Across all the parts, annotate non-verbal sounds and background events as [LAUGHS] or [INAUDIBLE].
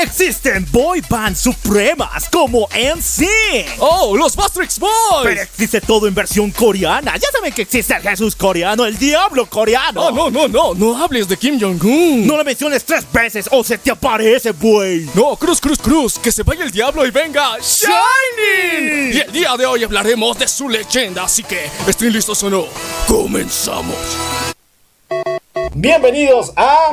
Existen boy bands supremas como NC. ¡Oh, los Bastrix Boys! Pero existe todo en versión coreana. Ya saben que existe el Jesús coreano, el diablo coreano. Oh, no, no, no, no hables de Kim Jong-un. No lo menciones tres veces o se te aparece, güey. No, cruz, cruz, cruz, que se vaya el diablo y venga Shining. Y el día de hoy hablaremos de su leyenda, así que, ¿estén listos o no? Comenzamos. Bienvenidos a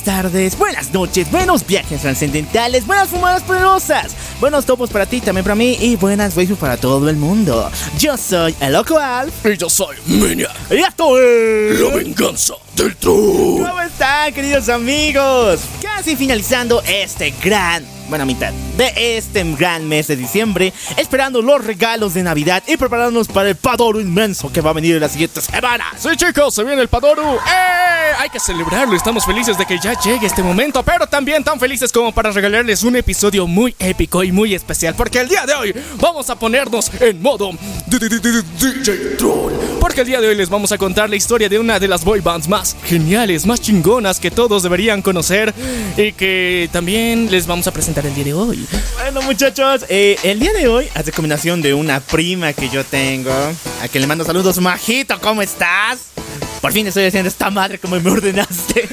Buenas tardes, buenas noches, buenos viajes trascendentales, buenas fumadas poderosas, buenos topos para ti, también para mí y buenas waifus para todo el mundo. Yo soy el Loco Alf. Y yo soy Minia, y esto es... La venganza del. ¿Cómo están, queridos amigos? Casi finalizando este gran, buena mitad de este gran mes de diciembre, esperando los regalos de Navidad y preparándonos para el padoro inmenso que va a venir en las siguientes semanas. Sí, chicos, se viene el Padoru. ¡Eh! Hay que celebrarlo. Estamos felices de que ya llegue este momento, pero también tan felices como para regalarles un episodio muy épico y muy especial. Porque el día de hoy vamos a ponernos en modo DJ Troll. Porque el día de hoy les vamos a contar la historia de una de las boy bands más geniales, más chingonas que todos deberían conocer y que también les vamos a presentar el día de hoy. Bueno, muchachos, eh, el día de hoy, a recomendación de una prima que yo tengo, a quien le mando saludos, Majito, ¿cómo estás? Por fin estoy haciendo esta madre como me [LAUGHS] ordenaste.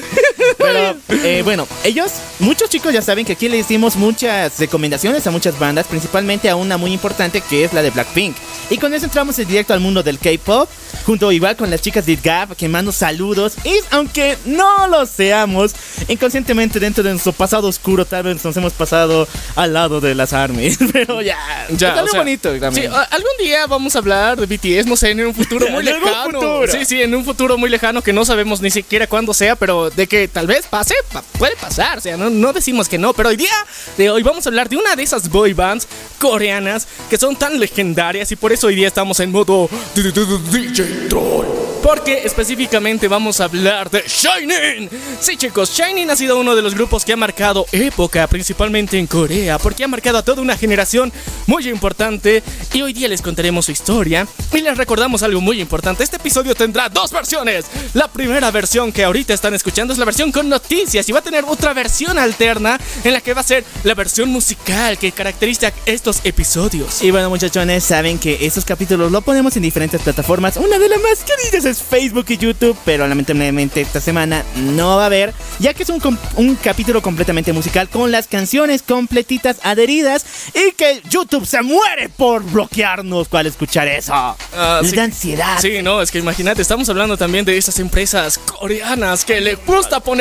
Pero, eh, bueno, ellos, muchos chicos ya saben que aquí le hicimos muchas recomendaciones a muchas bandas, principalmente a una muy importante que es la de Blackpink. Y con eso entramos en directo al mundo del K-pop, junto igual con las chicas de Gap, que mando saludos. Y aunque no lo seamos, inconscientemente dentro de nuestro pasado oscuro, tal vez nos hemos pasado al lado de las armies. [LAUGHS] Pero ya, Ya, es algo sea, bonito Sí, también. a- algún día vamos a hablar de BTS, no sé, en un futuro [LAUGHS] muy lejano. futuro. Sí, sí, en un futuro muy lejano que no sabemos ni siquiera cuándo sea, pero de que tal vez pase, pa- puede pasar. O sea, no, no decimos que no, pero hoy día de hoy vamos a hablar de una de esas boy bands coreanas que son tan legendarias y por eso hoy día estamos en modo DJ Troll. Porque específicamente vamos a hablar de Shining. Sí, chicos, Shining ha sido uno de los grupos que ha marcado época, principalmente en Corea, porque ha marcado a toda una generación muy importante. Y hoy día les contaremos su historia y les recordamos algo muy importante. Este episodio tendrá dos versiones. La primera versión que ahorita están escuchando es la versión con noticias y va a tener otra versión alterna en la que va a ser la versión musical que caracteriza estos episodios. Y bueno, muchachones, saben que estos capítulos lo ponemos en diferentes plataformas. Una de las más queridas es Facebook y YouTube, pero lamentablemente esta semana no va a haber, ya que es un, un capítulo completamente musical con las canciones completitas adheridas y que YouTube se muere por bloquearnos al escuchar eso. Les sí. da ansiedad. Sí, no, es que imagínate, estamos hablando también de esas empresas coreanas que le gusta poner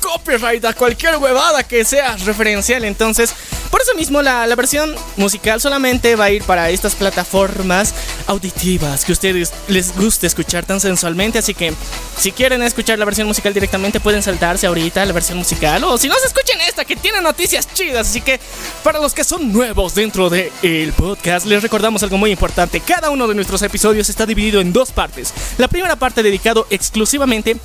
copyright a cualquier huevada que sea referencial. Entonces, por eso mismo la, la versión musical solamente va a ir para estas plataformas auditivas que a ustedes les guste escuchar tan sensualmente. Así que, si quieren escuchar la versión musical directamente, pueden saltarse ahorita la versión musical. O si no, se escuchen esta que tiene noticias chidas. Así que, para los que son nuevos dentro del el podcast, les recordamos algo muy importante. Cada uno de nuestros episodios está dividido en dos partes. La primera parte dedicado exclusivamente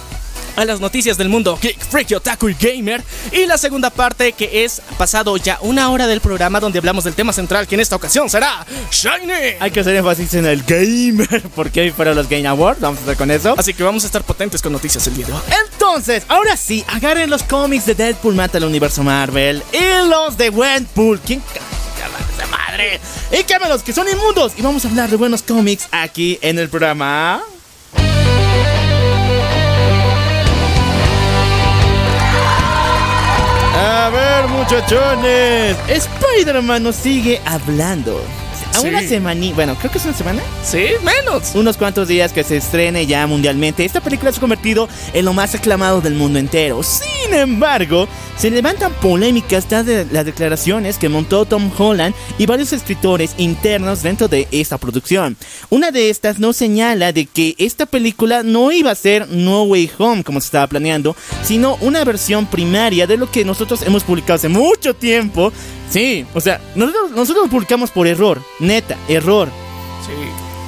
a las noticias del mundo geek, freaky, otaku y gamer. Y la segunda parte que es pasado ya una hora del programa donde hablamos del tema central que en esta ocasión será Shiny. Hay que hacer énfasis en el gamer, [LAUGHS] porque hoy fueron los Game Awards, vamos a estar con eso. Así que vamos a estar potentes con noticias el día de hoy. Entonces, ahora sí, agarren los cómics de Deadpool mata al universo Marvel y los de Gwenpool. ¿Quién esa madre? Y quémelos, que son inmundos. Y vamos a hablar de buenos cómics aquí en el programa. A ver, muchachones. Spider-Man nos sigue hablando. A Sí. una semana, bueno, creo que es una semana Sí, menos. unos cuantos días que se estrene ya mundialmente, esta película se ha convertido en lo más aclamado del mundo entero. Sin embargo, se levantan polémicas tras de las declaraciones que montó Tom Holland y varios escritores internos dentro de esta producción. Una de estas nos señala de que esta película no iba a ser No Way Home como se estaba planeando, sino una versión primaria de lo que nosotros hemos publicado hace mucho tiempo. Sí, o sea, nosotros, nosotros lo publicamos por error, neta, error. Sí.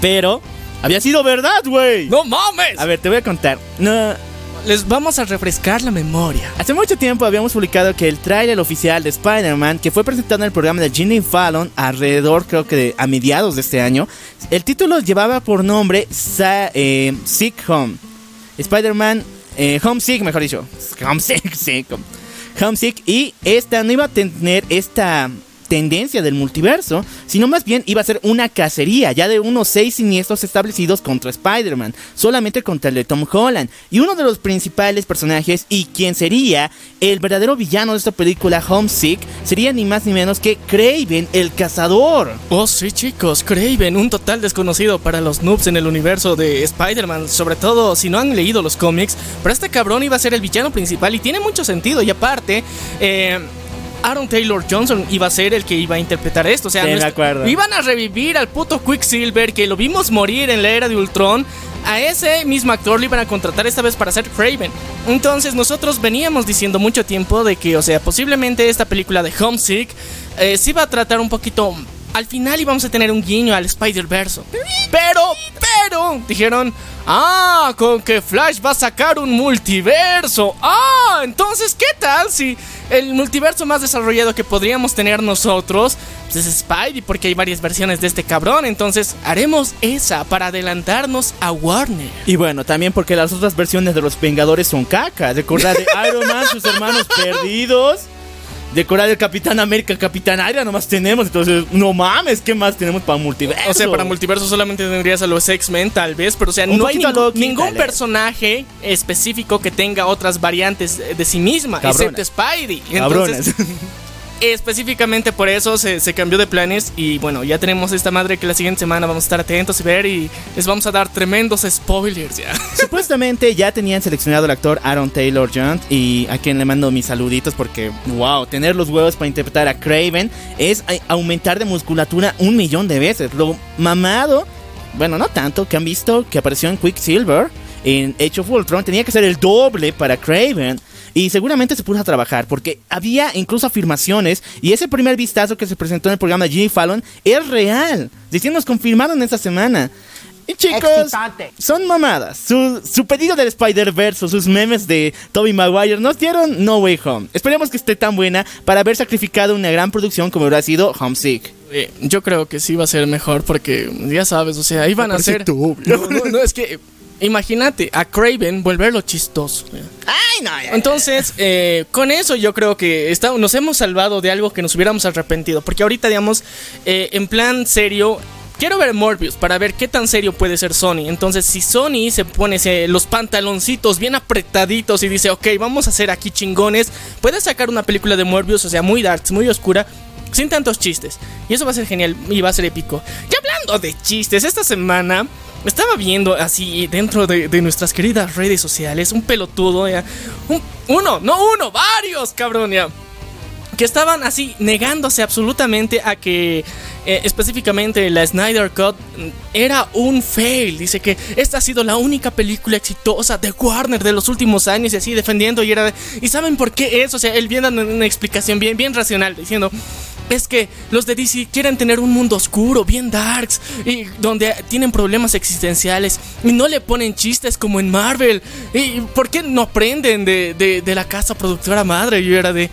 Pero había sido verdad, güey. ¡No mames! A ver, te voy a contar. No, Les vamos a refrescar la memoria. Hace mucho tiempo habíamos publicado que el tráiler oficial de Spider-Man, que fue presentado en el programa de Jimmy Fallon alrededor, creo que de- a mediados de este año, el título llevaba por nombre Sa- eh, Sick Home. Spider-Man eh, Homesick, mejor dicho. [LAUGHS] Homesick, sí. Homesick. Y esta no iba a tener esta tendencia del multiverso, sino más bien iba a ser una cacería ya de unos seis siniestros establecidos contra Spider-Man, solamente contra el de Tom Holland. Y uno de los principales personajes y quien sería el verdadero villano de esta película Homesick sería ni más ni menos que Craven el cazador. Oh, sí, chicos, Craven, un total desconocido para los noobs en el universo de Spider-Man, sobre todo si no han leído los cómics. Pero este cabrón iba a ser el villano principal y tiene mucho sentido. Y aparte, eh, Aaron Taylor Johnson iba a ser el que iba a interpretar esto. O sea, Sí, me nuestro- acuerdo. iban a revivir al puto Quicksilver que lo vimos morir en la era de Ultron. A ese mismo actor lo iban a contratar esta vez para ser Craven. Entonces nosotros veníamos diciendo mucho tiempo de que, o sea, posiblemente esta película de Homesick eh, se iba a tratar un poquito... Al final íbamos a tener un guiño al Spider-Verse. Pero, pero, dijeron, ah, con que Flash va a sacar un multiverso. Ah, entonces, ¿qué tal si el multiverso más desarrollado que podríamos tener nosotros pues es Spidey? Porque hay varias versiones de este cabrón. Entonces, haremos esa para adelantarnos a Warner. Y bueno, también porque las otras versiones de los Vengadores son caca. Recordar de Iron Man, sus hermanos perdidos. Recordar del Capitán América, Capitán Aira nomás tenemos. Entonces, no mames, ¿qué más tenemos para multiverso? O sea, para multiverso solamente tendrías a los X-Men, tal vez, pero o sea, Un no hay ningún- Loki, ningún dale. personaje específico que tenga otras variantes de sí misma, Cabronas. excepto Spidey. Cabrones. Entonces, [LAUGHS] específicamente por eso se, cambió de planes y bueno, ya tenemos esta madre que la siguiente semana vamos a estar atentos y ver y les vamos a dar tremendos spoilers ya. [LAUGHS] Supuestamente ya tenían seleccionado al actor Aaron Taylor Jones y a quien le mando mis saluditos porque, wow, tener los huevos para interpretar a Craven es eh, aumentar de musculatura un millón de veces. Lo mamado, bueno, no tanto, que han visto que apareció en Quicksilver en Age of Ultron, tenía que ser el doble para Craven. Y seguramente se puso a trabajar porque había incluso afirmaciones y ese primer vistazo que se presentó en el programa de Jimmy Fallon es real. Diciendo nos confirmaron esta semana. Y chicos, Excitante. son mamadas. Su, su pedido del Spider-Verse o sus memes de Tobey Maguire nos dieron No Way Home. Esperemos que esté tan buena para haber sacrificado una gran producción como hubiera sido Homesick. Eh, Yo creo que sí va a ser mejor porque ya sabes, o sea, iban a ser... [LAUGHS] No, no, no, es que... Imagínate a Craven volverlo chistoso. Ay, no, ya, ya. Entonces, eh, con eso yo creo que está- nos hemos salvado de algo que nos hubiéramos arrepentido. Porque ahorita, digamos, eh, en plan serio, quiero ver Morbius para ver qué tan serio puede ser Sony. Entonces, si Sony se pone ese- los pantaloncitos bien apretaditos y dice, ok, vamos a hacer aquí chingones, puede sacar una película de Morbius, o sea, muy dark, muy oscura. Sin tantos chistes. Y eso va a ser genial y va a ser épico. Y hablando de chistes, esta semana estaba viendo así dentro de, nuestras queridas redes sociales un pelotudo, ya. Un- uno, no uno, varios, cabrón, ya. Que estaban así negándose absolutamente a que eh, específicamente la Snyder Cut mm, era un fail. Dice que esta ha sido la única película exitosa de Warner de los últimos años y así defendiendo. Y era ¿Y saben por qué es? O sea, él viene dando una explicación bien, bien racional diciendo. Es que los de DC quieren tener un mundo oscuro, bien darks, y donde tienen problemas existenciales y no le ponen chistes como en Marvel. ¿Y por qué no aprenden de, de- la casa productora madre? Yo era de.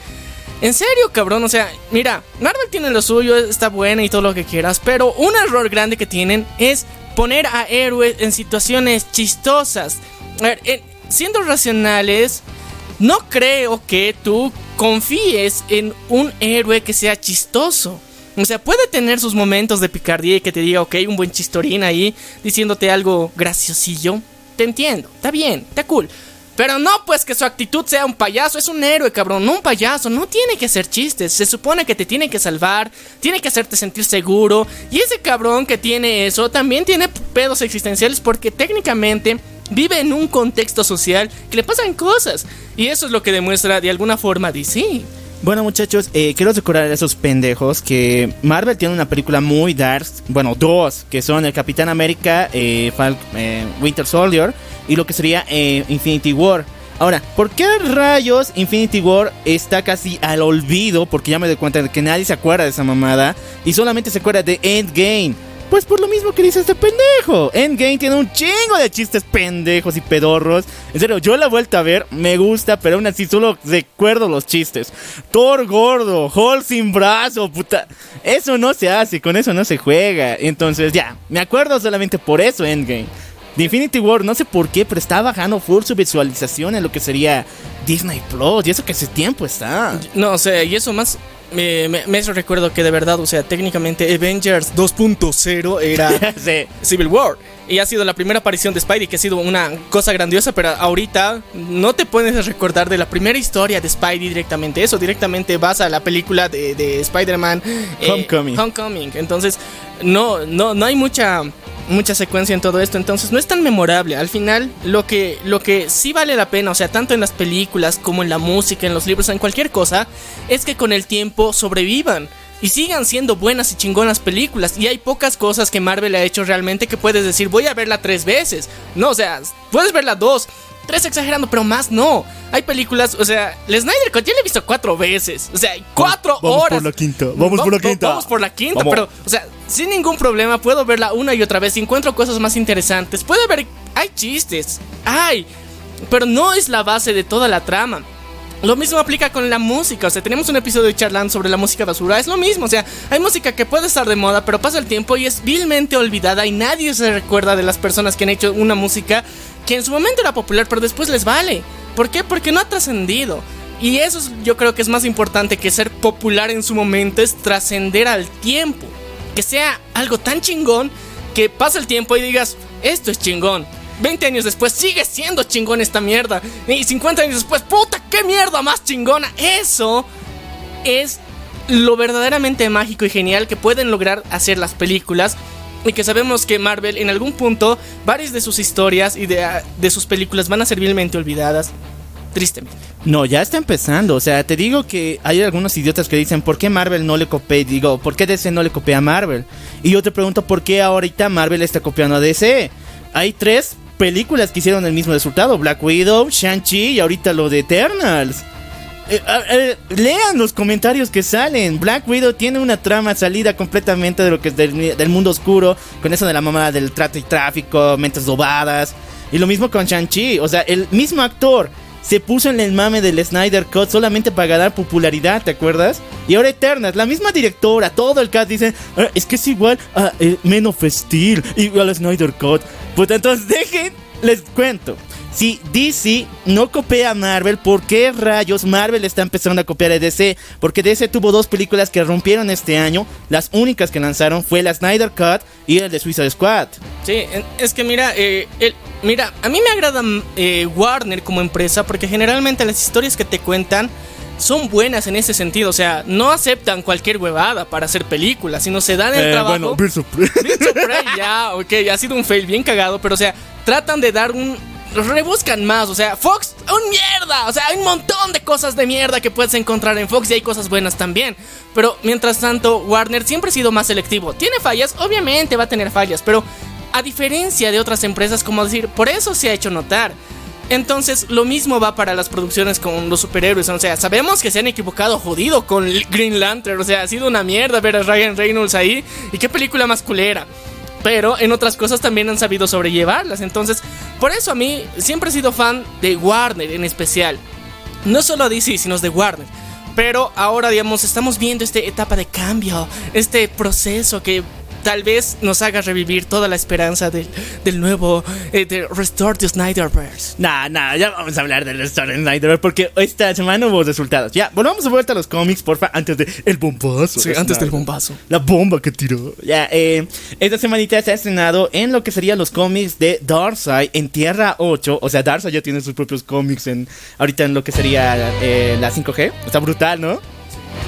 En serio, cabrón, o sea, mira, Marvel tiene lo suyo, está buena y todo lo que quieras, pero un error grande que tienen es poner a héroes en situaciones chistosas. A ver, en- siendo racionales, no creo que tú confíes en un héroe que sea chistoso. O sea, puede tener sus momentos de picardía y que te diga, ok, un buen chistorín ahí, diciéndote algo graciosillo. Te entiendo, está bien, está cool. Pero no, pues que su actitud sea un payaso, es un héroe, cabrón, no un payaso, no tiene que hacer chistes, se supone que te tiene que salvar, tiene que hacerte sentir seguro, y ese cabrón que tiene eso también tiene pedos existenciales porque técnicamente vive en un contexto social que le pasan cosas. Y eso es lo que demuestra de alguna forma DC. Bueno muchachos, eh, quiero recordar a esos pendejos que Marvel tiene una película muy dark, bueno, dos, que son el Capitán América, eh, eh, Winter Soldier y lo que sería Infinity War. Ahora, ¿por qué rayos Infinity War está casi al olvido? Porque ya me doy cuenta de que nadie se acuerda de esa mamada y solamente se acuerda de Endgame. Pues por lo mismo que dice este pendejo. Endgame tiene un chingo de chistes pendejos y pedorros. En serio, yo la he vuelto a ver, me gusta, pero aún así solo recuerdo los chistes. Thor gordo, Hulk sin brazo, puta. Eso no se hace, con eso no se juega. Entonces ya, me acuerdo solamente por eso Endgame. De Infinity War, no sé por qué, pero está bajando full su visualización en lo que sería Disney Plus. Y eso que hace tiempo está. No, o sea, y eso más me, me, me recuerdo que de verdad, o sea, técnicamente Avengers 2.0 era [LAUGHS] Sí. Civil War. Y ha sido la primera aparición de Spidey, que ha sido una cosa grandiosa, pero ahorita no te puedes recordar de la primera historia de Spidey directamente. Eso directamente vas a la película de, de Spider-Man eh, Homecoming. Homecoming. Entonces, no, no, no hay mucha mucha secuencia en todo esto, entonces no es tan memorable. Al final, lo que, lo que sí vale la pena, o sea, tanto en las películas como en la música, en los libros, en cualquier cosa, es que con el tiempo sobrevivan. Y sigan siendo buenas y chingonas películas. Y hay pocas cosas que Marvel ha hecho realmente que puedes decir, voy a verla tres veces. No, o sea, puedes verla dos, tres exagerando, pero más no. Hay películas, o sea, el Snyder Cut yo la he visto cuatro veces. O sea, cuatro vamos horas. por la quinta, vamos por la quinta. Vamos por la quinta, Vamos. pero, o sea, sin ningún problema puedo verla una y otra vez. Si encuentro cosas más interesantes, puede haber. Hay chistes, hay, pero no es la base de toda la trama. Lo mismo aplica con la música, o sea, tenemos un episodio charlando sobre la música basura, es lo mismo, o sea, hay música que puede estar de moda, pero pasa el tiempo y es vilmente olvidada y nadie se recuerda de las personas que han hecho una música que en su momento era popular, pero después les vale. ¿Por qué? Porque no ha trascendido. Y eso es- yo creo que es más importante que ser popular en su momento, es trascender al tiempo. Que sea algo tan chingón que pasa el tiempo y digas, esto es chingón. 20 años después sigue siendo chingón esta mierda. Y 50 años después, puta, qué mierda más chingona. Eso es lo verdaderamente mágico y genial que pueden lograr hacer las películas. Y que sabemos que Marvel en algún punto, varias de sus historias y de, de sus películas van a ser vilmente olvidadas. Tristemente. No, ya está empezando. O sea, te digo que hay algunos idiotas que dicen, ¿por qué Marvel no le copia? Digo, ¿por qué DC no le copia a Marvel? Y yo te pregunto, ¿por qué ahorita Marvel está copiando a DC? Hay tres películas que hicieron el mismo resultado. Black Widow, Shang-Chi y ahorita lo de Eternals. Eh, lean los comentarios que salen. Black Widow tiene una trama salida completamente de lo que es del, del mundo oscuro, con eso de la mamada del trato y tráfico, mentes dobadas. Y lo mismo con Shang-Chi. O sea, el mismo actor se puso en el mame del Snyder Cut solamente para ganar popularidad, ¿te acuerdas? Y ahora Eternals, la misma directora, todo el cast dice, "Ah, es que es igual a eh, Men of a Snyder Cut. Pues entonces [LAUGHS] dejen, les cuento. Si DC no copia a Marvel, ¿por qué rayos Marvel está empezando a copiar a DC? Porque DC tuvo dos películas que rompieron este año. Las únicas que lanzaron fue la Snyder Cut y el de Suicide Squad. Sí, es que mira, eh, el- mira, a mí me agrada eh, Warner como empresa porque generalmente las historias que te cuentan son buenas en ese sentido. O sea, no aceptan cualquier huevada para hacer películas, sino se dan el Eh, trabajo. bueno, Birds of Prey. Birds of Prey, ya, ok, ha sido un fail bien cagado, pero o sea, tratan de dar un. Rebuscan más, o sea, Fox, un mierda, o sea, hay un montón de cosas de mierda que puedes encontrar en Fox y hay cosas buenas también. Pero mientras tanto, Warner siempre ha sido más selectivo. Tiene fallas, obviamente va a tener fallas, pero a diferencia de otras empresas, como decir, por eso se ha hecho notar. Entonces, lo mismo va para las producciones con los superhéroes. O sea, sabemos que se han equivocado jodido con Green Lantern. O sea, ha sido una mierda ver a Ryan Reynolds ahí. Y qué película más culera. Pero en otras cosas también han sabido sobrellevarlas. Entonces, por eso a mí siempre he sido fan de Warner en especial. No solo DC, sino de Warner. Pero ahora, digamos, estamos viendo esta etapa de cambio. Este proceso que tal vez nos haga revivir toda la esperanza del, del nuevo eh, de Restore the Snyderverse. Nah, nah, ya vamos a hablar del restaurante Snyder porque esta semana hubo resultados. Ya, volvamos a vuelta a los cómics, porfa, antes de el bombazo. Sí, de antes del bombazo. La bomba que tiró. Ya, eh, esta semanita se ha estrenado en lo que serían los cómics de Darkseid en Tierra 8. O sea, Darkseid ya tiene sus propios cómics en ahorita en lo que sería eh, la 5G. Está brutal, ¿no?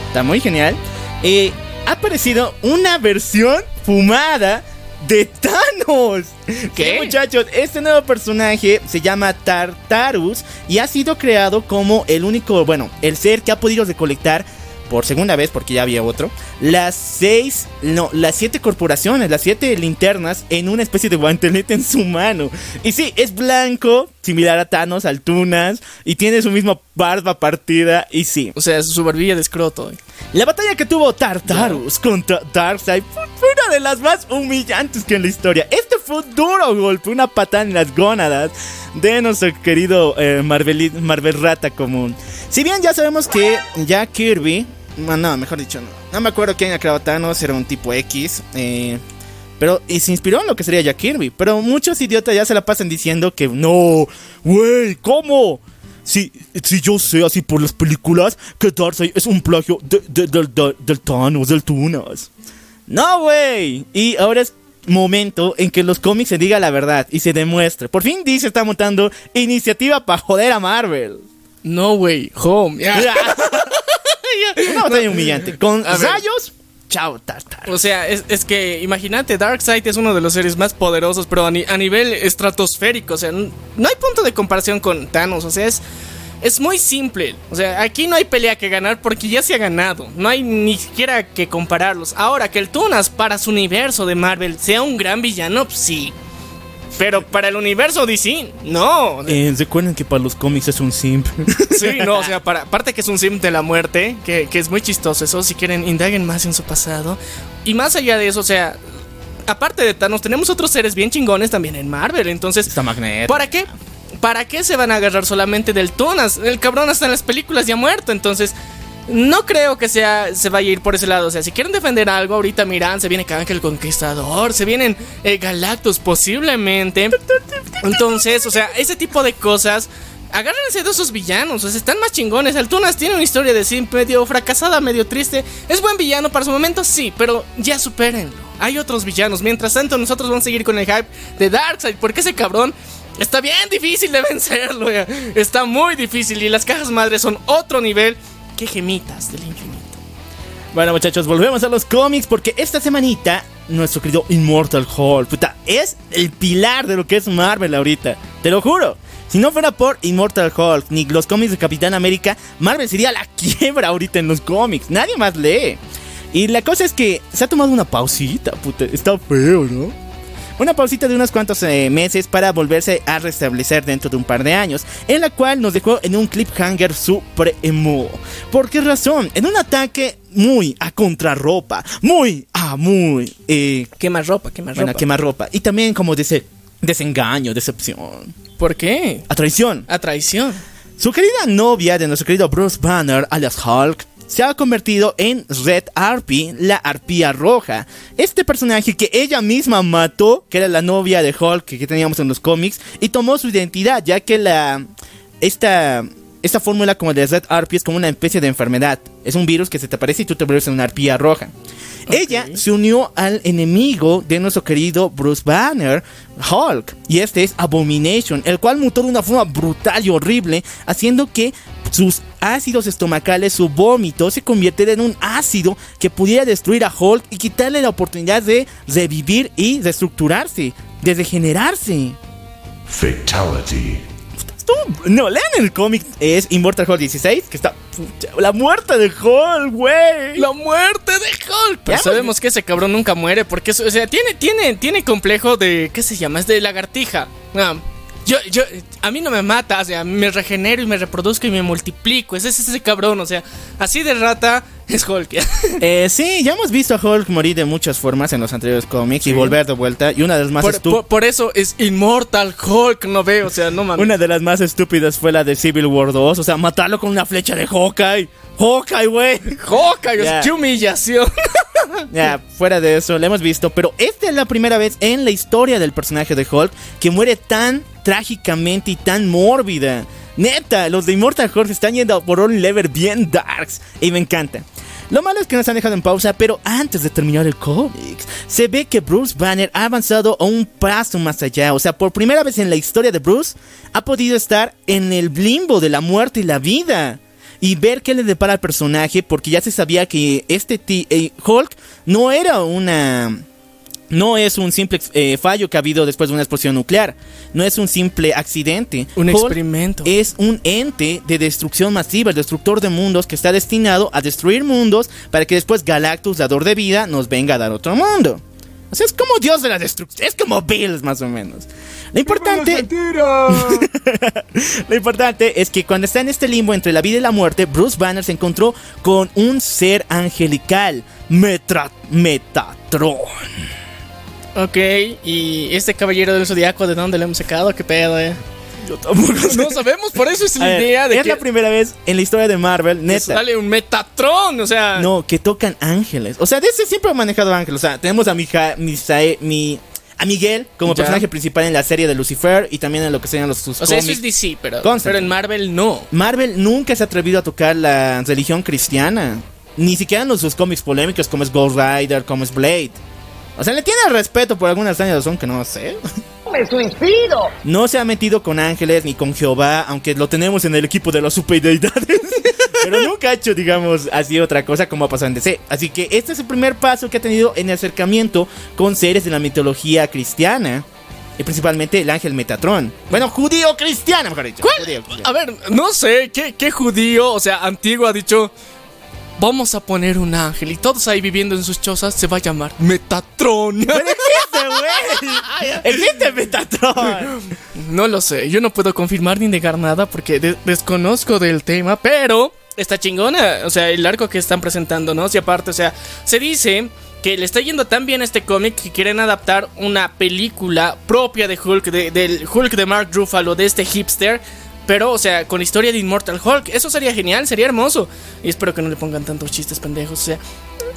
Está muy genial. Eh, ha aparecido una versión fumada de Thanos. ¿Qué? Sí, muchachos, este nuevo personaje se llama Tartarus y ha sido creado como el único, bueno, el ser que ha podido recolectar por segunda vez, porque ya había otro, las seis, no, las siete corporaciones, las siete linternas en una especie de guantelete en su mano. Y sí, es blanco, similar a Thanos, altunas, y tiene su misma barba partida, y sí. O sea, su barbilla de escroto. La batalla que tuvo Tartarus contra Darkseid fue una de las más humillantes que en la historia. Este fue un duro golpe, una patada en las gónadas de nuestro querido eh, Marvel, Marvel Rata común. Si bien ya sabemos que Jack Kirby, no, mejor dicho, no, no me acuerdo quién ha creado Thanos, era un tipo X, eh, pero y se inspiró en lo que sería Jack Kirby. Pero muchos idiotas ya se la pasan diciendo que no, güey, ¿cómo? Si, si yo sé así por las películas que Darkseid es un plagio de, de- del- del- del Thanos, del Tunas. No, güey. Y ahora es momento en que los cómics se diga la verdad y se demuestre. Por fin DC está montando iniciativa para joder a Marvel. No, güey, home. ya. [LAUGHS] Una batalla humillante. Con A rayos, chao, tartar. O sea, es, es que imagínate, Darkseid es uno de los seres más poderosos, pero a, ni- a nivel estratosférico. O sea, no hay punto de comparación con Thanos. O sea, es, es muy simple. O sea, aquí no hay pelea que ganar porque ya se ha ganado. No hay ni siquiera que compararlos. Ahora, que el Tunas para su universo de Marvel sea un gran villano, pues sí. Pero para el universo DC, no. Eh, Recuerden que para los cómics es un simp. [LAUGHS] Sí, no, o sea, [LAUGHS] para, aparte que es un sim de la muerte, que, que es muy chistoso eso, si quieren, indaguen más en su pasado. Y más allá de eso, o sea, aparte de Thanos, tenemos otros seres bien chingones también en Marvel, entonces, Está Magneto. ¿para qué? ¿Para qué se van a agarrar solamente del Tunas? El cabrón hasta en las películas ya muerto, entonces... No creo que sea, se vaya a ir por ese lado. O sea, si quieren defender algo, ahorita miran, se viene Kang el Conquistador, se vienen eh, Galactus posiblemente. Entonces, o sea, ese tipo de cosas. Agárrense de esos villanos, o sea, están más chingones. Altunas tiene una historia de sí medio fracasada, medio triste. Es buen villano para su momento, sí, pero ya supérenlo. Hay otros villanos. Mientras tanto, nosotros vamos a seguir con el hype de Darkseid, porque ese cabrón está bien difícil de [LAUGHS] vencerlo. Está muy difícil y las cajas madres son otro nivel. Qué gemitas del infinito. Bueno, muchachos, volvemos a los cómics porque esta semanita nuestro querido Immortal Hulk, puta, es el pilar de lo que es Marvel ahorita. Te lo juro. Si no fuera por Immortal Hulk ni los cómics de Capitán América, Marvel sería la [LAUGHS] quiebra ahorita en los cómics. Nadie más lee. Y la cosa es que se ha tomado una pausita, puta. Está feo, ¿no? Una pausita de unos cuantos eh, meses para volverse a restablecer dentro de un par de años, en la cual nos dejó en un cliffhanger supremo. ¿Por qué razón? En un ataque muy a contrarropa, muy a muy eh, Quema ropa, quema bueno, ropa. quemarropa. Y también como dice, desengaño, decepción, ¿Por qué? a traición. A traición. Su querida novia de nuestro querido Bruce Banner, alias Hulk, se ha convertido en Red Harpy, la arpía roja. Este personaje que ella misma mató, que era la novia de Hulk que, teníamos en los cómics, y tomó su identidad, ya que la esta esta fórmula como de Red Harpy es como una especie de enfermedad. Es un virus que se te aparece y tú te vuelves en una arpía roja. Ella se unió al enemigo de nuestro querido Bruce Banner, Hulk, y este es Abomination, el cual mutó de una forma brutal y horrible, haciendo que sus ácidos estomacales, su vómito, se convirtiera en un ácido que pudiera destruir a Hulk y quitarle la oportunidad de revivir y reestructurarse, de regenerarse. Fatality. No, lean el cómic, es Immortal Hulk 16, que está... La muerte de Hulk, güey. La muerte de Hulk. Pero Ya, sabemos que ese cabrón nunca muere porque, o sea, tiene, tiene, tiene complejo de, ¿qué se llama? Es de lagartija. Ah, yo, yo, a mí no me mata, o sea, me regenero y me reproduzco y me multiplico. Ese es ese cabrón, o sea, así de rata [LAUGHS] es Hulk. [LAUGHS] Eh, sí, ya hemos visto a Hulk morir de muchas formas en los anteriores cómics y volver de vuelta. Y una de las más estu- por- por eso es Immortal Hulk, no veo, o sea, no mames. Una de las más estúpidas fue la de Civil War 2. O sea, matarlo con una flecha de Hawkeye. Hawkeye, güey. [LAUGHS] Hawkeye, Ya. qué humillación. Ya, fuera de eso, lo hemos visto. Pero esta es la primera vez en la historia del personaje de Hulk que muere tan trágicamente y tan mórbida. Neta, los de Immortal Hulk se están yendo por un level bien darks. Y me encanta. Lo malo es que nos han dejado en pausa, pero antes de terminar el cómic, se ve que Bruce Banner ha avanzado a un paso más allá. O sea, por primera vez en la historia de Bruce, ha podido estar en el limbo de la muerte y la vida. Y ver qué le depara al personaje, porque ya se sabía que este ti- eh, Hulk no era una no es un simple eh, fallo que ha habido después de una explosión nuclear. No es un simple accidente. Un experimento. Es un ente de destrucción masiva, el destructor de mundos que está destinado a destruir mundos para que después Galactus, dador de vida, nos venga a dar otro mundo. O sea, es como Dios de la destrucción. Es como Bills, más o menos. Lo importante. [LAUGHS] Lo importante es que cuando está en este limbo entre la vida y la muerte, Bruce Banner se encontró con un ser angelical, Metra Metatron. Ok, y este caballero del zodiaco, ¿de dónde lo hemos sacado? ¿Qué pedo, eh? Yo tampoco sé. No sabemos, por eso es la ver, idea de es que la primera vez en la historia de Marvel, neta. sale un Metatron, o sea. No, que tocan ángeles. O sea, DC siempre ha manejado ángeles. O sea, tenemos a, Mija- Misae- mi, a Miguel como Ya. personaje principal en la serie de Lucifer y también en lo que serían los sus o sea, eso es DC, pero, pero en Marvel no. Marvel nunca se ha atrevido a tocar la religión cristiana. Ni siquiera en los, sus cómics polémicos como es Ghost Rider, como es Blade. O sea, le tiene respeto por alguna extraña razón que no sé. ¡Me suicido! No se ha metido con ángeles ni con Jehová, aunque lo tenemos en el equipo de las superdeidades. [LAUGHS] Pero nunca ha hecho, digamos, así otra cosa como ha pasado en DC. Así que este es el primer paso que ha tenido en el acercamiento con seres de la mitología cristiana. Y principalmente el ángel Metatron. Bueno, judío cristiano, mejor dicho. Judío cristiano. A ver, no sé, ¿qué, qué judío, o sea, antiguo ha dicho, vamos a poner un ángel y todos ahí viviendo en sus chozas se va a llamar Metatron. [LAUGHS] Pero existe, güey. [LAUGHS] Existe Metatron. no lo sé, yo no puedo confirmar ni negar nada porque de- desconozco del tema, pero está chingona, o sea, el arco que están presentando, ¿no? Y aparte, o sea, se dice que le está yendo tan bien a este cómic que quieren adaptar una película propia de Hulk, de- del Hulk de Mark Ruffalo, de este hipster. Pero, o sea, con la historia de Immortal Hulk, eso sería genial, sería hermoso. Y espero que no le pongan tantos chistes pendejos, o sea.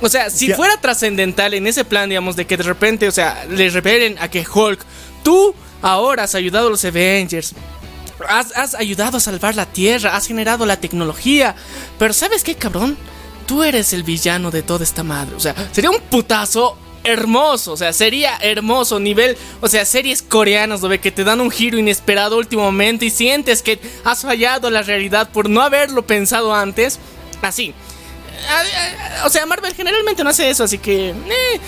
O sea, si fuera trascendental en ese plan, digamos, de que de repente, o sea, le revelen a que Hulk, tú ahora has ayudado a los Avengers, has, has ayudado a salvar la Tierra, has generado la tecnología, pero ¿sabes qué, cabrón? Tú eres el villano de toda esta madre. O sea, sería un putazo hermoso. O sea, sería hermoso. Nivel, o sea, series coreanas donde que te dan un giro inesperado momento y sientes que has fallado la realidad por no haberlo pensado antes. Así. O sea, Marvel generalmente no hace eso, así que... eh,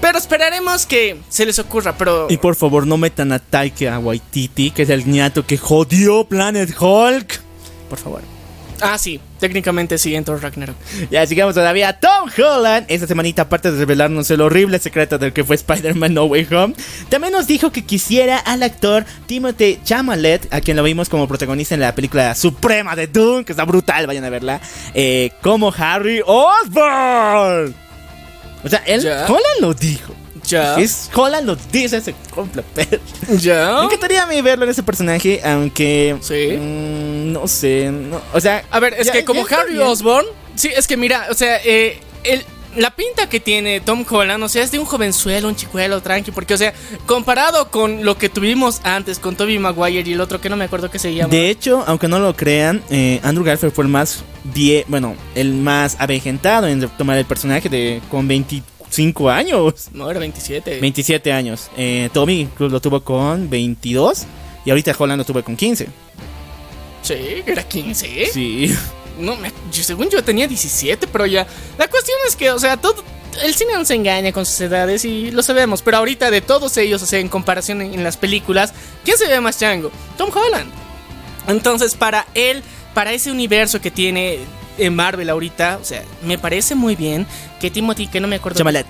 pero esperaremos que se les ocurra, pero... Y por favor, no metan a Taika Waititi, que es el ñato que jodió Planet Hulk. Por favor. Ah, sí, técnicamente sí, en Thor Ragnarok. Ya sigamos todavía a Tom Holland. Esta semanita, aparte de revelarnos el horrible secreto del que fue Spider-Man No Way Home, también nos dijo que quisiera al actor Timothy Chalamet, a quien lo vimos como protagonista en la película suprema de Doom, que está brutal, vayan a verla, eh, como Harry Osborn. O sea, él, Ya. Holland lo dijo. Ya. Es Holland lo dice, se pero- ¿Ya? Me encantaría a mí verlo en ese personaje, aunque. Sí. mm, no sé. no- o sea. A ver, es ya- que como Harry. Osborn, sí, es que mira, o sea, eh, el, la pinta que tiene Tom Holland, o sea, es de un jovenzuelo, un chicuelo, tranqui, porque, o sea, comparado con lo que tuvimos antes con Toby Maguire y el otro que no me acuerdo qué se llama. De hecho, aunque no lo crean, eh, Andrew Garfield fue el más vie bueno, el más avejentado en tomar el personaje de con 25 años. No, era 27. 27 años. Eh, Tommy incluso lo tuvo con 22 y ahorita Holland lo tuvo con 15. Sí, era 15. Sí. No, me- yo- según yo tenía 17, pero ya. La cuestión es que, o sea, todo. El cine no se engaña con sus edades y lo sabemos, pero ahorita de todos ellos, o sea, en comparación en, en las películas, ¿quién se ve más chango? Tom Holland. Entonces, para él, para ese universo que tiene en Marvel ahorita, o sea, me parece muy bien que Timothy, que no me acuerdo, Chamalet.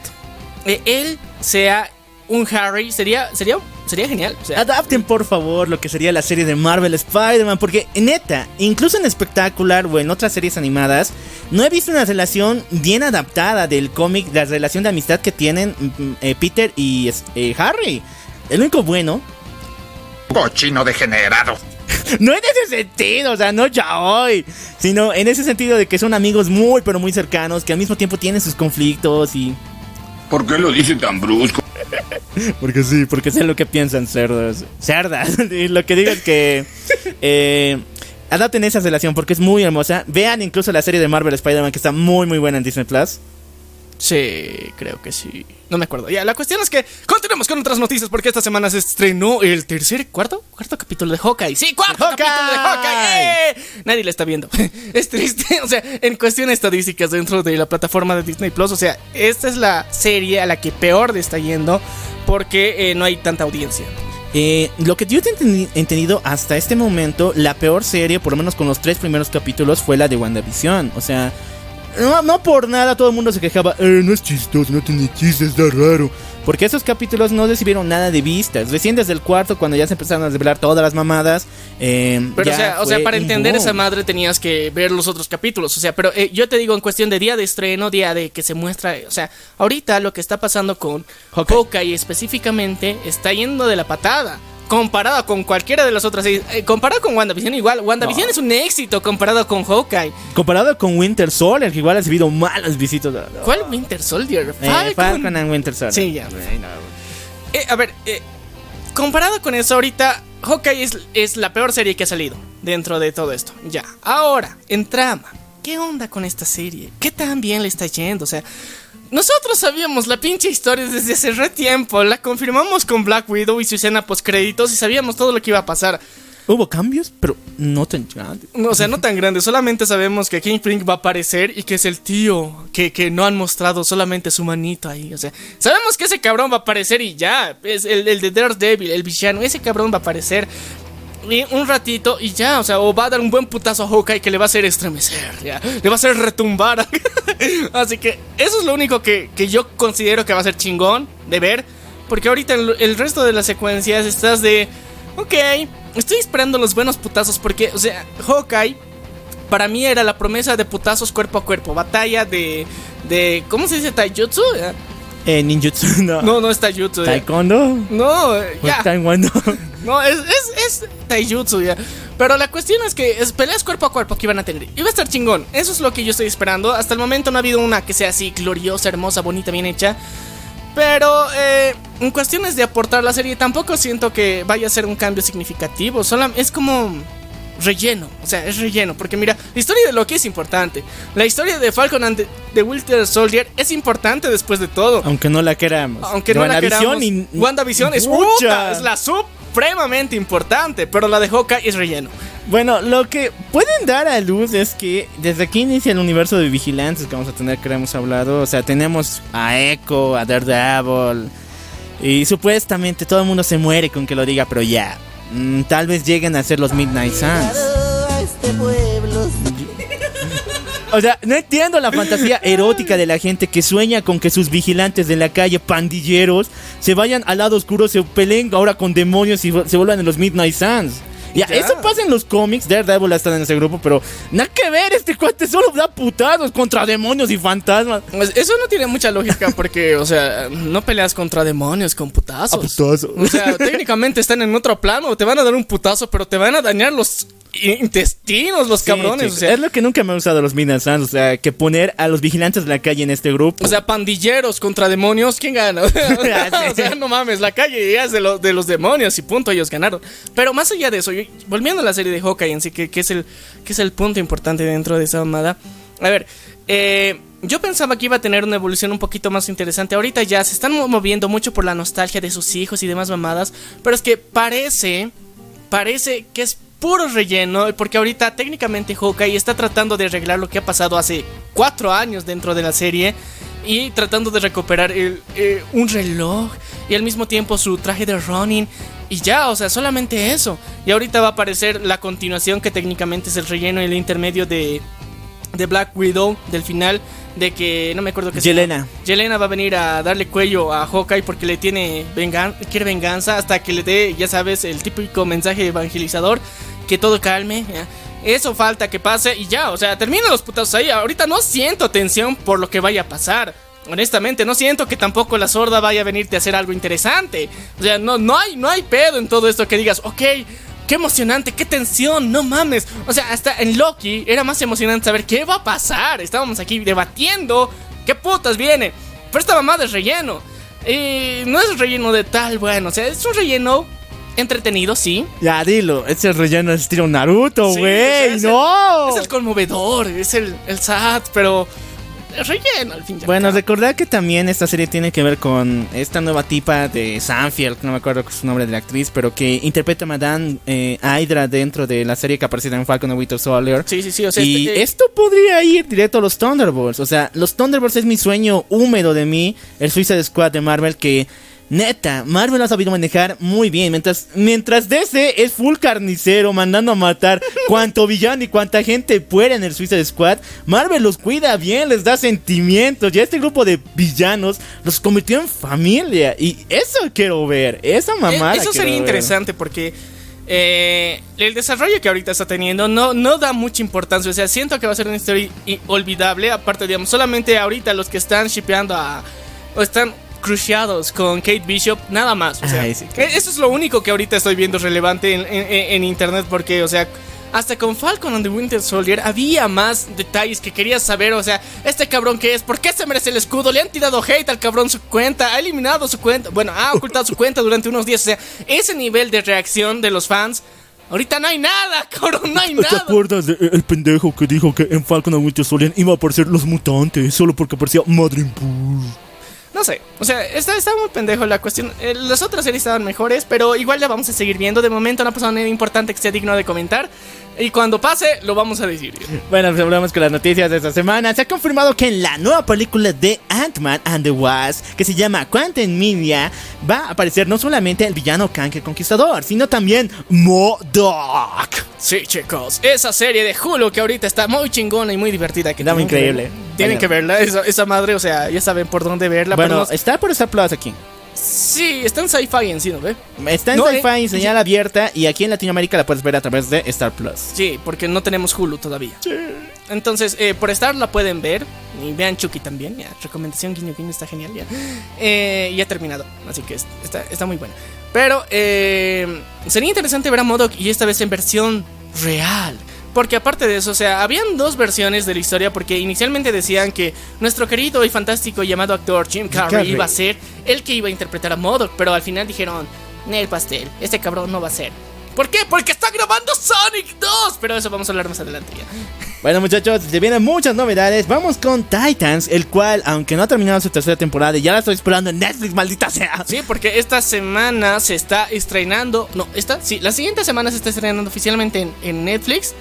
eh, él sea un Harry, sería, sería, sería genial. O sea, Adapten por favor lo que sería la serie de Marvel Spider-Man, porque neta, incluso en espectacular o en otras series animadas, no he visto una relación bien adaptada del cómic, la relación de amistad que tienen mm, eh, Peter y eh, Harry. El único bueno, Cochino degenerado. No en ese sentido, o sea, no ya hoy, sino en ese sentido de que son amigos muy, pero muy cercanos, que al mismo tiempo tienen sus conflictos y... ¿Por qué lo dice tan brusco? [LAUGHS] Porque sí, porque sé lo que piensan cerdos. Cerdas. [LAUGHS] y lo que digo es que eh, adapten esa relación porque es muy hermosa. Vean incluso la serie de Marvel Spider-Man que está muy muy buena en Disney Plus. Sí, creo que sí. No me acuerdo. Ya, la cuestión es que continuemos con otras noticias porque esta semana se estrenó el tercer, cuarto, cuarto capítulo de Hawkeye. Sí, cuarto Hawkeye. capítulo de Hawkeye. ¡Eh! Nadie la está viendo. [LAUGHS] es triste. O sea, en cuestión de estadísticas dentro de la plataforma de Disney Plus, o sea, esta es la serie a la que peor le está yendo porque eh, no hay tanta audiencia. Eh, lo que yo he enten- entendido hasta este momento, la peor serie, por lo menos con los tres primeros capítulos, fue la de WandaVision. O sea, no, no por nada todo el mundo se quejaba, eh, no es chistoso, no tiene chistes, está raro. Porque esos capítulos no recibieron nada de vistas. Recién desde el cuarto, cuando ya se empezaron a desvelar todas las mamadas. eh, Pero, o sea, o sea, para entender boom. esa madre tenías que ver los otros capítulos. O sea, pero eh, yo te digo, en cuestión de día de estreno, día de que se muestra. O sea, ahorita lo que está pasando con Hawkeye. Hawkeye específicamente está yendo de la patada. Comparado con cualquiera de las otras series. Eh, comparado con WandaVision, igual. WandaVision es un éxito comparado con Hawkeye. Comparado con Winter Soldier, que igual ha recibido malas visitas. ¿Cuál Winter Soldier? Eh, Falcon. Falcon and Winter Soldier. Sí, ya. Eh, a ver, eh, comparado con eso, ahorita Hawkeye es, es la peor serie que ha salido dentro de todo esto. Ya. Ahora, en trama. ¿Qué onda con esta serie? ¿Qué tan bien le está yendo? O sea, nosotros sabíamos la pinche historia desde hace re tiempo. La confirmamos con Black Widow y su escena post créditos y sabíamos todo lo que iba a pasar. Hubo cambios, pero no tan grandes. No, o sea, no tan grande, solamente sabemos que Kingpin va a aparecer y que es el tío que, que no han mostrado solamente su manito ahí. O sea, sabemos que ese cabrón va a aparecer y ya. Es el, el de Daredevil, el villano, ese cabrón va a aparecer. Un ratito y ya, o sea, o va a dar un buen putazo a Hawkeye que le va a hacer estremecer, ya, le va a hacer retumbar. [LAUGHS] Así que eso es lo único que, que yo considero que va a ser chingón de ver. Porque ahorita el, el resto de las secuencias estás de, ok, estoy esperando los buenos putazos porque, o sea, Hawkeye para mí era la promesa de putazos cuerpo a cuerpo, batalla de, de ¿cómo se dice? Taijutsu. Eh, ninjutsu, [LAUGHS] no. No, no es Taijutsu. Taekwondo. No, o ya. Taekwondo. [LAUGHS] No, es, es, es taijutsu ya. Pero la cuestión es que es peleas cuerpo a cuerpo que iban a tener. Iba a estar chingón. Eso es lo que yo estoy esperando. Hasta el momento no ha habido una que sea así gloriosa, hermosa, bonita, bien hecha. Pero eh, en cuestiones de aportar la serie, tampoco siento que vaya a ser un cambio significativo. Solo es como relleno. O sea, es relleno. Porque mira, la historia de Loki es importante. La historia de Falcon and the, the Winter Soldier es importante después de todo. Aunque no la queramos. Aunque no la queramos, y- WandaVision es puta, es la supremamente importante, pero la de Hawkeye es relleno. Bueno, lo que pueden dar a luz es que desde aquí inicia el universo de vigilantes que vamos a tener, que hemos hablado. O sea, tenemos a Echo, a Daredevil. Y supuestamente todo el mundo se muere con que lo diga, pero ya. Mm, tal vez lleguen a ser los Midnight Suns. O sea, no entiendo la fantasía erótica de la gente que sueña con que sus vigilantes de la calle, pandilleros, se vayan al lado oscuro, se peleen ahora con demonios y se vuelvan en los Midnight Suns. Ya, Ya. eso pasa en los cómics, Daredevil está en ese grupo, pero nada que ver, este cuate solo da putados contra demonios y fantasmas. Pues, Eso no tiene mucha lógica porque, o sea, no peleas contra demonios con putazos. A putazos. O sea, técnicamente están en otro plano, te van a dar un putazo, pero te van a dañar los intestinos, los Sí, cabrones. chicos, o sea, es lo que nunca me ha gustado de los Midnight Suns, o sea, que poner a los vigilantes de la calle en este grupo. O sea, pandilleros contra demonios, ¿quién gana? [LAUGHS] [LAUGHS] o sea, no mames, la calle ya es de, los de los demonios y punto, ellos ganaron. Pero más allá de eso, yo- volviendo a la serie de Hawkeye en sí, que, que es, el, que es el punto importante dentro de esa mamada. A ver, eh, yo pensaba que iba a tener una evolución un poquito más interesante. Ahorita ya se están mo- moviendo mucho por la nostalgia de sus hijos y demás mamadas. Pero es que parece, parece que es puro relleno. Porque ahorita técnicamente Hawkeye está tratando de arreglar lo que ha pasado hace cuatro años dentro de la serie. Y tratando de recuperar el, eh, un reloj y al mismo tiempo su traje de Ronin. Y ya, o sea, solamente eso. Y ahorita va a aparecer la continuación que técnicamente es el relleno y el intermedio de, de Black Widow del final. De que no me acuerdo qué se. Yelena. Yelena va a venir a darle cuello a Hawkeye porque le tiene vengan quiere venganza hasta que le dé, ya sabes, el típico mensaje evangelizador, que todo calme. ¿ya? Eso falta que pase y ya, o sea, terminan los putazos ahí. Ahorita no siento tensión por lo que vaya a pasar. Honestamente, no siento que tampoco la sorda vaya a venirte a hacer algo interesante. O sea, no, no, hay, no hay pedo en todo esto que digas, ok, qué emocionante, qué tensión, no mames. O sea, hasta en Loki era más emocionante saber qué va a pasar. Estábamos aquí debatiendo qué putas viene. Pero esta mamada es relleno. Y no es relleno de tal, bueno, o sea, es un relleno entretenido, sí. Ya, dilo, ese relleno es estilo Naruto, Sí, güey, o sea, es el- no. Es el conmovedor, es el, el sad, pero relleno al fin Bueno, cabo. recordad que también esta serie tiene que ver con esta nueva tipa de Sanfield, no me acuerdo su nombre de la actriz, pero que interpreta a Madame eh, Hydra dentro de la serie que apareció en Falcon and Winter Soldier. Sí, sí, sí. O sea, y este, eh, esto podría ir directo a los Thunderbolts. O sea, los Thunderbolts es mi sueño húmedo de mí. El Suicide Squad de Marvel que... Neta, Marvel lo ha sabido manejar muy bien. Mientras, mientras DC es full carnicero, mandando a matar [LAUGHS] cuanto villano y cuanta gente puede en el Suicide Squad, Marvel los cuida bien, les da sentimientos. Y este grupo de villanos los convirtió en familia. Y eso quiero ver. Esa mamada. Eh, Eso quiero sería ver. interesante porque eh, el desarrollo que ahorita está teniendo no, no da mucha importancia. O sea, siento que va a ser una historia olvidable. Aparte, digamos, solamente ahorita los que están shipeando a. o están cruciados con Kate Bishop, nada más. O sea, Ay, sí, eh, eso es lo único que ahorita estoy viendo relevante en, en- en internet. Porque, o sea. Hasta con Falcon and the Winter Soldier había más detalles que querías saber. O sea, este cabrón que es, ¿por qué se merece el escudo? Le han tirado hate al cabrón su cuenta, ha eliminado su cuenta, bueno, ha ocultado su cuenta durante unos días. O sea, ese nivel de reacción de los fans, ahorita no hay nada, [LAUGHS] cabrón, no hay ¿Te nada. acuerdas del el pendejo que dijo que en Falcon and Winter Soldier iba a aparecer los mutantes solo porque aparecía Madrid No sé, o sea, está, está muy pendejo la cuestión. Eh, las otras series estaban mejores, pero igual la vamos a seguir viendo. De momento no ha pasado nada importante que sea digno de comentar. Y cuando pase, lo vamos a decir. Bueno, pues hablamos con las noticias de esta semana. Se ha confirmado que en la nueva película de Ant-Man and the Wasp, que se llama Quantum Media, va a aparecer no solamente el villano Kang el Conquistador, sino también MODOK. Sí, chicos, esa serie de Hulu que ahorita está muy chingona y muy divertida. Que Está muy que increíble. ver- Tienen que verla, esa, esa madre, o sea, ya saben por dónde verla. Bueno, pero está por Star Plus aquí. Sí, está en sci-fi en sí, ¿no ve? Está en No, Sci-Fi eh, en señal abierta y aquí en Latinoamérica la puedes ver a través de Star Plus. Sí, porque no tenemos Hulu todavía. Entonces, eh, por estar la pueden ver. Y vean Chucky también. Ya, recomendación guiño guiño está genial. Ya, Eh, ya ha terminado. Así que es- está, está muy buena. Pero eh, sería interesante ver a Modoc y esta vez en versión real. Porque aparte de eso, o sea, habían dos versiones de la historia. Porque inicialmente decían que nuestro querido y fantástico llamado actor Jim Carrey, Carrey. iba a ser el que iba a interpretar a Modoc. Pero al final dijeron: Nel Pastel, este cabrón no va a ser. ¿Por qué? Porque está grabando Sonic 2. Pero eso vamos a hablar más adelante ya. Bueno muchachos, se vienen muchas novedades. Vamos con Titans, el cual, aunque no ha terminado su tercera temporada, y ya la estoy esperando en Netflix, maldita sea. Sí, porque esta semana se está estrenando. No, esta, sí, la siguiente semana se está estrenando oficialmente en, en Netflix.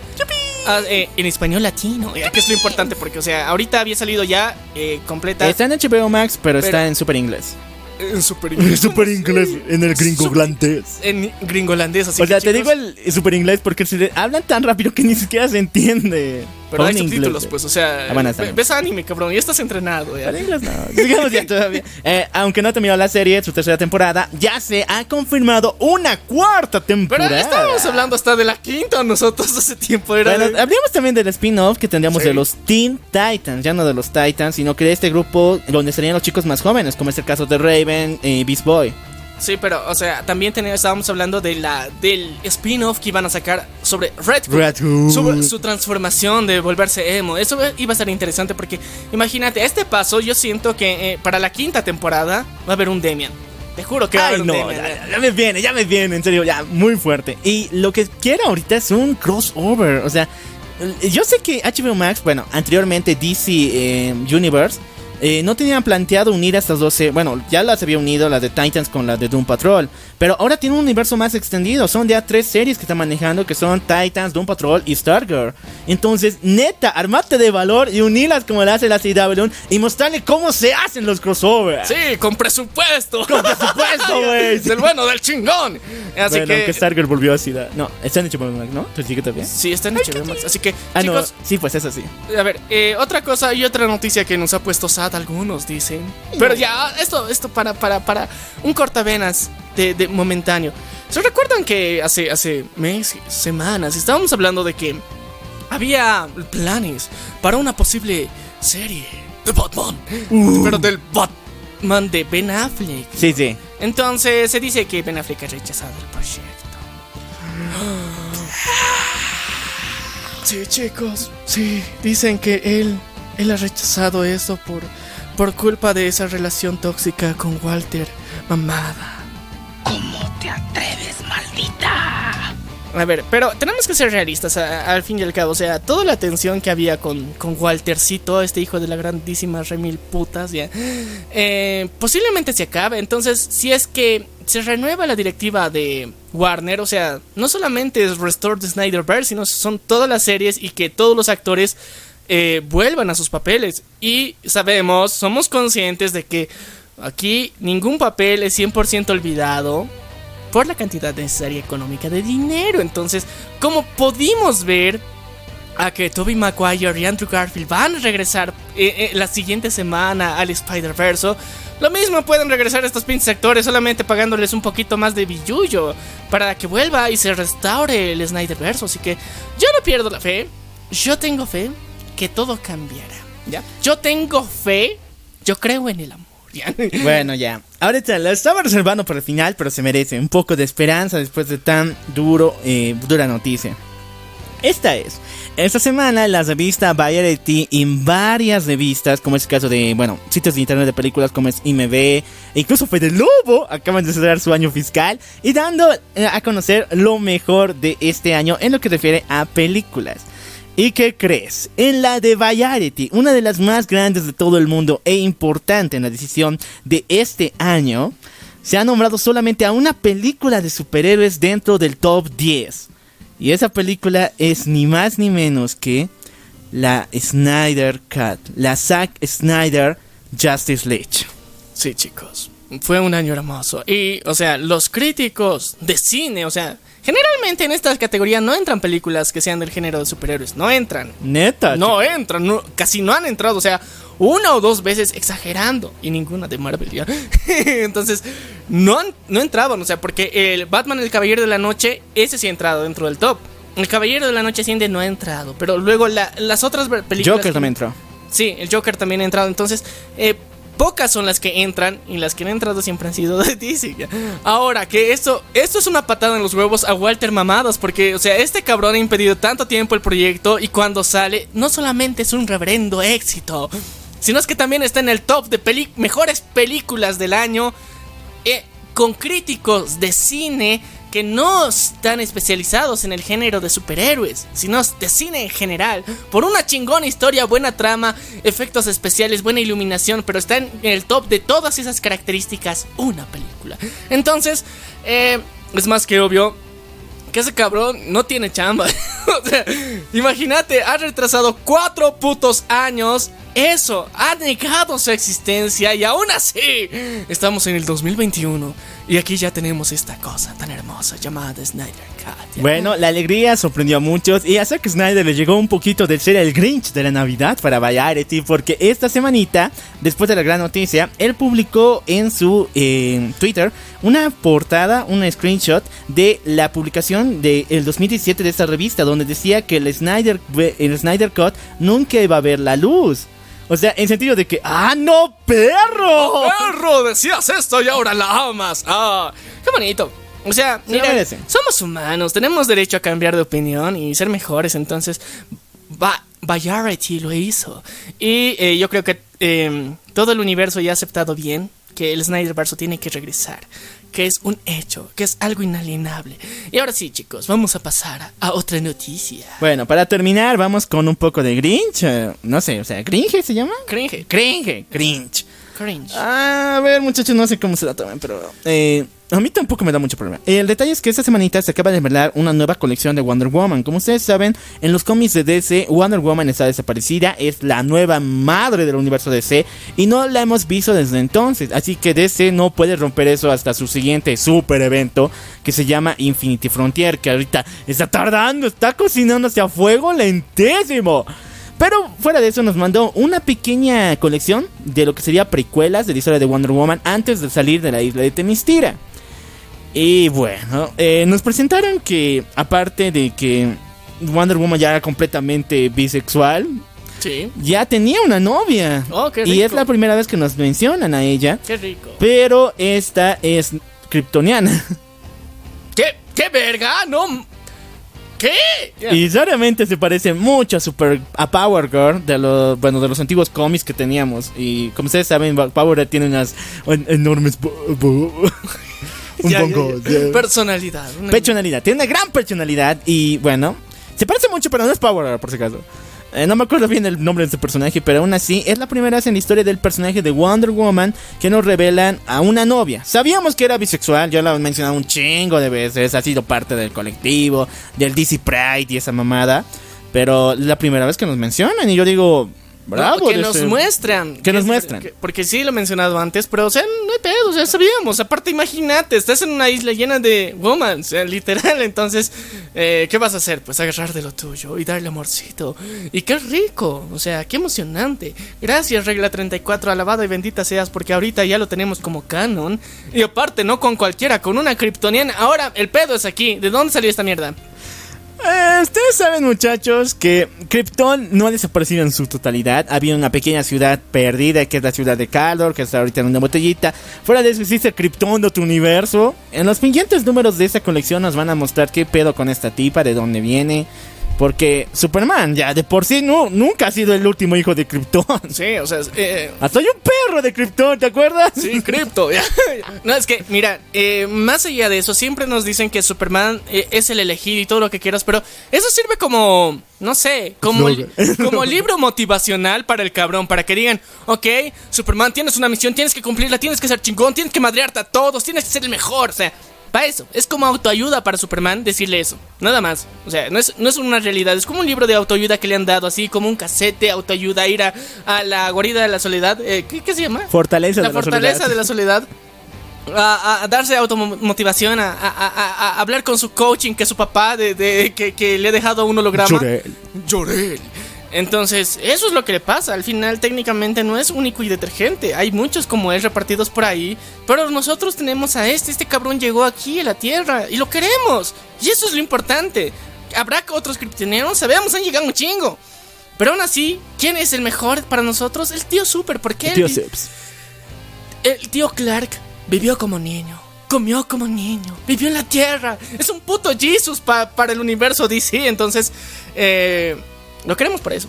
Ah, eh, en español latino, ya que es lo importante, porque, o sea, ahorita había salido ya eh, completa. Está en HBO Max, pero, Pero- está en super inglés. En super inglés. Super inglés en el gringo glandés. En gringolandés, así o sea, que, te chicos, digo el super inglés porque si le- hablan tan rápido que ni siquiera se entiende. Pero hay Pon inglés, subtítulos, güey. pues, o sea, Ah, bueno, ves anime, cabrón, y estás entrenado. ya. Pero inglés no. Sigamos ya todavía. [LAUGHS] Eh, aunque no ha terminado la serie, su tercera temporada, ya se ha confirmado una cuarta Pero temporada. estábamos hablando hasta de la quinta nosotros hace tiempo. Era Bueno, de- habríamos también del spin-off que tendríamos Sí. de los Teen Titans, ya no de los Titans, sino que de este grupo donde estarían los chicos más jóvenes, como es el caso de Raven y Beast Boy. Sí, pero, o sea, también teníamos- estábamos hablando de la del spin-off que iban a sacar sobre Red Hood. Red Hood. Sobre su transformación de volverse emo. Eso iba a ser interesante porque, imagínate, a este paso yo siento que eh, para la quinta temporada va a haber un Demian. Te juro que va a haber un Demian. ya me viene, ya me viene, en serio, ya, muy fuerte. Y lo que quiero ahorita es un crossover, o sea, yo sé que HBO Max, bueno, anteriormente DC eh, Universe, eh, no tenían planteado unir estas 12, bueno, ya las había unido las de Titans con las de Doom Patrol, pero ahora tiene un universo más extendido, son ya tres series que están manejando que son Titans, Doom Patrol y Stargirl. Entonces, neta, armate de valor y unirlas como la hace la CW y mostrarle cómo se hacen los crossovers. Sí, con presupuesto. Con presupuesto, [LAUGHS] güey. del bueno, del chingón. Así bueno, que. aunque Stargirl volvió así. da- No, está en HBO Max, ¿no? ¿Te sigue todavía? Sí, está en HBO Max. Así que, Ah, chicos, no. Sí, pues eso sí. A ver, eh, otra cosa y otra noticia que nos ha puesto SAT, algunos dicen. Pero ya, esto, esto para, para, para un cortavenas de, de momentáneo. ¿Se recuerdan que hace, hace meses, semanas, estábamos hablando de que había planes para una posible serie de Batman? Pero del Batman de Ben Affleck. Sí, sí. Entonces se dice que Ben Affleck ha rechazado el proyecto. [GASPS] Sí, chicos, sí, dicen que él, él ha rechazado esto por, por culpa de esa relación tóxica con Walter Mamada. ¿Cómo te atreves, maldita? A ver, pero tenemos que ser realistas al fin y al cabo. O sea, toda la tensión que había con, con Waltercito, este hijo de la grandísima remil putas, ya. eh, posiblemente se acabe. Entonces, si es que se renueva la directiva de Warner, o sea, no solamente es Restore the Snyderverse, sino son todas las series y que todos los actores eh, vuelvan a sus papeles. Y sabemos, somos conscientes de que aquí ningún papel es 100% olvidado por la cantidad necesaria económica de dinero. Entonces, como pudimos ver a que Tobey Maguire y Andrew Garfield van a regresar eh, eh, la siguiente semana al Spider-Verse, lo mismo pueden regresar estos pinches actores solamente pagándoles un poquito más de billullo para que vuelva y se restaure el Snyderverse. Así que yo no pierdo la fe. Yo tengo fe que todo cambiará. ¿ya? Yo tengo fe. Yo creo en el amor. Bueno, ya. Ahorita lo estaba reservando para el final, pero se merece un poco de esperanza después de tan duro, eh, dura noticia. Esta es. Esta semana la revista Variety y varias revistas, como es el caso de, bueno, sitios de internet de películas como es IMB, e incluso Fede Lobo, acaban de cerrar su año fiscal y dando eh, a conocer lo mejor de este año en lo que refiere a películas. ¿Y qué crees? En la de Variety, una de las más grandes de todo el mundo e importante en la decisión de este año, se ha nombrado solamente a una película de superhéroes dentro del top 10. Y esa película es ni más ni menos que la Snyder Cut, la Zack Snyder Justice League. Sí, chicos. Fue un año hermoso. Y, o sea, los críticos de cine, o sea, generalmente en esta categoría no entran películas que sean del género de superhéroes. No entran. Neta. No entran, no- casi no han entrado. O sea, una o dos veces exagerando. Y ninguna de Marvel ya. [LAUGHS] Entonces, no, no entraban. O sea, porque el Batman, el Caballero de la Noche, ese sí ha entrado dentro del top. El Caballero de la Noche Asciende no ha entrado. Pero luego la- las otras películas. Joker también entró. Sí, el Joker también ha entrado. Entonces, eh, pocas son las que entran y las que han entrado siempre han sido [LAUGHS] de DC. Ahora, que esto, esto es una patada en los huevos a Walter Mamadas, porque, o sea, este cabrón ha impedido tanto tiempo el proyecto y cuando sale, no solamente es un reverendo éxito, sino es que también está en el top de mejores películas del año. eh, con críticos de cine que no están especializados en el género de superhéroes, sino de cine en general, por una chingona historia, buena trama, efectos especiales, buena iluminación, pero está en el top de todas esas características una película. Entonces, eh, es más que obvio que ese cabrón no tiene chamba. [LAUGHS] o sea, imagínate, ha retrasado cuatro putos años. Eso, ha negado su existencia y aún así estamos en el 2021 y aquí ya tenemos esta cosa tan hermosa llamada Snyder Cut. Bueno, la alegría sorprendió a muchos y a Zack Snyder le llegó un poquito de ser el Grinch de la Navidad para Variety porque esta semanita, después de la gran noticia, él publicó en su eh, Twitter una portada, un screenshot de la publicación del 2017 de esta revista donde decía que el Snyder, el Snyder Cut nunca iba a ver la luz. O sea, en sentido de que, ¡ah, no, perro! Perro, decías esto y ahora la amas. Ah, qué bonito. O sea, Se mira, somos humanos, tenemos derecho a cambiar de opinión y ser mejores. Entonces, Va- Variety lo hizo. Y eh, yo creo que eh, todo el universo ya ha aceptado bien que el Snyderverse tiene que regresar. Que es un hecho, que es algo inalienable. Y ahora sí, chicos, vamos a pasar a otra noticia. Bueno, para terminar, vamos con un poco de Grinch. eh, no sé, o sea, ¿Gringe se llama? Cringe. Cringe, Grinch. Cringe. A ver, muchachos, no sé cómo se la toman, pero eh, a mí tampoco me da mucho problema. El detalle es que esta semanita se acaba de revelar una nueva colección de Wonder Woman. Como ustedes saben, en los cómics de DC, Wonder Woman está desaparecida, es la nueva madre del universo DC y no la hemos visto desde entonces. Así que DC no puede romper eso hasta su siguiente super evento que se llama Infinity Frontier, que ahorita está tardando, está cocinándose a fuego lentísimo. Pero fuera de eso nos mandó una pequeña colección de lo que sería precuelas de la historia de Wonder Woman antes de salir de la isla de Temistira. Y bueno, eh, nos presentaron que aparte de que Wonder Woman ya era completamente bisexual, Sí. ya tenía una novia. Oh, qué y es la primera vez que nos mencionan a ella. Qué rico. Pero esta es kryptoniana. ¿Qué? ¿Qué verga? No. ¿Qué? Y solamente se parece mucho a Super a Power Girl de los bueno de los antiguos cómics que teníamos y como ustedes saben Power tiene unas en- enormes [LAUGHS] Un Ya, poco, ya. ya. Personalidad. una- Personalidad, tiene una gran personalidad y bueno, se parece mucho, pero no es Power, por si acaso. Eh, no me acuerdo bien el nombre de este personaje, pero aún así es la primera vez en la historia del personaje de Wonder Woman que nos revelan a una novia. Sabíamos que era bisexual, yo lo he mencionado un chingo de veces, ha sido parte del colectivo, del DC Pride y esa mamada, pero es la primera vez que nos mencionan y yo digo, bravo. No, que nos muestran. Que nos Es- muestran. que- porque sí lo he mencionado antes, pero o sea, no hay pedo, sea, sabíamos. Aparte, imagínate, estás en una isla llena de woman, o sea, literal. Entonces, eh, ¿qué vas a hacer? Pues agarrar de lo tuyo y darle amorcito. Y qué rico, o sea, qué emocionante. Gracias, regla 34, alabada y bendita seas, porque ahorita ya lo tenemos como canon. Y aparte, no con cualquiera, con una kryptoniana. Ahora, el pedo es aquí. ¿De dónde salió esta mierda? Eh, ustedes saben, muchachos, que Krypton no ha desaparecido en su totalidad. Había una pequeña ciudad perdida, que es la ciudad de Kaldor, que está ahorita en una botellita. Fuera de eso existe Krypton de otro universo. En los siguientes números de esta colección nos van a mostrar qué pedo con esta tipa, de dónde viene. Porque Superman ya de por sí no, nunca ha sido el último hijo de Krypton. [LAUGHS] Sí, o sea, eh, Hasta hay un perro de Krypton, ¿te acuerdas? Sí, [LAUGHS] cripto. ya. [LAUGHS] no, es que, mira, eh, más allá de eso, siempre nos dicen que Superman eh, es el elegido y todo lo que quieras, pero eso sirve como, no sé, como, como libro motivacional para el cabrón, para que digan, ok, Superman, tienes una misión, tienes que cumplirla, tienes que ser chingón, tienes que madrearte a todos, tienes que ser el mejor, o sea. Para eso, es como autoayuda para Superman decirle eso, nada más. O sea, no es, no es una realidad, es como un libro de autoayuda que le han dado, así como un cassette de autoayuda, a ir a, a la guarida de la soledad. eh, ¿qué, qué se llama? Fortaleza la de la fortaleza soledad. de la soledad. A, a darse automotivación, a, a- a- a hablar con su coaching, que su papá de, de- que, que le ha dejado un holograma. Lloré. Lloré. Entonces, eso es lo que le pasa. Al final, técnicamente no es único y detergente. Hay muchos como él repartidos por ahí. Pero nosotros tenemos a este. Este cabrón llegó aquí a la Tierra y lo queremos. Y eso es lo importante. Habrá otros kryptonianos, sabemos, han llegado un chingo. Pero aún así, ¿quién es el mejor para nosotros? El tío Super. Porque Tío él, Seps. el tío Clark vivió como niño. Comió como niño. Vivió en la tierra. Es un puto Jesus pa- para el universo DC. Entonces, eh, lo queremos por eso.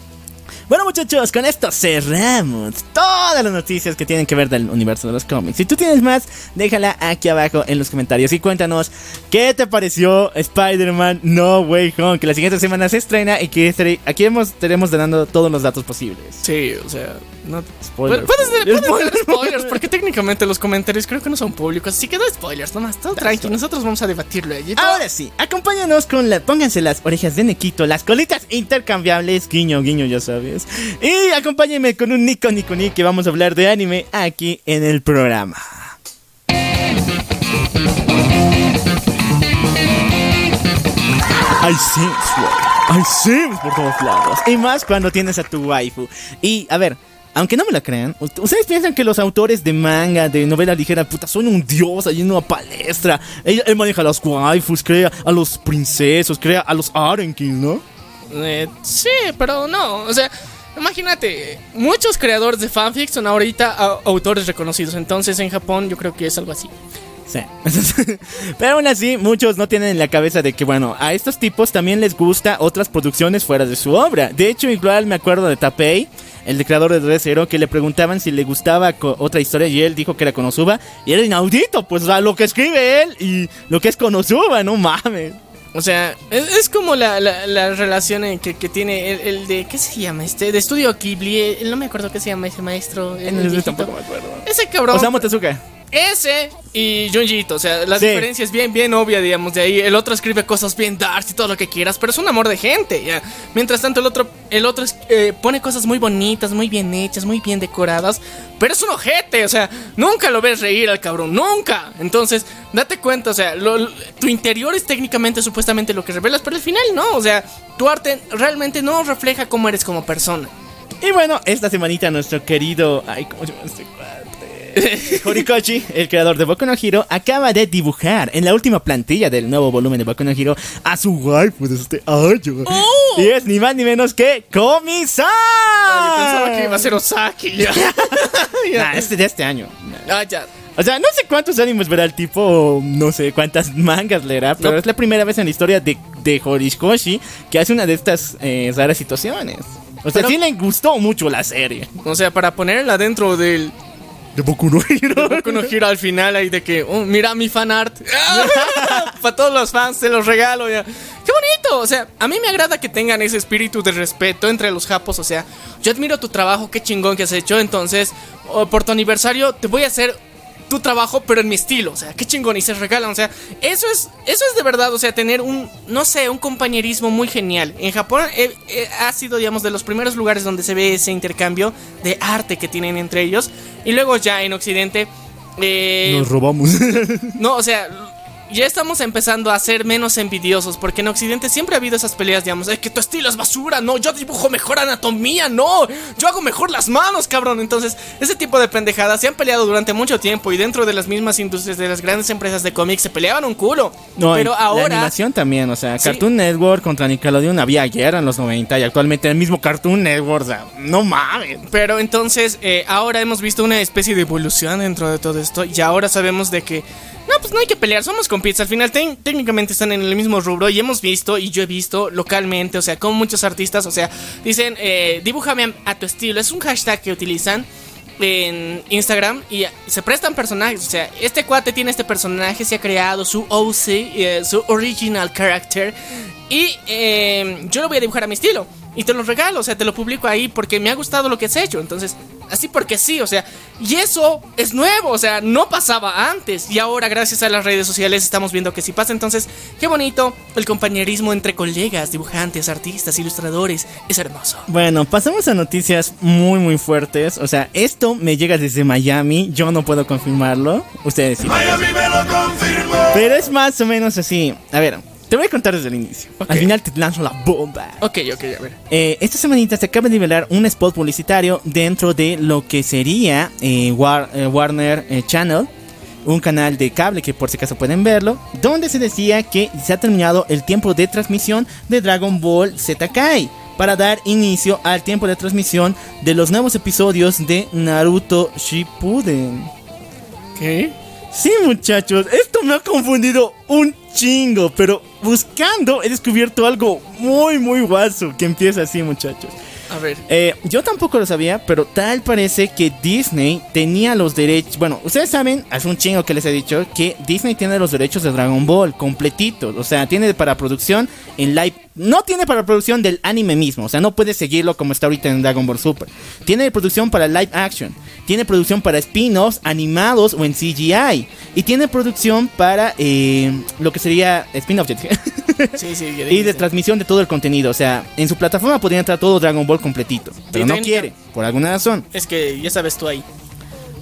Bueno muchachos, con esto cerramos todas las noticias que tienen que ver del universo de los cómics. Si tú tienes más, déjala aquí abajo en los comentarios y cuéntanos qué te pareció Spider-Man No Way Home, que la siguiente semana se estrena y que estaré- aquí hemos, estaremos dando todos los datos posibles. Sí, o sea, no. Spoiler. Puedes, puedes Spoiler. dar spoilers, porque técnicamente los comentarios creo que no son públicos. Así que da spoilers, nomás, todo tranqui. Nosotros vamos a debatirlo allí. Ahora sí, acompáñanos con la. Pónganse las orejas de Nequito, las colitas intercambiables, guiño, guiño, ya sabes. Y acompáñenme con un Nico Nico Nick que vamos a hablar de anime aquí en el programa. Hay sims. Hay sims por todos lados. Y más cuando tienes a tu waifu. Y, a ver, aunque no me la crean, ustedes piensan que los autores de manga, de novela ligera, puta, son un dios allí en una palestra. Él, él maneja a las waifus, crea a los princesos, crea a los Arenkin, ¿no? Eh, sí, pero no, o sea, imagínate, muchos creadores de fanfics son ahorita autores reconocidos, entonces en Japón yo creo que es algo así. Sí. [LAUGHS] Pero aún así, muchos no tienen en la cabeza de que, bueno, a estos tipos también les gusta otras producciones fuera de su obra. De hecho, igual me acuerdo de Tapei, el creador de Red Zero, que le preguntaban si le gustaba otra historia y él dijo que era Konosuba. Y era inaudito, pues a lo que escribe él y lo que es Konosuba, no mames. O sea, es, es como la, la, la relación que, que tiene el, el de, ¿qué se llama este? De estudio Ghibli, eh, no me acuerdo qué se llama ese maestro. el viejito. Tampoco me acuerdo. Ese cabrón. Osamu Tezuka. Ese y Junjito, o sea, la Sí. diferencia es bien, bien obvia, digamos, de ahí. El otro escribe cosas bien darks y todo lo que quieras, pero es un amor de gente, ya. Mientras tanto, el otro, el otro es- eh, pone cosas muy bonitas, muy bien hechas, muy bien decoradas, pero es un ojete, o sea, nunca lo ves reír al cabrón, nunca. Entonces, date cuenta, o sea, lo- tu interior es técnicamente, supuestamente lo que revelas, pero al final no, o sea, tu arte realmente no refleja cómo eres como persona. Y bueno, esta semanita nuestro querido... Ay, ¿cómo se llama este? [LAUGHS] Horikoshi, el creador de Boku no Hero, acaba de dibujar en la última plantilla del nuevo volumen de Boku no Hero a su waifu de este año. ¡Oh! Y es ni más ni menos que Komi-san. Yo pensaba que iba a ser Osaki, ya. [LAUGHS] Nah, [LAUGHS] este de este año. Ah, ya. O sea, no sé cuántos animes verá el tipo, no sé cuántas mangas leerá, pero No. es la primera vez en la historia de, de Horikoshi que hace una de estas eh, raras situaciones. O sea, Pero- sí le gustó mucho la serie. O sea, para ponerla dentro del De Boku no Hero. Boku no Hero al final ahí de que, oh, mira mi fan art. [LAUGHS] Para todos los fans te los regalo ya. Qué bonito, o sea, a mí me agrada que tengan ese espíritu de respeto entre los japos, o sea, yo admiro tu trabajo, qué chingón que has hecho, entonces, oh, por tu aniversario te voy a hacer tu trabajo, pero en mi estilo. O sea, qué chingón. Y se regalan. O sea, eso es, eso es de verdad. O sea, tener un, no sé, un compañerismo muy genial. En Japón eh, eh, ha sido, digamos, de los primeros lugares donde se ve ese intercambio de arte que tienen entre ellos. Y luego ya en Occidente. Eh, Nos robamos. no, o sea, ya estamos empezando a ser menos envidiosos, porque en Occidente siempre ha habido esas peleas, digamos, es que tu estilo es basura, no, yo dibujo mejor anatomía, no, yo hago mejor las manos, cabrón. Entonces, ese tipo de pendejadas se han peleado durante mucho tiempo y dentro de las mismas industrias de las grandes empresas de cómics se peleaban un culo. No, pero ahora... La animación también, o sea, Sí. Cartoon Network contra Nickelodeon había guerra en los 90 y actualmente el mismo Cartoon Network, o sea, no mames. Pero entonces, eh, ahora hemos visto una especie de evolución dentro de todo esto. Y ahora sabemos de que. No, pues no hay que pelear, somos compis. Al final, técnicamente están en el mismo rubro. Y hemos visto, y yo he visto localmente, o sea, como muchos artistas, o sea, dicen, eh, dibújame a tu estilo. Es un hashtag que utilizan en Instagram y se prestan personajes. O sea, este cuate tiene este personaje, se ha creado su OC, eh, su original character. Y eh, yo lo voy a dibujar a mi estilo. Y te lo regalo, o sea, te lo publico ahí porque me ha gustado lo que has hecho. Entonces, así porque sí, o sea, y eso es nuevo, o sea, no pasaba antes. Y ahora, gracias a las redes sociales, estamos viendo que sí pasa. Entonces, qué bonito el compañerismo entre colegas, dibujantes, artistas, ilustradores. Es hermoso. Bueno, pasamos a noticias muy muy fuertes. O sea, esto me llega desde Miami. Yo no puedo confirmarlo. Ustedes sí. Pero es más o menos así. A ver, te voy a contar desde el inicio. Al final te lanzo la bomba. Ok, ok, a ver. Eh, esta semanita se acaba de nivelar un spot publicitario dentro de lo que sería eh, War- eh, Warner Channel, un canal de cable que por si acaso pueden verlo, donde se decía que se ha terminado el tiempo de transmisión de Dragon Ball Z Kai para dar inicio al tiempo de transmisión de los nuevos episodios de Naruto Shippuden. ¿Qué? Sí, muchachos, esto me ha confundido un chingo, pero buscando he descubierto algo muy, muy guaso que empieza así, muchachos. A ver. Eh, yo tampoco lo sabía, pero tal parece que Disney tenía los derechos. Bueno, ustedes saben, hace un chingo que les he dicho que Disney tiene los derechos de Dragon Ball completitos. O sea, tiene para producción en live. No tiene para producción del anime mismo. O sea, no puede seguirlo como está ahorita en Dragon Ball Super. Tiene producción para live action. Tiene producción para spin-offs animados o en CGI. Y tiene producción para eh, lo que sería spin-off. Sí, sí, [LAUGHS] y de transmisión de todo el contenido. O sea, en su plataforma podría entrar todo Dragon Ball completito. Pero no quiere, por alguna razón. Es que ya sabes tú ahí.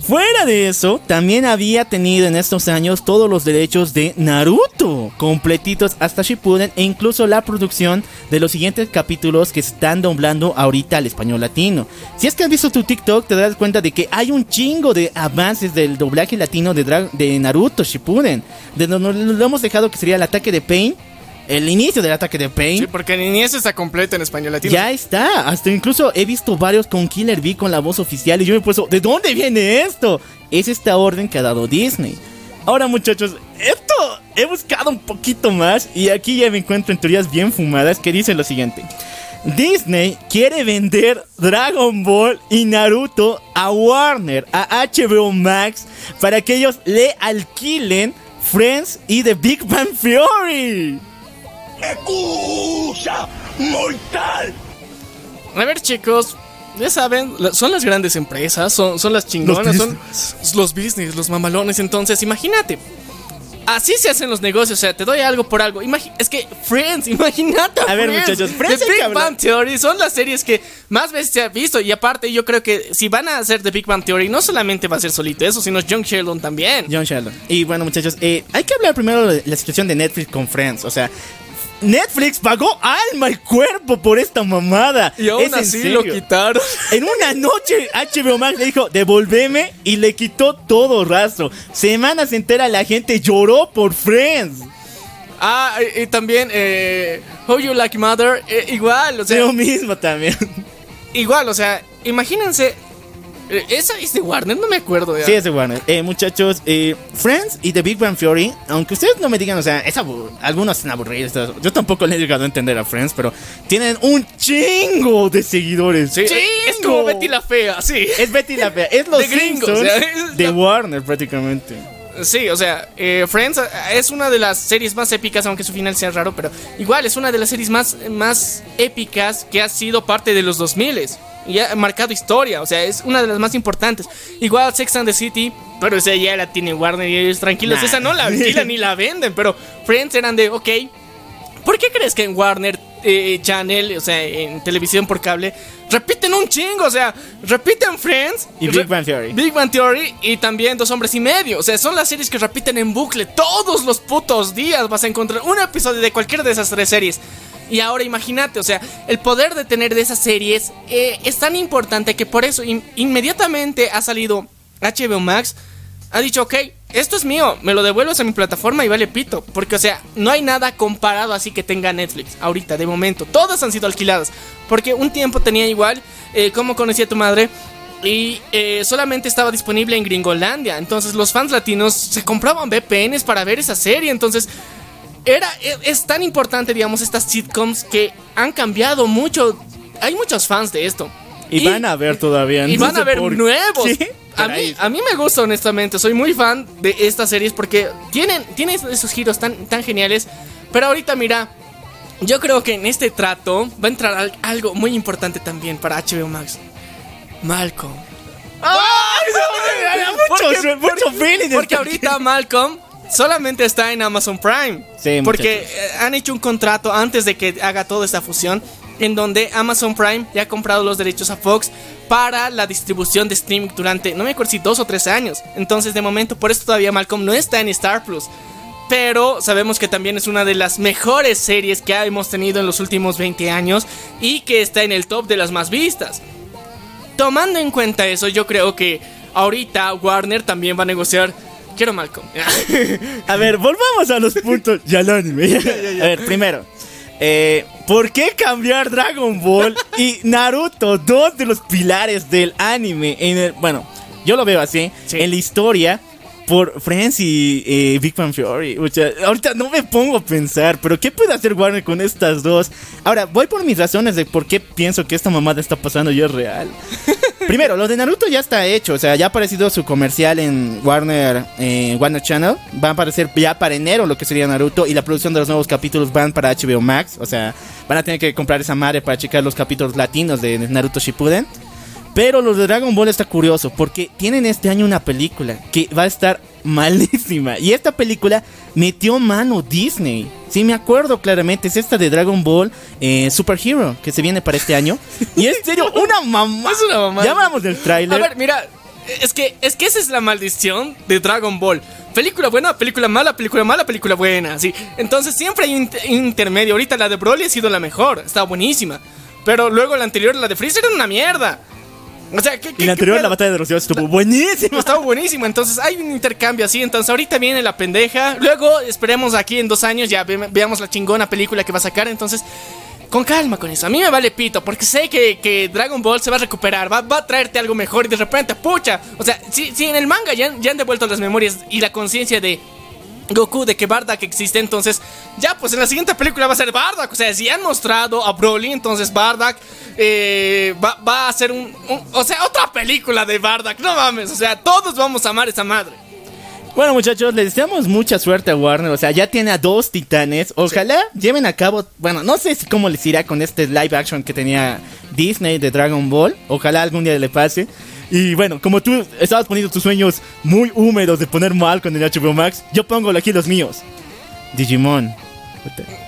Fuera de eso, también había tenido en estos años todos los derechos de Naruto completitos hasta Shippuden e incluso la producción de los siguientes capítulos que están doblando ahorita al español latino. Si es que has visto tu TikTok te das cuenta de que hay un chingo de avances del doblaje latino de, Dra- de Naruto Shippuden. De donde lo hemos dejado que sería el ataque de Pain, el inicio del ataque de Pain. Sí, porque ni eso está completo en español latino. Ya está, hasta incluso he visto varios con Killer Bee con la voz oficial y yo me he puesto, ¿de dónde viene esto? Es esta orden que ha dado Disney. Ahora muchachos, esto he buscado un poquito más y aquí ya me encuentro en teorías bien fumadas que dicen lo siguiente. Disney quiere vender Dragon Ball y Naruto a Warner, a HBO Max, para que ellos le alquilen Friends y The Big Bang Theory. ¡Excusa mortal! A ver, chicos, ya saben, son las grandes empresas, son, son las chingonas, son los business, los mamalones. Entonces, imagínate. Así se hacen los negocios, o sea, te doy algo por algo. Imagi- es que Friends, [LAUGHS] imagínate. A ver, Friends. muchachos, Friends The Big. Bang Theory son las series que más veces se ha visto. Y aparte, yo creo que si van a hacer The Big Bang Theory, no solamente va a ser solito eso, sino John Sheldon también. John Sheldon. Y bueno, muchachos, eh, hay que hablar primero de la situación de Netflix con Friends. O sea, Netflix pagó alma y cuerpo por esta mamada. Y aún Es así lo quitaron. En una noche HBO Max le dijo, devolveme y le quitó todo rastro. Semanas enteras la gente lloró por Friends. Ah, y, y también, eh, How You Like Mother, eh, igual, o sea, Yo mismo también. igual, o sea, imagínense Esa es de Warner, no me acuerdo. ya. Sí, es de Warner. Eh, muchachos, eh, Friends y The Big Bang Theory, aunque ustedes no me digan, o sea, es algunos son aburridos. Yo tampoco le he llegado a entender a Friends, pero tienen un chingo de seguidores. Sí, es como Betty la Fea, sí. Es Betty la Fea, es los De gringos, Simpsons o sea, es de la- Warner prácticamente. Sí, o sea, eh, Friends eh, es una de las series más épicas, aunque su final sea raro, pero igual es una de las series más, más épicas que ha sido parte de los 2000 y ha marcado historia, o sea, es una de las más importantes. Igual Sex and the City, pero esa ya la tiene Warner y ellos tranquilos, Nah. esa no la alquilan ni la venden, pero Friends eran de, ok, ¿por qué crees que en Warner eh, Channel, o sea, en televisión por cable, repiten un chingo? O sea, repiten Friends Y Big Bang Theory. Big Bang Theory y también Dos Hombres y Medio. O sea, son las series que repiten en bucle. Todos los putos días vas a encontrar un episodio de cualquiera de esas tres series. Y ahora imagínate, o sea, el poder de tener de esas series eh, es tan importante que por eso in- inmediatamente ha salido HBO Max. Ha dicho, ok, esto es mío, me lo devuelves a mi plataforma y vale pito. Porque, o sea, no hay nada comparado así que tenga Netflix ahorita, de momento. Todas han sido alquiladas. Porque un tiempo tenía igual, eh, como conocía tu madre, y eh, solamente estaba disponible en Gringolandia. Entonces los fans latinos se compraban VPNs para ver esa serie. Entonces era, e- es, tan importante, digamos, estas sitcoms que han cambiado mucho. Hay muchos fans de esto. Y, van a ver todavía. Y no van sé a ver nuevos. qué. A mí, a mí me gusta, honestamente. Soy muy fan de estas series porque tienen, tienen esos giros tan, tan geniales. Pero ahorita, mira, yo creo que en este trato va a entrar al- algo muy importante también para HBO Max. Malcolm. Mucho, mucho feeling. Porque ahorita Malcolm solamente está en Amazon Prime. Sí, porque muchachos. eh, han hecho un contrato antes de que haga toda esta fusión. En donde Amazon Prime ya ha comprado los derechos a Fox para la distribución de streaming durante, no me acuerdo si dos o tres años. Entonces, de momento, por eso todavía Malcolm no está en Star Plus. Pero sabemos que también es una de las mejores series que hemos tenido en los últimos 20 años y que está en el top de las más vistas. Tomando en cuenta eso, yo creo que ahorita Warner también va a negociar. Quiero Malcolm. [LAUGHS] [LAUGHS] A ver, volvamos a los puntos. ya al anime. [LAUGHS] A ver, primero. eh, ¿Por qué cambiar Dragon Ball y Naruto, dos de los pilares del anime? En el, bueno, yo lo veo así. Sí. En la historia, por Friends y eh, Big Bang Theory. O sea, ahorita no me pongo a pensar, pero ¿qué puede hacer Warner con estas dos? Ahora, voy por mis razones de por qué pienso que esta mamada está pasando y es real. [LAUGHS] Primero, lo de Naruto ya está hecho, o sea, ya ha aparecido su comercial en Warner, eh, Warner Channel. Va a aparecer ya para enero lo que sería Naruto y la producción de los nuevos capítulos van para HBO Max. O sea, van a tener que comprar esa madre para checar los capítulos latinos de Naruto Shippuden. Pero lo de Dragon Ball está curioso porque tienen este año una película que va a estar [LAUGHS] malísima. Y esta película metió mano Disney. Sí, me acuerdo claramente. Es esta de Dragon Ball eh, Super Hero que se viene para este año. Y en serio, [LAUGHS] una mamá. Es una mamada. Ya hablamos del A tráiler. ver, mira, es que, es que esa es la maldición de Dragon Ball. Película buena, película mala, película mala, película buena. Sí. Entonces siempre hay un inter- intermedio. Ahorita la de Broly ha sido la mejor, estaba buenísima. Pero luego la anterior, la de Freezer, era una mierda. O sea, ¿qué, Y la anterior, la batalla de los dioses, estuvo buenísima. Estaba buenísimo, entonces hay un intercambio así. Entonces ahorita viene la pendeja. Luego esperemos aquí en dos años ya ve- veamos la chingona película que va a sacar. Entonces, con calma con eso. A mí me vale pito porque sé que, que Dragon Ball se va a recuperar, va, va a traerte algo mejor y de repente, pucha. O sea, si, si en el manga ya, ya han devuelto las memorias y la conciencia de Goku de que Bardock existe, entonces ya pues en la siguiente película va a ser Bardock, o sea, si han mostrado a Broly, entonces Bardock eh, va, va a ser un, o sea, otra película de Bardock, no mames, o sea, todos vamos a amar esa madre. Bueno, muchachos, les deseamos mucha suerte a Warner. O sea, ya tiene a dos titanes. Ojalá lleven a cabo. Bueno, no sé si cómo les irá con este live action que tenía Disney de Dragon Ball. Ojalá algún día le pase. Y bueno, como tú estabas poniendo tus sueños muy húmedos de poner mal con el HBO Max, yo pongo aquí los míos: Digimon.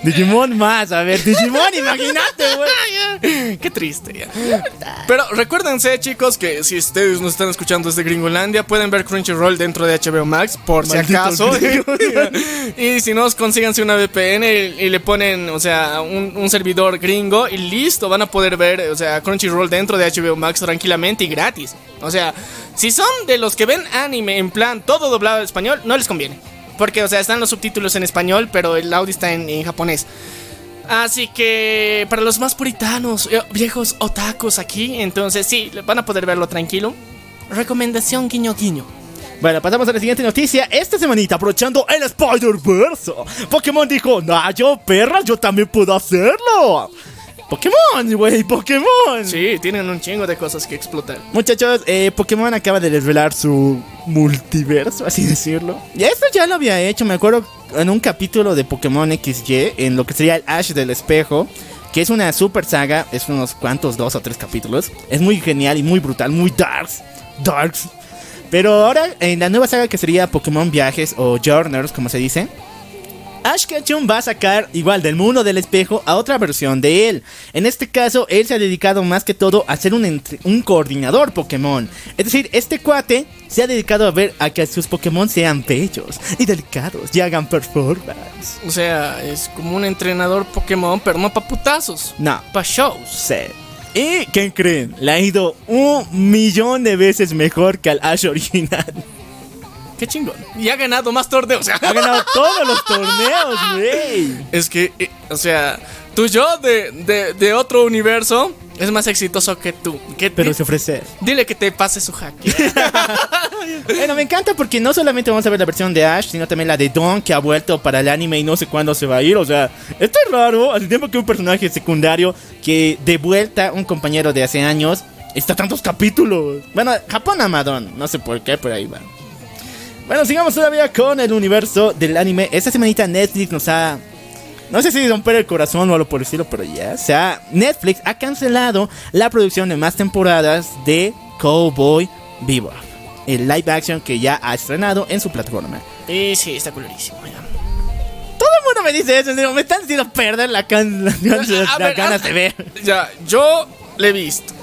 Digimon más, a ver, Digimon, [LAUGHS] imagínate, güey. [LAUGHS] Qué triste ya. Pero recuérdense, chicos, que si ustedes nos están escuchando desde Gringolandia, pueden ver Crunchyroll dentro de HBO Max, por si acaso. [LAUGHS] y si no, consíganse una VPN y, y le ponen, o sea, un, un servidor gringo y listo, van a poder ver, o sea, Crunchyroll dentro de HBO Max tranquilamente y gratis. O sea, si son de los que ven anime en plan todo doblado al español, no les conviene. Porque, o sea, están los subtítulos en español, pero el audio está en, en japonés. Así que para los más puritanos, eh, viejos otakus aquí, entonces sí, van a poder verlo tranquilo. recomendación guiño guiño. Bueno, pasamos a la siguiente noticia. Esta semanita, aprovechando el Spider-Verse, Pokémon dijo: Nah, yo, perra, yo también puedo hacerlo. Pokémon, güey, Pokémon. Sí, tienen un chingo de cosas que explotar. Muchachos, eh, Pokémon acaba de desvelar su multiverso, así decirlo. Y esto ya lo había hecho, me acuerdo, en un capítulo de Pokémon XY, en lo que sería el Ash del Espejo, que es una super saga, es unos cuantos, dos o tres capítulos. Es muy genial y muy brutal, muy darks, darks. Pero ahora, en la nueva saga que sería Pokémon Viajes o Journers, como se dice, Ash Ketchum va a sacar igual del mundo del espejo a otra versión de él. En este caso, él se ha dedicado más que todo a ser un, coordinador Pokémon. Es decir, este cuate se ha dedicado a ver a que sus Pokémon sean bellos y delicados y hagan performance. O sea, es como un entrenador Pokémon, pero no pa' putazos. No, Pa' shows. ¿Y qué creen? Le ha ido un millón de veces mejor que al Ash original. Qué chingón. Y ha ganado más torneos. Ha ganado todos los torneos, güey. Es que, eh, o sea, tu yo de, de, de otro universo es más exitoso que tú. Que Pero se ofrece. Dile que te pase su hack. [LAUGHS] Bueno, me encanta porque no solamente vamos a ver la versión de Ash, sino también la de Dawn que ha vuelto para el anime y no sé cuándo se va a ir. O sea, esto es raro. Hace tiempo que un personaje secundario que de vuelta un compañero de hace años está tantos capítulos. Bueno, Japón Amadón, no sé por qué, pero ahí va. Bueno, sigamos todavía con el universo del anime. Esta semanita Netflix nos ha no sé si romper el corazón o algo por el estilo, pero ya. O sea, Netflix ha cancelado la producción de más temporadas de Cowboy Bebop. El live action que ya ha estrenado en su plataforma. y sí, está culerísimo. ya. Todo el mundo me dice eso. digo, me están haciendo perder la can- [LAUGHS] las ganas, A las ver, ganas a- de ver. Ya, yo le he visto.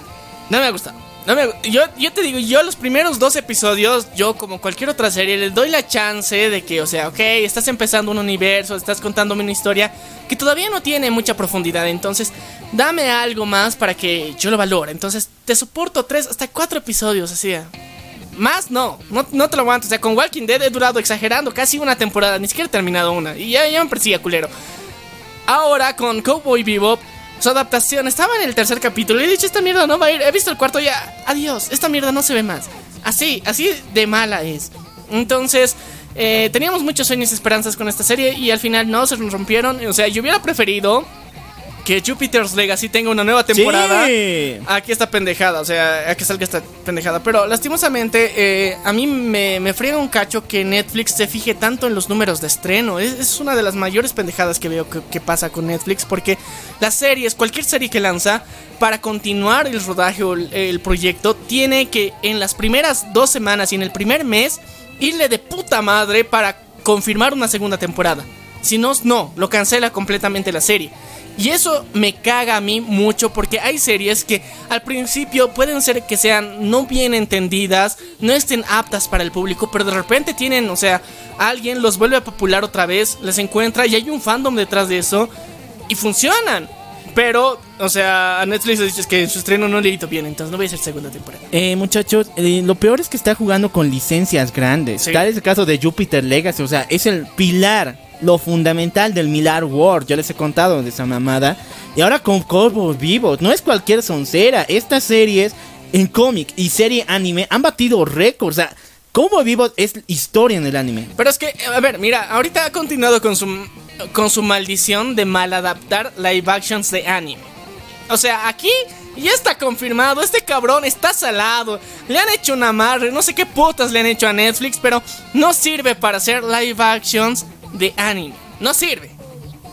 No me ha gustado. No me, yo, yo te digo, yo los primeros dos episodios, yo como cualquier otra serie, les doy la chance de que, o sea, ok, estás empezando un universo, estás contándome una historia que todavía no tiene mucha profundidad, entonces dame algo más para que yo lo valore. Entonces te soporto tres hasta cuatro episodios, así. Más no, no, no te lo aguanto. O sea, con Walking Dead he durado exagerando casi una temporada, ni siquiera he terminado una. Y ya, me parecía culero. Ahora con Cowboy Bebop, su adaptación estaba en el tercer capítulo y he dicho, esta mierda no va a ir. He visto el cuarto ya, adiós, esta mierda no se ve más. Así, así de mala es. Entonces, eh, teníamos muchos sueños y esperanzas con esta serie y al final no se nos rompieron. O sea, yo hubiera preferido que Jupiter's Legacy tenga una nueva temporada. Sí. Aquí esta pendejada, o sea, a que salga esta pendejada. Pero lastimosamente, eh, a mí me, me friega un cacho que Netflix se fije tanto en los números de estreno. Es, es una de las mayores pendejadas que veo que, que pasa con Netflix. Porque las series, cualquier serie que lanza, para continuar el rodaje o el, el proyecto, tiene que en las primeras dos semanas y en el primer mes irle de puta madre para confirmar una segunda temporada. Si no, no, lo cancela completamente la serie. Y eso me caga a mí mucho porque hay series que al principio pueden ser que sean no bien entendidas, no estén aptas para el público, pero de repente tienen, o sea, alguien los vuelve a popular otra vez, les encuentra y hay un fandom detrás de eso y funcionan. Pero, o sea, a Netflix le dices que su estreno no le hizo bien, entonces no voy a hacer segunda temporada. Eh, muchachos, eh, lo peor es que está jugando con licencias grandes. Sí. Tal es el caso de Jupiter Legacy, o sea, es el pilar, lo fundamental del Milar World. Ya les he contado de esa mamada. Y ahora con Corvos Vivos, no es cualquier soncera. Estas series en cómic y serie anime han batido récords. O sea, Cowboy Vivo es historia en el anime. Pero es que, a ver, mira, ahorita ha continuado con su, con su maldición de mal adaptar live actions de anime. O sea, aquí ya está confirmado, este cabrón está salado. Le han hecho un amarre, no sé qué putas le han hecho a Netflix, pero no sirve para hacer live actions de anime. No sirve.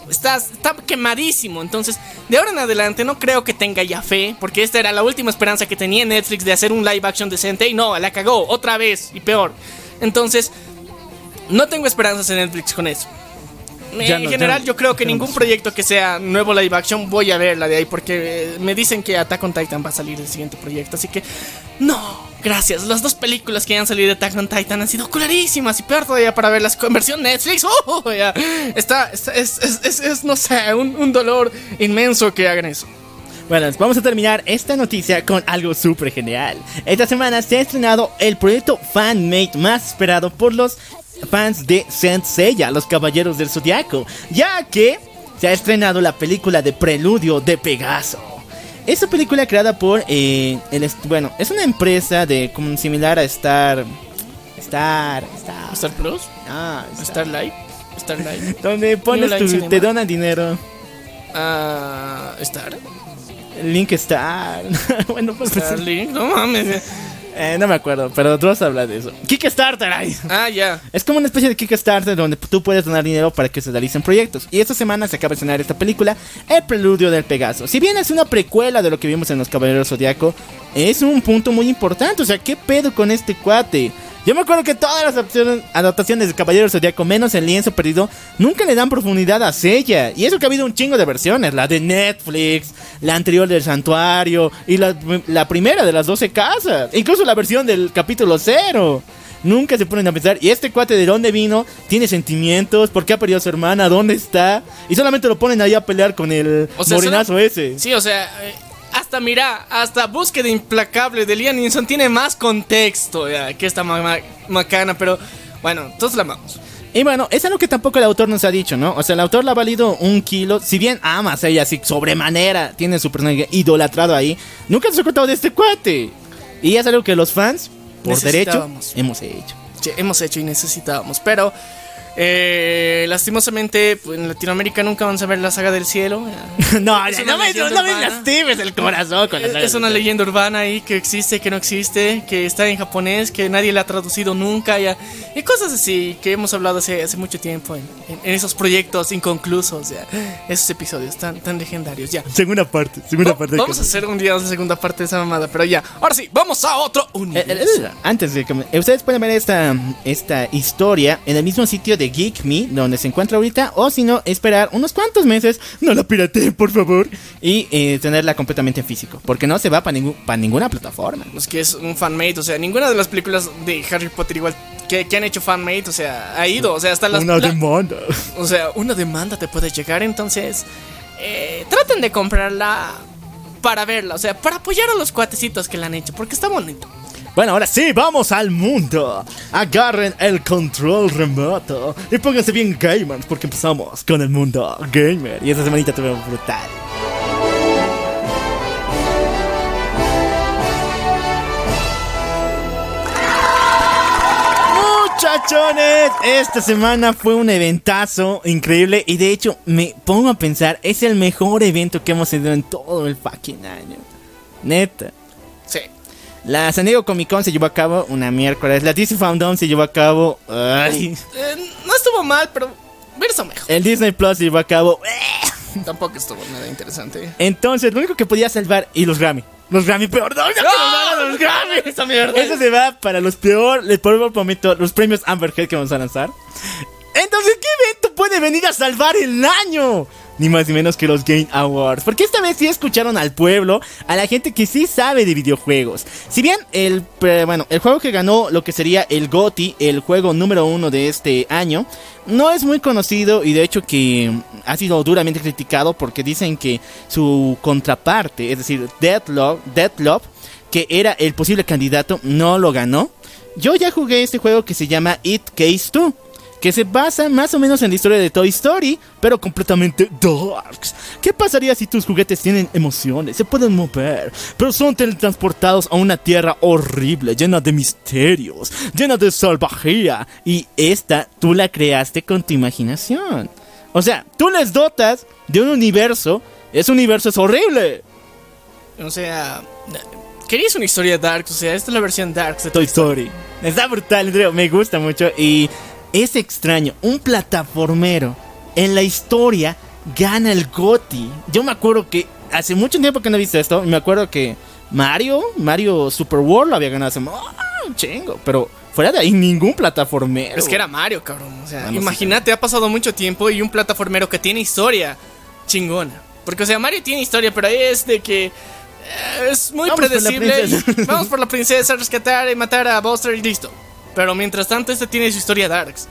Está, está quemadísimo. Entonces, de ahora en adelante no creo que tenga ya fe. Porque esta era la última esperanza que tenía Netflix de hacer un live action decente. Y no, la cagó otra vez y peor. Entonces, no tengo esperanzas en Netflix con eso. Ya en no, general, yo creo que no ningún proyecto que sea nuevo live action voy a ver la de ahí. Porque eh, me dicen que Attack on Titan va a salir el siguiente proyecto. Así que, no, gracias. Las dos películas que han salido de Attack on Titan han sido clarísimas. Y peor todavía para verlas con versión Netflix. [LAUGHS] ¡Oh! ya. Está, está- es, es- es- es, no sé, un, dolor inmenso que hagan eso. Bueno, vamos a terminar esta noticia con algo súper genial. Esta semana se ha estrenado el proyecto fanmate más esperado por los fans de Saint Seiya, los Caballeros del Zodiaco, ya que se ha estrenado la película de preludio de Pegaso. Esta película creada por, eh, el, bueno, es una empresa de como similar a Star, Star, Star, Star Plus, ah, Star, Starlight, Starlight, [LAUGHS] donde pones tu, Cinema. te donan dinero. ah, Star, Link Star. [LAUGHS] bueno, pues, pues, Starlink, no mames. Eh, no me acuerdo, pero Dross habla de eso. Kickstarter, ay. Ah, ya. Es como una especie de Kickstarter donde tú puedes donar dinero para que se realicen proyectos. Y esta semana se acaba de estrenar esta película, El Preludio del Pegaso. Si bien es una precuela de lo que vimos en Los Caballeros Zodiaco, es un punto muy importante. O sea, ¿qué pedo con este cuate? Yo me acuerdo que todas las adaptaciones, adaptaciones de Caballeros Zodiaco, menos el lienzo perdido, nunca le dan profundidad a Sella. Y eso que ha habido un chingo de versiones: la de Netflix, la anterior del Santuario y la, la primera de las 12 casas. Incluso la versión del capítulo 0. Nunca se ponen a pensar, ¿y este cuate de dónde vino? ¿Tiene sentimientos? ¿Por qué ha perdido a su hermana? ¿Dónde está? Y solamente lo ponen ahí a pelear con el O sea, solo- ese. Sí, o sea, eh, hasta mira, hasta Búsqueda Implacable de Liam Neeson tiene más contexto ya, que esta ma- ma- macana, pero bueno, todos la amamos. Y bueno, es algo que tampoco el autor nos ha dicho, ¿no? O sea, el autor le ha valido un kilo. Si bien amas a ella así sobremanera, tiene su personaje idolatrado ahí, nunca se ha contado de este cuate. Y es algo que los fans, por derecho, hemos hecho. Sí, hemos hecho y necesitábamos, pero eh, lastimosamente pues, en Latinoamérica nunca vamos a ver la saga del cielo. [LAUGHS] no, Es no me, leyenda no me lastimes el corazón con la Es, saga es una del- leyenda urbana ahí que existe, que no existe, que está en japonés, que nadie la ha traducido nunca, ya. y cosas así que hemos hablado hace, hace mucho tiempo en, en- en esos proyectos inconclusos, ya. esos episodios tan, tan legendarios, ya. Segunda parte, segunda parte. vamos a hacer un día de segunda parte de esa mamada, pero ya. Ahora sí, vamos a otro Eh, universo. eh, eh, Antes de que eh, ustedes pueden ver esta, esta historia en el mismo sitio de Geek Me, donde se encuentra ahorita, o si no, esperar unos cuantos meses, no la pirateen, por favor, y eh, tenerla completamente en físico, porque no se va para ninguna plataforma. Pues que es un fanmate, o sea, ninguna de las películas de Harry Potter igual que, que han hecho fanmate, o sea, ha ido, o sea, hasta las... Una la- demanda. o sea, una demanda te puede llegar, entonces eh, traten de comprarla para verla, o sea, para apoyar a los cuatecitos que la han hecho, porque está bonito. Bueno, ahora sí, vamos al mundo. Agarren el control remoto y pónganse bien gamers porque empezamos con el mundo gamer. y esta semanita tuve brutal. Muchachones, esta semana fue un eventazo increíble y de hecho me pongo a pensar, es el mejor evento que hemos tenido en todo el fucking año. Neta. Sí. La San Diego Comic Con se llevó a cabo una miércoles, la DC Fandom se llevó a cabo... ay, Eh, no estuvo mal, pero verso mejor. el Disney Plus se llevó a cabo... Tampoco estuvo nada interesante. Entonces, lo único que podía salvar. Y los Grammy. Los Grammy, peor. No, no, los Grammy. Esa mierda. Eso se va para los peor, el peor momento, los premios Amberhead que vamos a lanzar. Entonces, ¿qué evento puede venir a salvar el año? Ni más ni menos que los Game Awards. Porque esta vez sí escucharon al pueblo, a la gente que sí sabe de videojuegos. Si bien el, eh, bueno, el juego que ganó lo que sería el GOTY, el juego número uno de este año, no es muy conocido y de hecho que ha sido duramente criticado porque dicen que su contraparte, es decir, Deadlock, Deadlock que era el posible candidato, no lo ganó. Yo ya jugué este juego que se llama It Case 2, que se basa más o menos en la historia de Toy Story, pero completamente darks. ¿Qué pasaría si tus juguetes tienen emociones, se pueden mover, pero son teletransportados a una tierra horrible, llena de misterios, llena de salvajía? Y esta tú la creaste con tu imaginación. O sea, tú les dotas de un universo, ese universo es horrible. O sea, querías una historia dark, o sea, esta es la versión dark de Toy Story. Está brutal, me gusta mucho. Y es extraño, un plataformero en la historia gana el GOTY. Yo me acuerdo que hace mucho tiempo que no he visto esto. y Me acuerdo que Mario, Mario Super World lo había ganado hace ¡ah, un chingo. Pero fuera de ahí, ningún plataformero. Es que era Mario, cabrón. O sea, Bueno, sí, imagínate, ha pasado mucho tiempo y un plataformero que tiene historia chingona. Porque, o sea, Mario tiene historia, pero ahí es de que eh, es muy Vamos predecible. Vamos por la princesa, rescatar y matar a Buster y listo. Pero mientras tanto, este tiene su historia darks.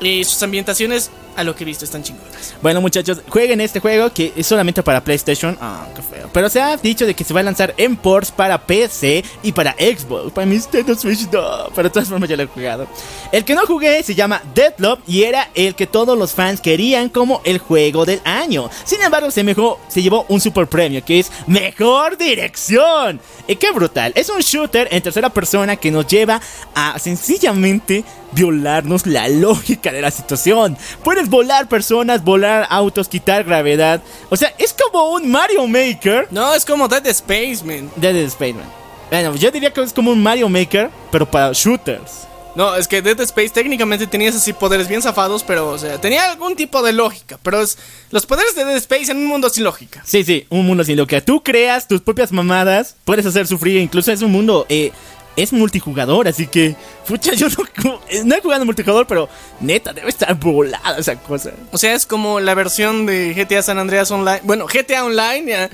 Y sus ambientaciones a lo que he visto están chingones. Bueno, muchachos, jueguen este juego que es solamente para PlayStation. Ah, qué feo. Pero se ha dicho de que se va a lanzar en ports para PC y para Xbox. Para Nintendo Switch no. Pero de todas formas ya lo he jugado. El que no jugué se llama Deadlock y era el que todos los fans querían como el juego del año. Sin embargo, se, mejor, se llevó un super premio que es Mejor Dirección. Y qué brutal. Es un shooter en tercera persona que nos lleva a sencillamente violarnos la lógica de la situación. Puedes volar personas, volar autos, quitar gravedad. O sea, es como un Mario Maker. No, es como Dead Space, man. Dead Space, man. Bueno, yo diría que es como un Mario Maker, pero para shooters. No, es que Dead Space técnicamente tenías así poderes bien zafados, pero, o sea, tenía algún tipo de lógica. Pero es los poderes de Dead Space en un mundo sin lógica. Sí, sí, un mundo sin lógica. Tú creas tus propias mamadas, puedes hacer sufrir, incluso es un mundo eh, es multijugador, así que, pucha, yo no, no he jugado multijugador, pero neta, debe estar volada esa cosa. O sea, es como la versión de GTA San Andreas Online. Bueno, GTA Online, ya,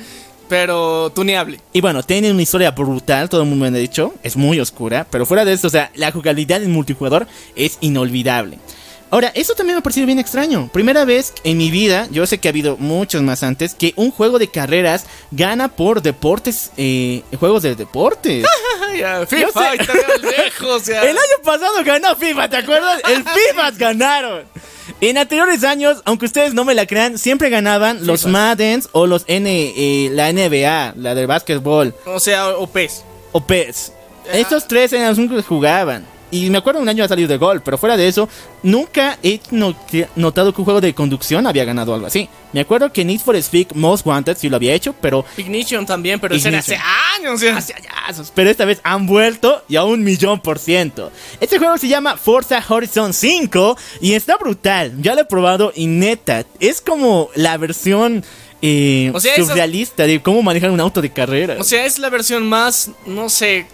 pero tuneable. Y bueno, tiene una historia brutal, todo el mundo me ha dicho, es muy oscura, pero fuera de esto, o sea, la jugabilidad en multijugador es inolvidable. Ahora, eso también me ha parecido bien extraño. Primera vez en mi vida, yo sé que ha habido muchos más antes, que un juego de carreras gana por deportes, eh, juegos de deportes. [LAUGHS] ya, FIFA, lejos, ya. El año pasado ganó FIFA, ¿te acuerdas? El [LAUGHS] FIFA ganaron. En anteriores años, aunque ustedes no me la crean, siempre ganaban los Maddens o los N, eh, la NBA, la del básquetbol. O sea, o PES. O PES. Estos tres eran los que jugaban. Y me acuerdo un año ha salido de gol, pero fuera de eso, nunca he notado que un juego de conducción había ganado algo así. Me acuerdo que Need for Speed Most Wanted sí lo había hecho, pero. Ignition también, pero ese hace años, hace años. Pero esta vez han vuelto y a un millón por ciento. Este juego se llama Forza Horizon 5 y está brutal. Ya lo he probado y neta, es como la versión eh, o sea, surrealista de cómo manejar un auto de carrera. O sea, es la versión más, no sé,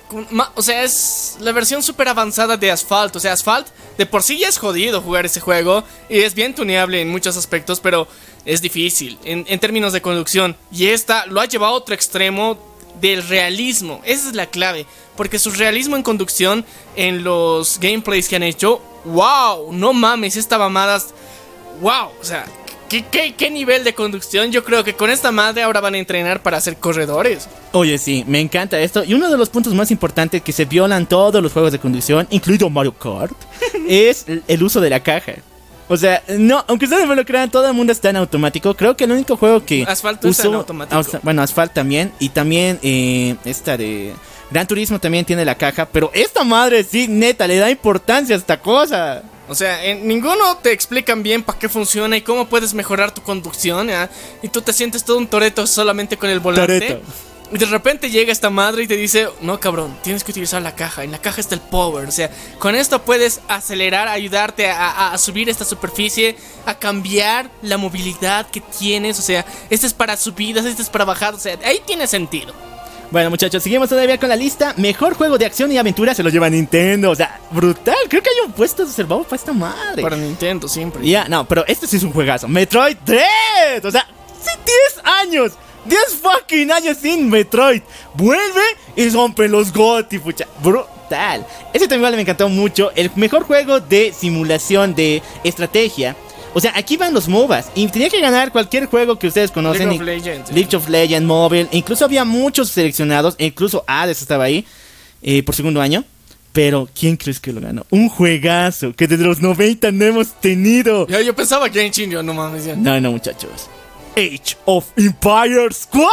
o sea, es la versión súper avanzada de Asphalt. O sea, Asphalt de por sí ya es jodido jugar ese juego y es bien tuneable en muchos aspectos, pero es difícil en, en términos de conducción. Y esta lo ha llevado a otro extremo del realismo. Esa es la clave. Porque su realismo en conducción en los gameplays que han hecho, wow, no mames, esta mamada, wow, o sea, ¿Qué, nivel de conducción? Yo creo que con esta madre ahora van a entrenar para ser corredores. Oye, sí, me encanta esto. Y uno de los puntos más importantes que se violan todos los juegos de conducción, incluido Mario Kart, [LAUGHS] es el uso de la caja. O sea, no, aunque ustedes me lo crean, todo el mundo está en automático. Creo que el único juego que. Asfalto está en automático. Bueno, Asfalt también. Y también eh, esta de. Gran Turismo también tiene la caja. Pero esta madre, sí, neta, le da importancia a esta cosa. O sea, en ninguno te explican bien para qué funciona y cómo puedes mejorar tu conducción. Y tú te sientes todo un toreto solamente con el volante. Y de repente llega esta madre y te dice, no cabrón, tienes que utilizar la caja. En la caja está el power. O sea, con esto puedes acelerar, ayudarte a, subir esta superficie, a cambiar la movilidad que tienes. O sea, este es para subidas, este es para bajadas. O sea, ahí tiene sentido. Bueno, muchachos, seguimos todavía con la lista. Mejor juego de acción y aventura se lo lleva Nintendo. O sea, brutal. Creo que hay un puesto reservado para esta madre. Para Nintendo, siempre. Ya, no, pero este sí es un juegazo. Metroid 3. O sea, sí, 10 años. 10 fucking años sin Metroid. Vuelve y rompe los GOTY, pucha. Brutal. Ese también me encantó mucho. El mejor juego de simulación de estrategia o sea, aquí van los MOBAs. Y tenía que ganar cualquier juego que ustedes conocen. League of Legends. League of Legends, Mobile. Incluso había muchos seleccionados. Incluso Hades estaba ahí. Eh, por segundo año. Pero, ¿quién crees que lo ganó? Un juegazo que desde los 90 no hemos tenido. Yo pensaba que en yo no mames. Ya. No, no, muchachos. Age of Empires 4.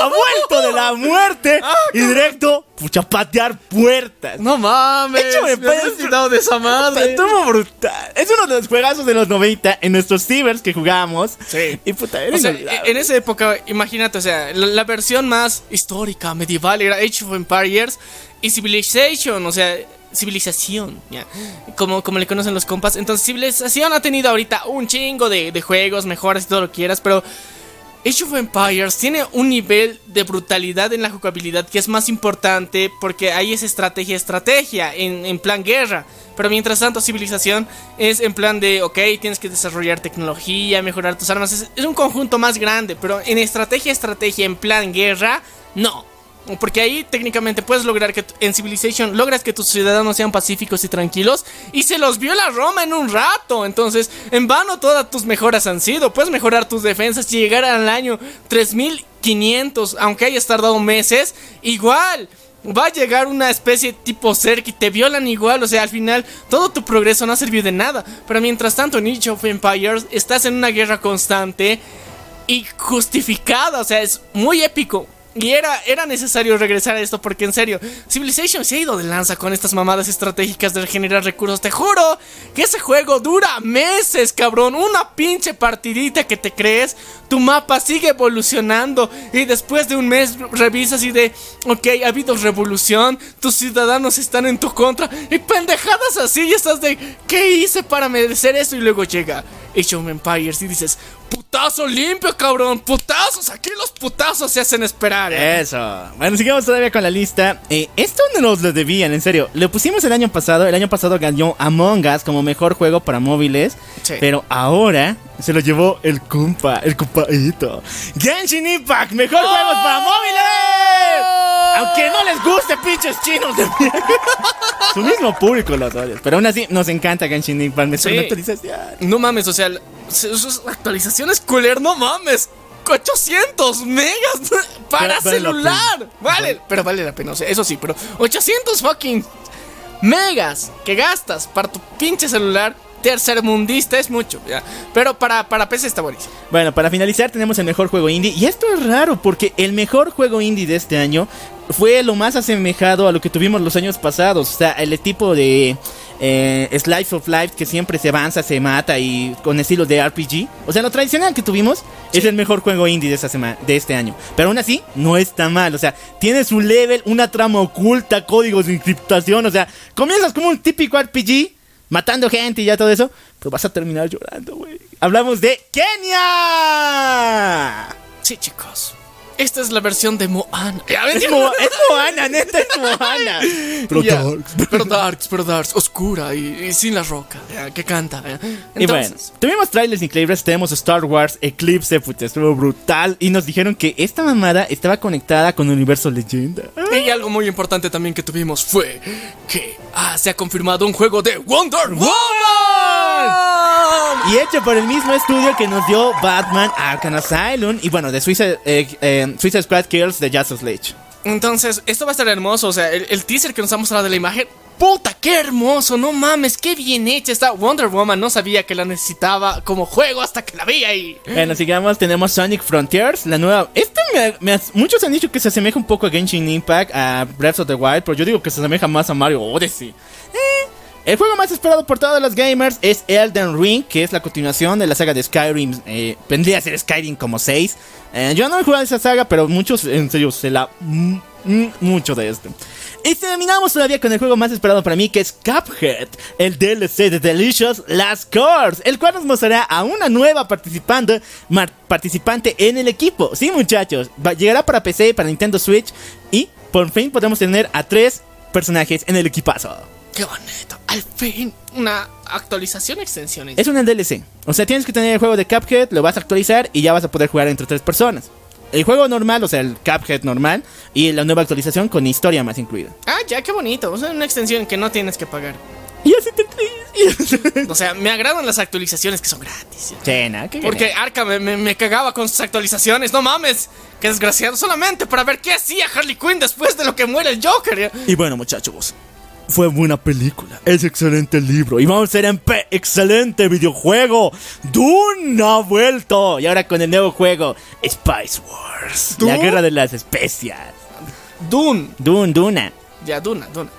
Ha vuelto de la muerte ah, y directo, pucha, patear puertas. No mames. Hecho me de esa madre. Estuvo brutal. Es uno de los juegazos de los 90 en nuestros cibers que jugamos. Sí. Y puta, o sea, en esa época, imagínate, o sea, la, versión más histórica, medieval, era Age of Empires y Civilization, o sea civilización, ¿ya? Como, como le conocen los compas. Entonces, civilización ha tenido ahorita un chingo de, de juegos, mejoras y todo lo que quieras, pero Age of Empires tiene un nivel de brutalidad en la jugabilidad que es más importante porque ahí es estrategia, estrategia, en, en, plan guerra. Pero mientras tanto, civilización es en plan de, ok, tienes que desarrollar tecnología, mejorar tus armas. Es, es un conjunto más grande, pero en estrategia, estrategia, en plan guerra, no. Porque ahí técnicamente puedes lograr que en Civilization logras que tus ciudadanos sean pacíficos y tranquilos y se los vio la Roma en un rato. Entonces, en vano todas tus mejoras han sido. Puedes mejorar tus defensas y llegar al año 3500, aunque hayas tardado meses, igual. Va a llegar una especie tipo cerca y te violan igual. O sea, al final todo tu progreso no ha servido de nada. Pero mientras tanto, en Age of Empires estás en una guerra constante y justificada. O sea, es muy épico. Y era, era necesario regresar a esto porque en serio, Civilization se ha ido de lanza con estas mamadas estratégicas de generar recursos. Te juro que ese juego dura meses, cabrón. Una pinche partidita que te crees. Tu mapa sigue evolucionando y después de un mes revisas y de, ok, ha habido revolución, tus ciudadanos están en tu contra y pendejadas así y estás de, ¿qué hice para merecer eso? Y luego llega Age of Empires y dices, putazo limpio, cabrón, putazos, aquí los putazos se hacen esperar. ¿eh? Eso. Bueno, sigamos todavía con la lista. Eh, esto no nos lo debían, en serio. Lo pusimos el año pasado. El año pasado ganó Among Us como mejor juego para móviles. Sí. Pero ahora se lo llevó el compa, el compadito. Genshin Impact, mejor juegos para móviles. Aunque no les guste, pinches chinos de mierda. [LAUGHS] Su mismo público los odios. Pero aún así nos encanta Genshin Impact. Me Sí. No mames, o sea, sus actualizaciones cooler, no mames. 800 megas [LAUGHS] para vale celular. Vale, pero vale la pena, o sea, eso sí, pero 800 fucking megas que gastas para tu pinche celular tercermundista es mucho, ya. Pero para, para PC está buenísimo. Bueno, para finalizar tenemos el mejor juego indie. Y esto es raro porque el mejor juego indie de este año fue lo más asemejado a lo que tuvimos los años pasados. O sea, el tipo de eh, Slice of Life que siempre se avanza, se mata y con estilo de RPG. O sea, lo tradicional que tuvimos es el mejor juego indie de, esta sema- de este año. Pero aún así, no está mal. O sea, tiene su level, una trama oculta, códigos de encriptación. O sea, comienzas como un típico RPG matando gente y ya todo eso, pero vas a terminar llorando, güey. Hablamos de Kenia. Sí, chicos. Esta es la versión de Moana. Ya, Es, Mo- es Moana, neta es Moana. Pero Ya, Darks. Pero Darks, pero Darks, oscura y, y sin la roca, ya, que canta. ya. Y bueno, tuvimos trailers increíbles, tenemos Star Wars Eclipse, puta, estuvo brutal. Y nos dijeron que esta mamada estaba conectada con Universo Leyenda. y algo muy importante también que tuvimos fue que ah, se ha confirmado un juego de Wonder Woman. Y hecho por el mismo estudio que nos dio Batman Arkham Asylum. Y bueno, de Suicide, eh, eh, Suicide Squad Kills de Justice League. Entonces, esto va a estar hermoso. O sea, el, el teaser que nos ha mostrado de la imagen. Puta, qué hermoso, no mames, qué bien hecha está Wonder Woman. No sabía que la necesitaba como juego hasta que la vi ahí. Bueno, sigamos, tenemos Sonic Frontiers, la nueva... Esta me, me has- muchos han dicho que se asemeja un poco a Genshin Impact, a Breath of the Wild, pero yo digo que se asemeja más a Mario Odyssey. El juego más esperado por todos los gamers es Elden Ring, que es la continuación de la saga de Skyrim. Eh, vendría a ser Skyrim como 6. Eh, yo no he jugado esa saga, pero muchos en serio se la... mucho de esto. Y terminamos todavía con el juego más esperado para mí, que es Cuphead, el DLC de Delicious Last Course, el cual nos mostrará a una nueva participante en el equipo. Sí, muchachos, va- llegará para PC, para Nintendo Switch y por fin podemos tener a tres personajes en el equipazo. Qué bonito. Al fin, una actualización, extensión. Es un DLC, o sea, tienes que tener el juego de Cuphead, lo vas a actualizar y ya vas a poder jugar entre tres personas. El juego normal, o sea, el Cuphead normal y la nueva actualización con historia más incluida. Ah, ya, qué bonito. O sea, una extensión que no tienes que pagar. Y así te. O sea, me agradan las actualizaciones que son gratis. Chena, qué Porque Arca me, me- me cagaba con sus actualizaciones. No mames. Qué desgraciado. Solamente para ver qué hacía Harley Quinn después de lo que muere el Joker. Y bueno, muchachos, fue buena película. Es excelente libro. Y vamos a ser en P. Excelente videojuego. Dune ha vuelto. Y ahora con el nuevo juego Spice Wars. La guerra de las especias. Dune. Dune, Duna. Ya, Duna, Duna.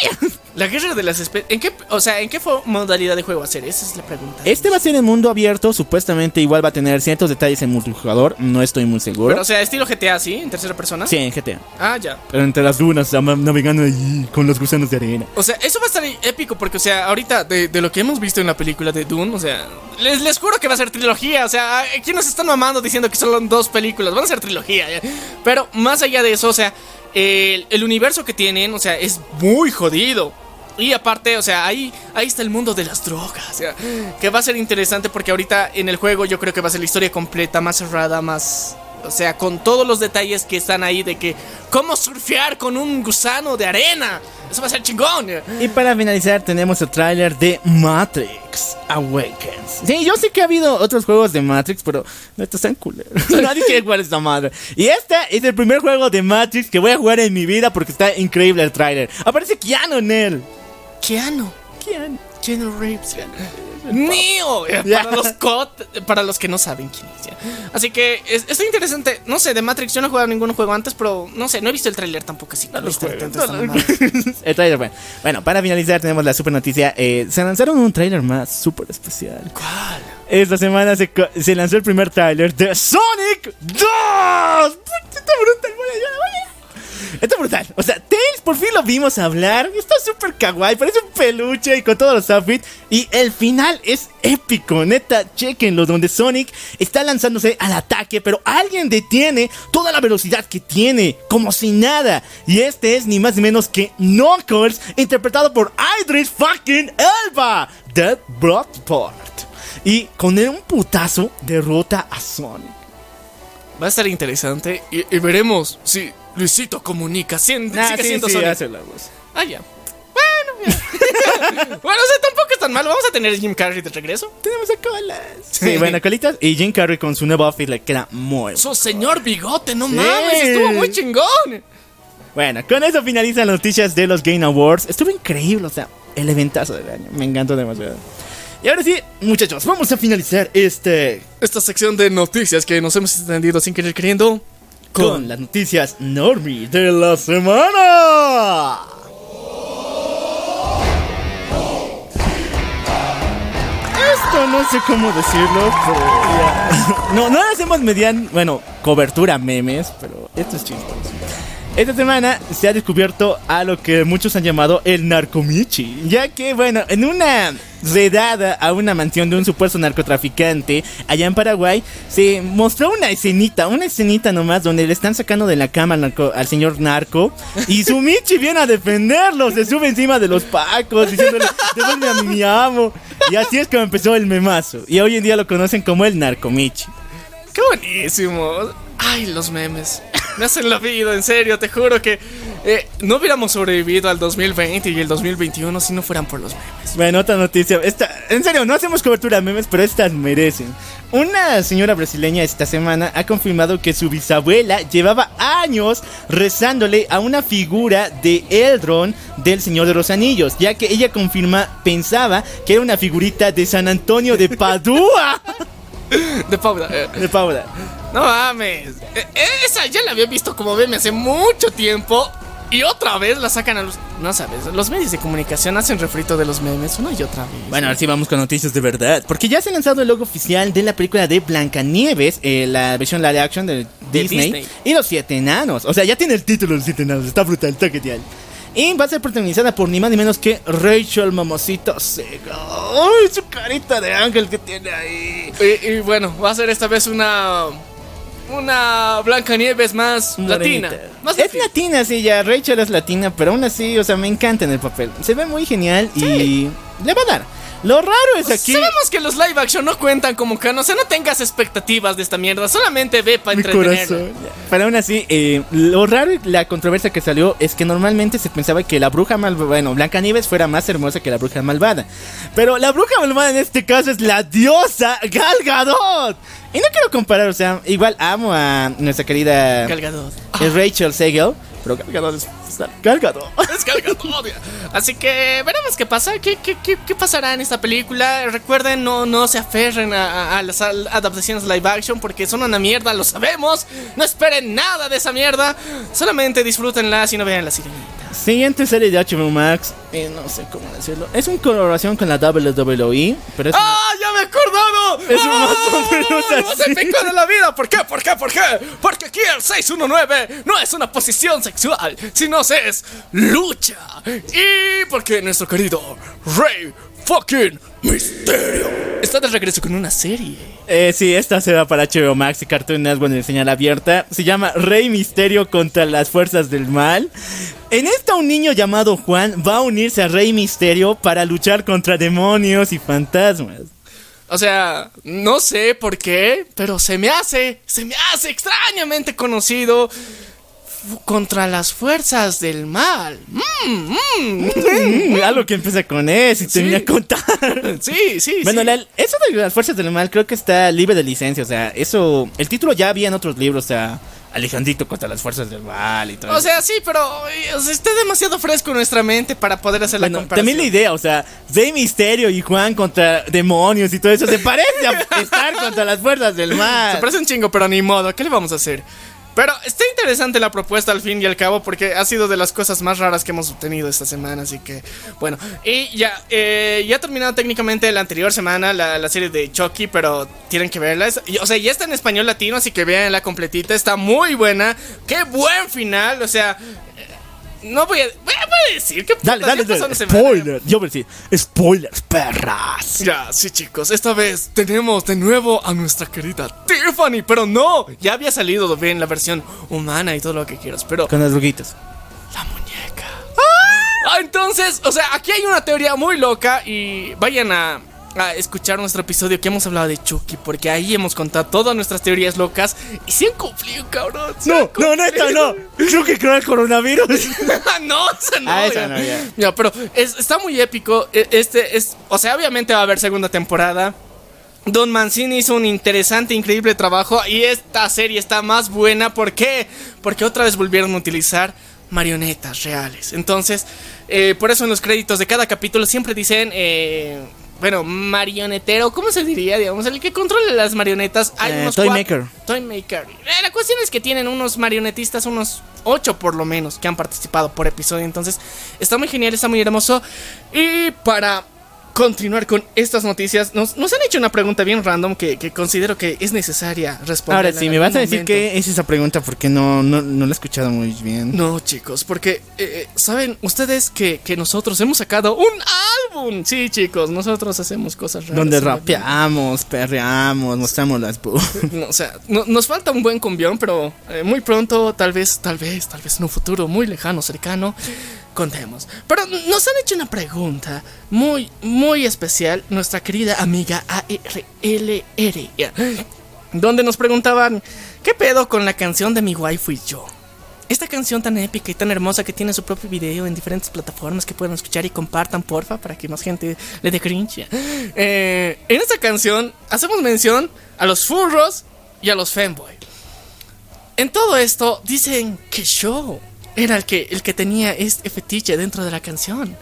[LAUGHS] La guerra de las especies. ¿En qué, o sea, ¿en qué modalidad de juego va a ser? Esa es la pregunta. Este va a ser en mundo abierto. Supuestamente igual va a tener ciertos detalles en multijugador. No estoy muy seguro. Pero, o sea, estilo GTA, ¿sí? En tercera persona. sí, en GTA. Ah, ya. Pero entre las dunas, navegando allí con los gusanos de arena. O sea, eso va a estar épico porque, o sea, ahorita de, de lo que hemos visto en la película de Dune, o sea, les, les juro que va a ser trilogía. O sea, aquí nos están mamando diciendo que son dos películas, van a ser trilogía. Pero más allá de eso, o sea, el, universo que tienen, o sea, es muy jodido. Y aparte, o sea, ahí, ahí está el mundo de las drogas. O sea, que va a ser interesante porque ahorita en el juego yo creo que va a ser la historia completa, más cerrada, más. O sea, con todos los detalles que están ahí de que cómo surfear con un gusano de arena. Eso va a ser chingón. Y para finalizar tenemos el tráiler de Matrix Awakens. Sí, yo sé que ha habido otros juegos de Matrix, pero no estos están culeros. [LAUGHS] Nadie quiere jugar esta madre. Y este es el primer juego de Matrix que voy a jugar en mi vida porque está increíble el tráiler. Aparece Keanu en él. Keanu. Keanu. Keanu Reeves. Neo [LAUGHS] para los cot- para los que no saben quién es. ya. Así que es, está interesante. No sé, de Matrix yo no he jugado ningún juego antes, pero no sé, no he visto el tráiler tampoco así. mamada. el tráiler, bueno. Bueno, para finalizar tenemos la super noticia. eh, se lanzaron un tráiler más súper especial. ¿Cuál? Esta semana se, se lanzó el primer tráiler de Sonic 2. Puta, Está brutal, voy a llorar, llorar. Está brutal. O sea, Tails por fin lo vimos hablar. Está súper kawaii. Parece un peluche y con todos los outfits. Y el final es épico. Neta, chequenlo. Donde Sonic está lanzándose al ataque. Pero alguien detiene toda la velocidad que tiene. Como si nada. Y este es ni más ni menos que Knuckles. Interpretado por Idris fucking Elba. Dead Bloodsport. Y con un putazo derrota a Sonic. Va a estar interesante y, y veremos si Luisito comunica. Sien- Nah, sigue sí, siendo sí, hace la voz. Ah, ya. Bueno, ya. [LAUGHS] bueno, o sea, tampoco es tan malo. Vamos a tener a Jim Carrey de regreso. Tenemos a colas. Sí, bueno, colitas. Y Jim Carrey con su nuevo outfit le queda muy Su señor bigote, no Sí. mames, estuvo muy chingón. bueno. Con eso finalizan las noticias de los Game Awards. Estuvo increíble, o sea, el eventazo del año. Me encantó demasiado. Y ahora sí, muchachos, vamos a finalizar este Esta sección de noticias que nos hemos extendido sin querer queriendo. Con las noticias Normie de la semana. Esto no sé cómo decirlo, pero ya. [LAUGHS] No, no hacemos median, bueno, cobertura memes, pero esto es chistoso. Esta semana se ha descubierto a lo que muchos han llamado el narcomichi, ya que, bueno, en una redada a una mansión de un supuesto narcotraficante allá en Paraguay, se mostró una escenita, una escenita nomás, donde le están sacando de la cama al, señor narco, y su Michi viene a defenderlo, se sube encima de los pacos, diciéndole, devuelve a mi amo, y así es como empezó el memazo, y hoy en día lo conocen como el narcomichi. ¡Qué buenísimo! Ay, los memes. Me hacen la vida, en serio, te juro que eh, no hubiéramos sobrevivido al 2020 y el 2021 si no fueran por los memes. Bueno, otra noticia. Esta, en serio, no hacemos cobertura de memes, pero estas merecen. Una señora brasileña esta semana ha confirmado que su bisabuela llevaba años rezándole a una figura de Eldron del Señor de los Anillos, ya que ella confirma, pensaba que era una figurita de San Antonio de Padua. [LAUGHS] [LAUGHS] De Paula. eh, De Paula. no mames. Eh, esa ya la había visto como meme hace mucho tiempo. Y otra vez la sacan a los. No sabes, los medios de comunicación hacen refrito de los memes una y otra vez. Bueno, ahora sí vamos con noticias de verdad. Porque ya se ha lanzado el logo oficial de la película de Blancanieves, eh, la versión live action de Disney, Disney. y los siete enanos. O sea, ya tiene el título de los siete enanos, está brutal, está genial. Y va a ser protagonizada por ni más ni menos que Rachel Mamosito Sega. ¡Ay, su carita de ángel que tiene ahí! Y, y bueno, va a ser esta vez una. Una Blancanieves más latina. Más es latina. latina, sí, ya. Rachel es latina, pero aún así, o sea, me encanta en el papel. Se ve muy genial y le va a dar. Lo raro es aquí. Sabemos que los live action no cuentan como canon, o sea, no tengas expectativas de esta mierda, solamente ve para entretener. Pero aún así, eh, lo raro y la controversia que salió es que normalmente se pensaba que la bruja malvada, bueno, Blancanieves fuera más hermosa que la bruja malvada. Pero la bruja malvada en este caso es la diosa Gal Gadot. Y no quiero comparar, o sea, igual amo a nuestra querida Gal Gadot. Rachel Segel, pero Gal Gadot [LAUGHS] es Gal Gadot. Es Gal Gadot. Así que veremos qué pasa, qué, qué, qué, qué pasará en esta película. Recuerden, no, no se aferren a, a- las adaptaciones live action porque son una mierda, lo sabemos. No esperen nada de esa mierda, solamente disfrútenla si no vean la sirenita. Siguiente serie de HBO Max, eh, no sé cómo decirlo. Es una colaboración con la WWE, pero es ¡Ah, ya me he acordado! Es un ¡Ah! más o menos ¡El más así. épico de la vida! ¿Por qué? ¿Por qué? ¿Por qué? Porque aquí el 619 no es una posición sexual, sino es lucha. Y porque nuestro querido Rey fucking Misterio está de regreso con una serie. Eh, sí, esta se va para HBO Max y Cartoon Network en señal abierta. Se llama Rey Misterio contra las fuerzas del mal. En esta un niño llamado Juan va a unirse a Rey Misterio para luchar contra demonios y fantasmas. O sea, no sé por qué, pero se me hace, se me hace extrañamente conocido contra las fuerzas del mal. Mm, mm. Mm, [LAUGHS] algo que empieza con eso y termina con tal. [LAUGHS] Sí, sí, Bueno, sí. la- eso de las fuerzas del mal creo que está libre de licencia, o sea, eso, el título ya había en otros libros, o sea, Alejandrito contra las fuerzas del mal y todo. O sea, sí, pero eh, o sea, está demasiado fresco en nuestra mente para poder hacer la comparación. también la idea, o sea, Rey Misterio y Juan contra demonios y todo eso, se parece a [LAUGHS] estar contra las fuerzas del mal. Se parece un chingo, pero ni modo, ¿qué le vamos a hacer? Pero está interesante la propuesta al fin y al cabo porque ha sido de las cosas más raras que hemos obtenido esta semana, así que bueno. Y ya, eh, ya ha terminado técnicamente la anterior semana la, la serie de Chucky, pero tienen que verla. O sea, ya está en español latino, así que vean la completita, está muy buena. Qué buen final, o sea... No voy a, voy a, voy a decir que Dale, dale, dale. Spoiler. Yo voy a decir, spoilers, perras. Ya, sí chicos, esta vez tenemos de nuevo a nuestra querida Tiffany, pero no, ya había salido bien la versión humana y todo lo que quieras, pero Con las droguitas. la muñeca. Ah, entonces, o sea, aquí hay una teoría muy loca y vayan a, a escuchar nuestro episodio que hemos hablado de Chucky, porque ahí hemos contado todas nuestras teorías locas y se han cumplido, cabrón. No, no, neta, no. Que creo el coronavirus. [LAUGHS] no, esa no. Ah, esa ya. no, ya. Ya, pero es- está muy épico. E- Este es, o sea, obviamente va a haber segunda temporada. Don Mancini hizo un interesante, increíble trabajo y esta serie está más buena. ¿Por qué? Porque otra vez volvieron a utilizar marionetas reales. Entonces, eh, por eso en los créditos de cada capítulo siempre dicen, eh, bueno, marionetero, ¿cómo se diría? Digamos, el que controla las marionetas. Hay Eh, unos toy maker. Toy Maker. Eh, la cuestión es que tienen unos marionetistas, unos ocho por lo menos, que han participado por episodio. Entonces, está muy genial, está muy hermoso. Y para continuar con estas noticias, nos, nos han hecho una pregunta bien random que, que considero que es necesaria responder. Ahora sí, me vas a decir qué es esa pregunta porque no, no, no la he escuchado muy bien. No, chicos, porque, eh, ¿saben ustedes que, que nosotros hemos sacado un álbum? Sí, chicos, nosotros hacemos cosas raras. Donde rapeamos, perreamos, mostramos las [LAUGHS] No, o sea, no- nos falta un buen cumbión, pero eh, muy pronto, tal vez, tal vez, tal vez en un futuro muy lejano, cercano, contemos. Pero nos han hecho una pregunta muy, muy especial, nuestra querida amiga ARLR, donde nos preguntaban, ¿qué pedo con la canción de mi waifu y yo? Esta canción tan épica y tan hermosa que tiene su propio video en diferentes plataformas que puedan escuchar y compartan, porfa, para que más gente le dé cringe. Eh, en esta canción hacemos mención a los furros y a los femboy. En todo esto dicen que yo era el que, el que tenía este fetiche dentro de la canción.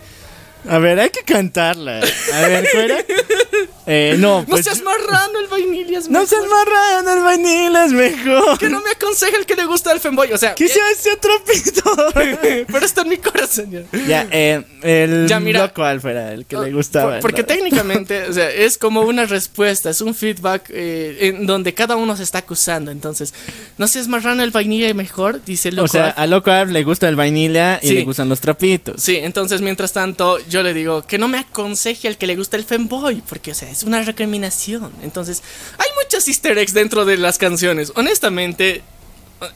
A ver, hay que cantarla. A ver, fuera. [LAUGHS] Eh, no, No pues. seas marrano, el vainilla es No mejor. seas marrano, el vainilla es mejor. Que no me aconseja el que le gusta el femboy. O sea, Que sea ese otro pito. eh, [LAUGHS] pero está en mi corazón. ya. ya, eh, el Ya, mira. loco era el que le gustaba. Por- porque ¿no? técnicamente, o sea, es como una respuesta, es un feedback eh, en donde cada uno se está acusando. Entonces, no seas marrano, el vainilla es mejor, dice el O loco. sea, Alf. a Loco Alf le gusta el vainilla y Sí. le gustan los trapitos. Sí, entonces mientras tanto yo le digo que no me aconseje al que le gusta el femboy, porque o sea, es una recriminación. Entonces, hay muchos easter eggs dentro de las canciones. Honestamente,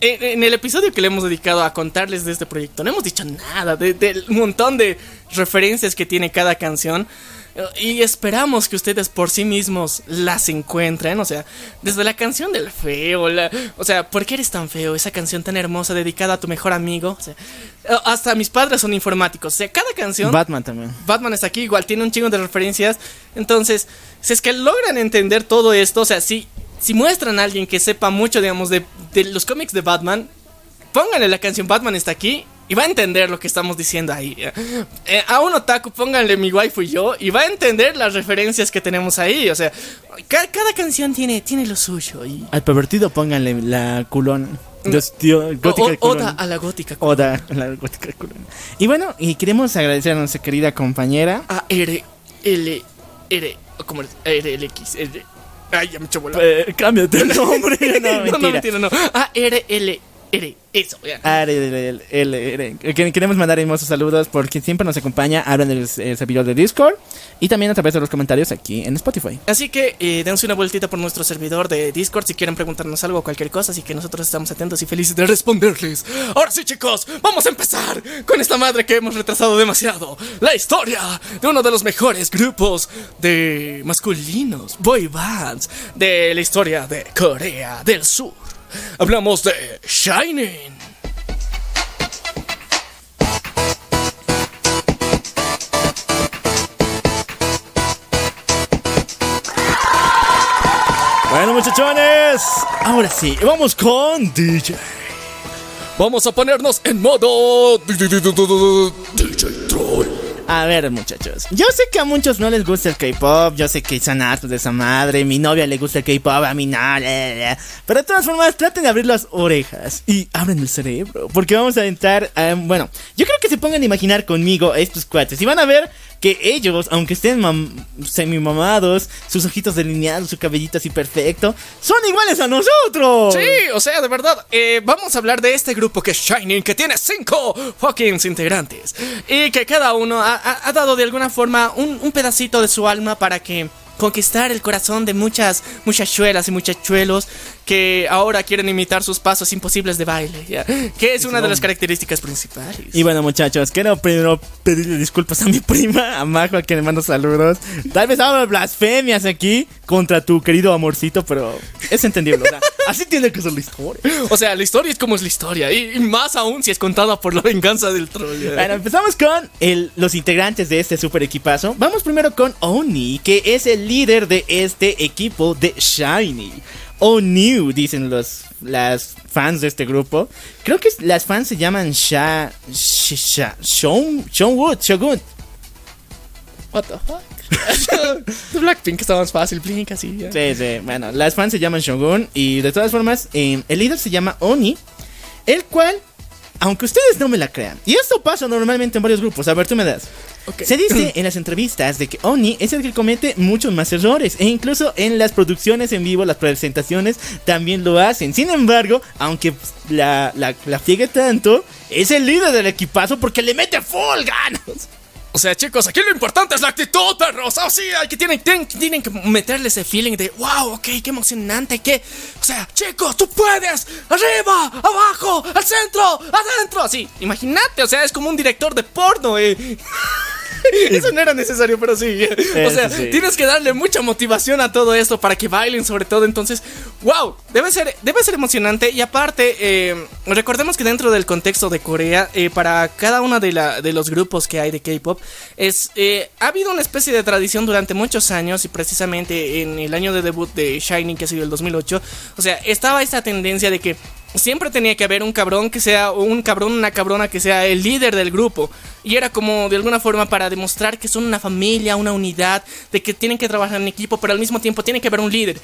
en, el episodio que le hemos dedicado a contarles de este proyecto, no hemos dicho nada de- del montón de referencias que tiene cada canción. Y esperamos que ustedes por sí mismos las encuentren. O sea, desde la canción del feo, la- o sea, ¿por qué eres tan feo? Esa canción tan hermosa dedicada a tu mejor amigo. O sea, hasta mis padres son informáticos. O sea, cada canción. Batman también. Batman está aquí, igual tiene un chingo de referencias. Entonces, si es que logran entender todo esto, o sea, si, si muestran a alguien que sepa mucho, digamos, de, de los cómics de Batman, pónganle la canción Batman está aquí y va a entender lo que estamos diciendo ahí. Eh, a un otaku, pónganle mi waifu y yo y va a entender las referencias que tenemos ahí. O sea, ca- cada canción tiene, tiene lo suyo. Y, Al pervertido pónganle la culona. Dios, tío, gótica o- culona. oda a la gótica. Oda, la gótica culona. Y bueno, y queremos agradecer a nuestra querida compañera. A R L R ¿cómo es? R L X R Ay, ya me echó bola. Eh, cámbiate el nombre. [LAUGHS] no, no, no, mentira. mentira, no. A R L Ere, eso. Are, el- el- el- el- Queremos mandar hermosos saludos porque siempre nos acompaña, hablan del el servidor de Discord y también a través de los comentarios aquí en Spotify. Así que eh, dense una vueltita por nuestro servidor de Discord si quieren preguntarnos algo o cualquier cosa, así que nosotros estamos atentos y felices de responderles. Ahora sí, chicos, vamos a empezar con esta madre que hemos retrasado demasiado. La historia de uno de los mejores grupos de masculinos, boy bands, de la historia de Corea del Sur. Hablamos de Shining. Bueno, muchachones, ahora sí, vamos con DJ. Vamos a ponernos en modo DJ Troll. A ver, muchachos. Yo sé que a muchos no les gusta el K-pop. Yo sé que son hartos de esa madre. Mi novia le gusta el K-pop, a mí no. Pero de todas formas, traten de abrir las orejas y abren el cerebro. Porque vamos a entrar. a- bueno, yo creo que se pongan a imaginar conmigo estos cuates. Y van a ver que ellos, aunque estén mam- semi-mamados, sus ojitos delineados, su cabellito así perfecto, son iguales a nosotros. Sí, o sea, de verdad, eh, vamos a hablar de este grupo que es Shining, que tiene cinco fucking integrantes. Y que cada uno ha, dado de alguna forma un pedacito de su alma para que conquistar el corazón de muchas muchachuelas y muchachuelos que ahora quieren imitar sus pasos imposibles de baile, que es una de las características principales. Y bueno, muchachos, quiero primero pedirle disculpas a mi prima, a Majo, a quien le mando saludos. Tal vez hablo blasfemias aquí contra tu querido amorcito, pero es entendible. o sea, así tiene que ser la historia. O sea, la historia es como es la historia, y, y más aún si es contada por la venganza del troll. Bueno, empezamos con el- los integrantes de este super equipazo. Vamos primero con Oni, que es el líder de este equipo de Shiny. Onu, dicen los las fans de este grupo. Creo que las fans se llaman Sha. Sha. Sha Shon, Shonwood, Shogun. What the fuck? [LAUGHS] Blackpink está más fácil, Blink así. ya. Sí, sí. Bueno, las fans se llaman Shogun. Y de todas formas, eh, el líder se llama Oni. El cual, aunque ustedes no me la crean, y esto pasa normalmente en varios grupos. A ver, tú me das. Ok. Se dice [CLEARS THROAT] en las entrevistas de que Oni es el que comete muchos más errores. E incluso en las producciones en vivo, las presentaciones, también lo hacen. Sin embargo, aunque la, la, la friegue tanto, es el líder del equipazo porque le mete full ganas. O sea, chicos, aquí lo importante es la actitud, perros. O sea, hay que tienen, tienen, tienen que meterle ese feeling de wow, ok, qué emocionante, que. O sea, chicos, tú puedes. Arriba, abajo, al centro, adentro. Así, imagínate, o sea, es como un director de porno, eh. [LAUGHS] [LAUGHS] Eso no era necesario, pero sí. [LAUGHS] O sea, sí. tienes que darle mucha motivación a todo esto para que bailen, sobre todo. Entonces, wow, debe ser, debe ser emocionante. Y aparte, eh, recordemos que dentro del contexto de Corea, eh, para cada uno de, la, de los grupos que hay de K-pop, es, eh, ha habido una especie de tradición durante muchos años. Y precisamente en el año de debut de Shining, que ha sido el 2008, o sea, estaba esta tendencia de que siempre tenía que haber un cabrón que sea, o un cabrón, una cabrona que sea el líder del grupo. Y era como de alguna forma para demostrar que son una familia, una unidad, de que tienen que trabajar en equipo, pero al mismo tiempo tiene que haber un líder.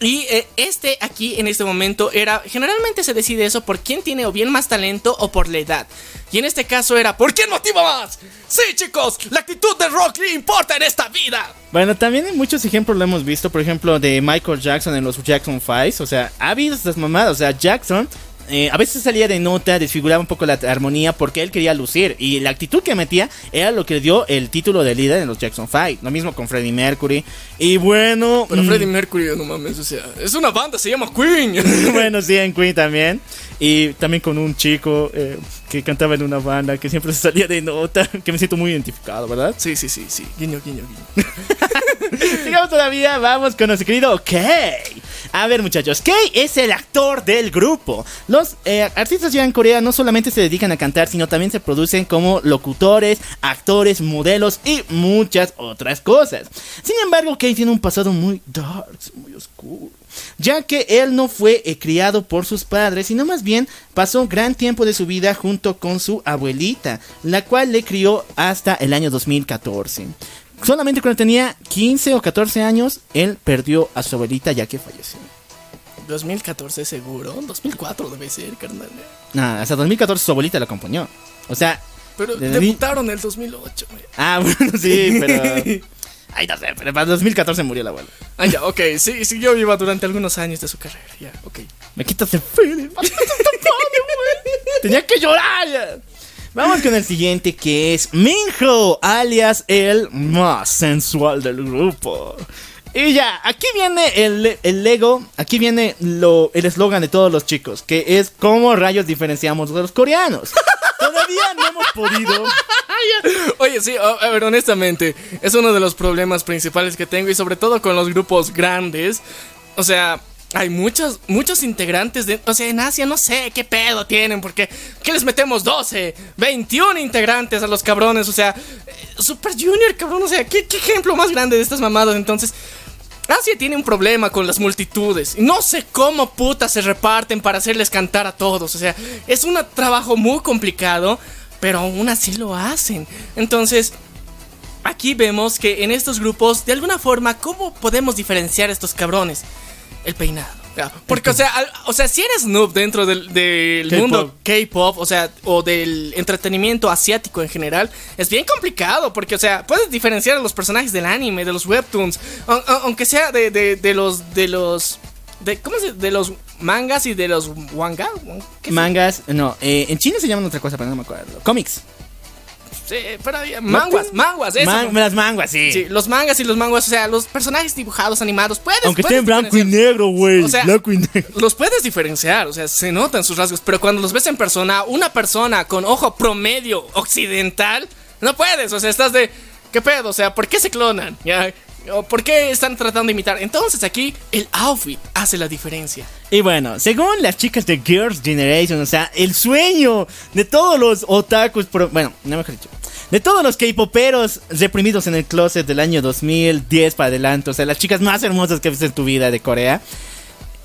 Y eh, este aquí en este momento era, generalmente se decide eso por quién tiene o bien más talento o por la edad. Y en este caso era, ¿por quién motiva más? Sí chicos, la actitud de Rock Lee importa en esta vida. Bueno, también en muchos ejemplos lo hemos visto, por ejemplo, de Michael Jackson en los Jackson 5. O sea, ha habido estas mamadas. O sea, Jackson eh, a veces salía de nota, desfiguraba un poco la armonía porque él quería lucir. Y la actitud que metía era lo que dio el título de líder en los Jackson 5. Lo mismo con Freddie Mercury. Y bueno. Pero mm, Freddie Mercury, no mames, o sea, es una banda, se llama Queen. [LAUGHS] bueno, sí, en Queen también. Y también con un chico eh, que cantaba en una banda que siempre se salía de nota. [LAUGHS] Que me siento muy identificado, ¿verdad? Sí, sí, sí, sí, guiño, guiño, guiño. [LAUGHS] Sigamos todavía, vamos con nuestro querido Kay. A ver, muchachos, Kay es el actor del grupo. Los eh, artistas ya en Corea no solamente se dedican a cantar, sino también se producen como locutores, actores, modelos y muchas otras cosas. Sin embargo, Kay tiene un pasado muy dark, muy oscuro. Ya que él no fue eh, criado por sus padres, sino más bien pasó gran tiempo de su vida junto con su abuelita, la cual le crió hasta el año 2014. Solamente cuando tenía 15 o 14 años, él perdió a su abuelita ya que falleció. 2014 seguro, 2004 debe ser, carnal. Nada, hasta 2014 su abuelita lo acompañó. O sea, Pero debutaron en el 2008, güey. ah, [LAUGHS] bueno, sí, pero... Ay, no sé, pero para 2014 murió el abuelo. Ah, ya, ok. Sí, sí, yo viva durante algunos años de su carrera. Ya, ok. Me quitas el feeling. [LAUGHS] Tenía que llorar ya. Vamos con el siguiente que es Minho, alias el más sensual del grupo. Y ya, aquí viene el, el Lego, aquí viene lo, el eslogan de todos los chicos, que es cómo rayos diferenciamos de los coreanos. [LAUGHS] Todavía no hemos podido. Oye, sí, a a ver, honestamente, es uno de los problemas principales que tengo y sobre todo con los grupos grandes. O sea, hay muchos, muchos integrantes de... O sea, en Asia no sé qué pedo tienen, porque... ¿Qué les metemos? 12, 21 integrantes a los cabrones, o sea... eh, Super Junior, cabrón, o sea, ¿qué, qué ejemplo más grande de estas mamadas? Entonces... Asia tiene un problema con las multitudes. No sé cómo putas se reparten para hacerles cantar a todos. O sea, es un trabajo muy complicado, pero aún así lo hacen. Entonces, aquí vemos que en estos grupos, de alguna forma, ¿cómo podemos diferenciar a estos cabrones? El peinado. Porque, o sea, al- o sea, si eres noob dentro del, mundo K-pop, o sea, o del entretenimiento asiático en general, es bien complicado. Porque, o sea, puedes diferenciar a los personajes del anime, de los webtoons, au- au- aunque sea de, de, de los. de los. De, ¿Cómo se De los mangas y de los wanga. ¿Qué se- Mangas, no, eh, en China se llaman otra cosa, pero no me acuerdo. Cómics. Sí, pero había- manguas, manguas, eso. Man- las manguas, sí. Sí, los mangas y los manguas, o sea, los personajes dibujados, animados, puedes. Aunque esté puedes en blanco y negro, güey. O sea, blanco y negro. Los puedes diferenciar, o sea, se notan sus rasgos, pero cuando los ves en persona, una persona con ojo promedio occidental, no puedes, o sea, estás de, ¿qué pedo? O sea, ¿por qué se clonan? ¿Ya? ¿O ¿Por qué están tratando de imitar? Entonces aquí el outfit hace la diferencia. Y bueno, según las chicas de Girls Generation, o sea, el sueño de todos los otakus, pro- bueno, no mejor dicho, de todos los K-poperos reprimidos en el closet del año 2010 para adelante, o sea, las chicas más hermosas que has visto en tu vida de Corea,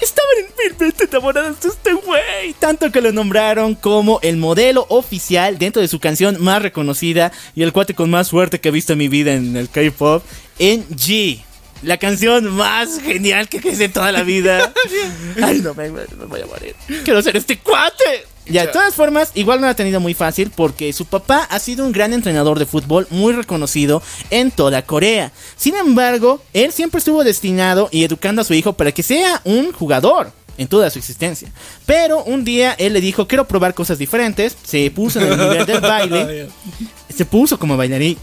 estaban firmemente enamoradas de este güey. Tanto que lo nombraron como el modelo oficial dentro de su canción más reconocida y el cuate con más suerte que he visto en mi vida en el K-pop, en G. La canción más genial que hice en toda la vida. [LAUGHS] Ay, no me, me voy a morir. Quiero ser este cuate. Ya, de todas formas, igual no lo ha tenido muy fácil porque su papá ha sido un gran entrenador de fútbol muy reconocido en toda Corea. Sin embargo, él siempre estuvo destinado y educando a su hijo para que sea un jugador en toda su existencia. Pero un día él le dijo, quiero probar cosas diferentes. Se puso en el nivel del baile. [LAUGHS] Se puso como bailarín.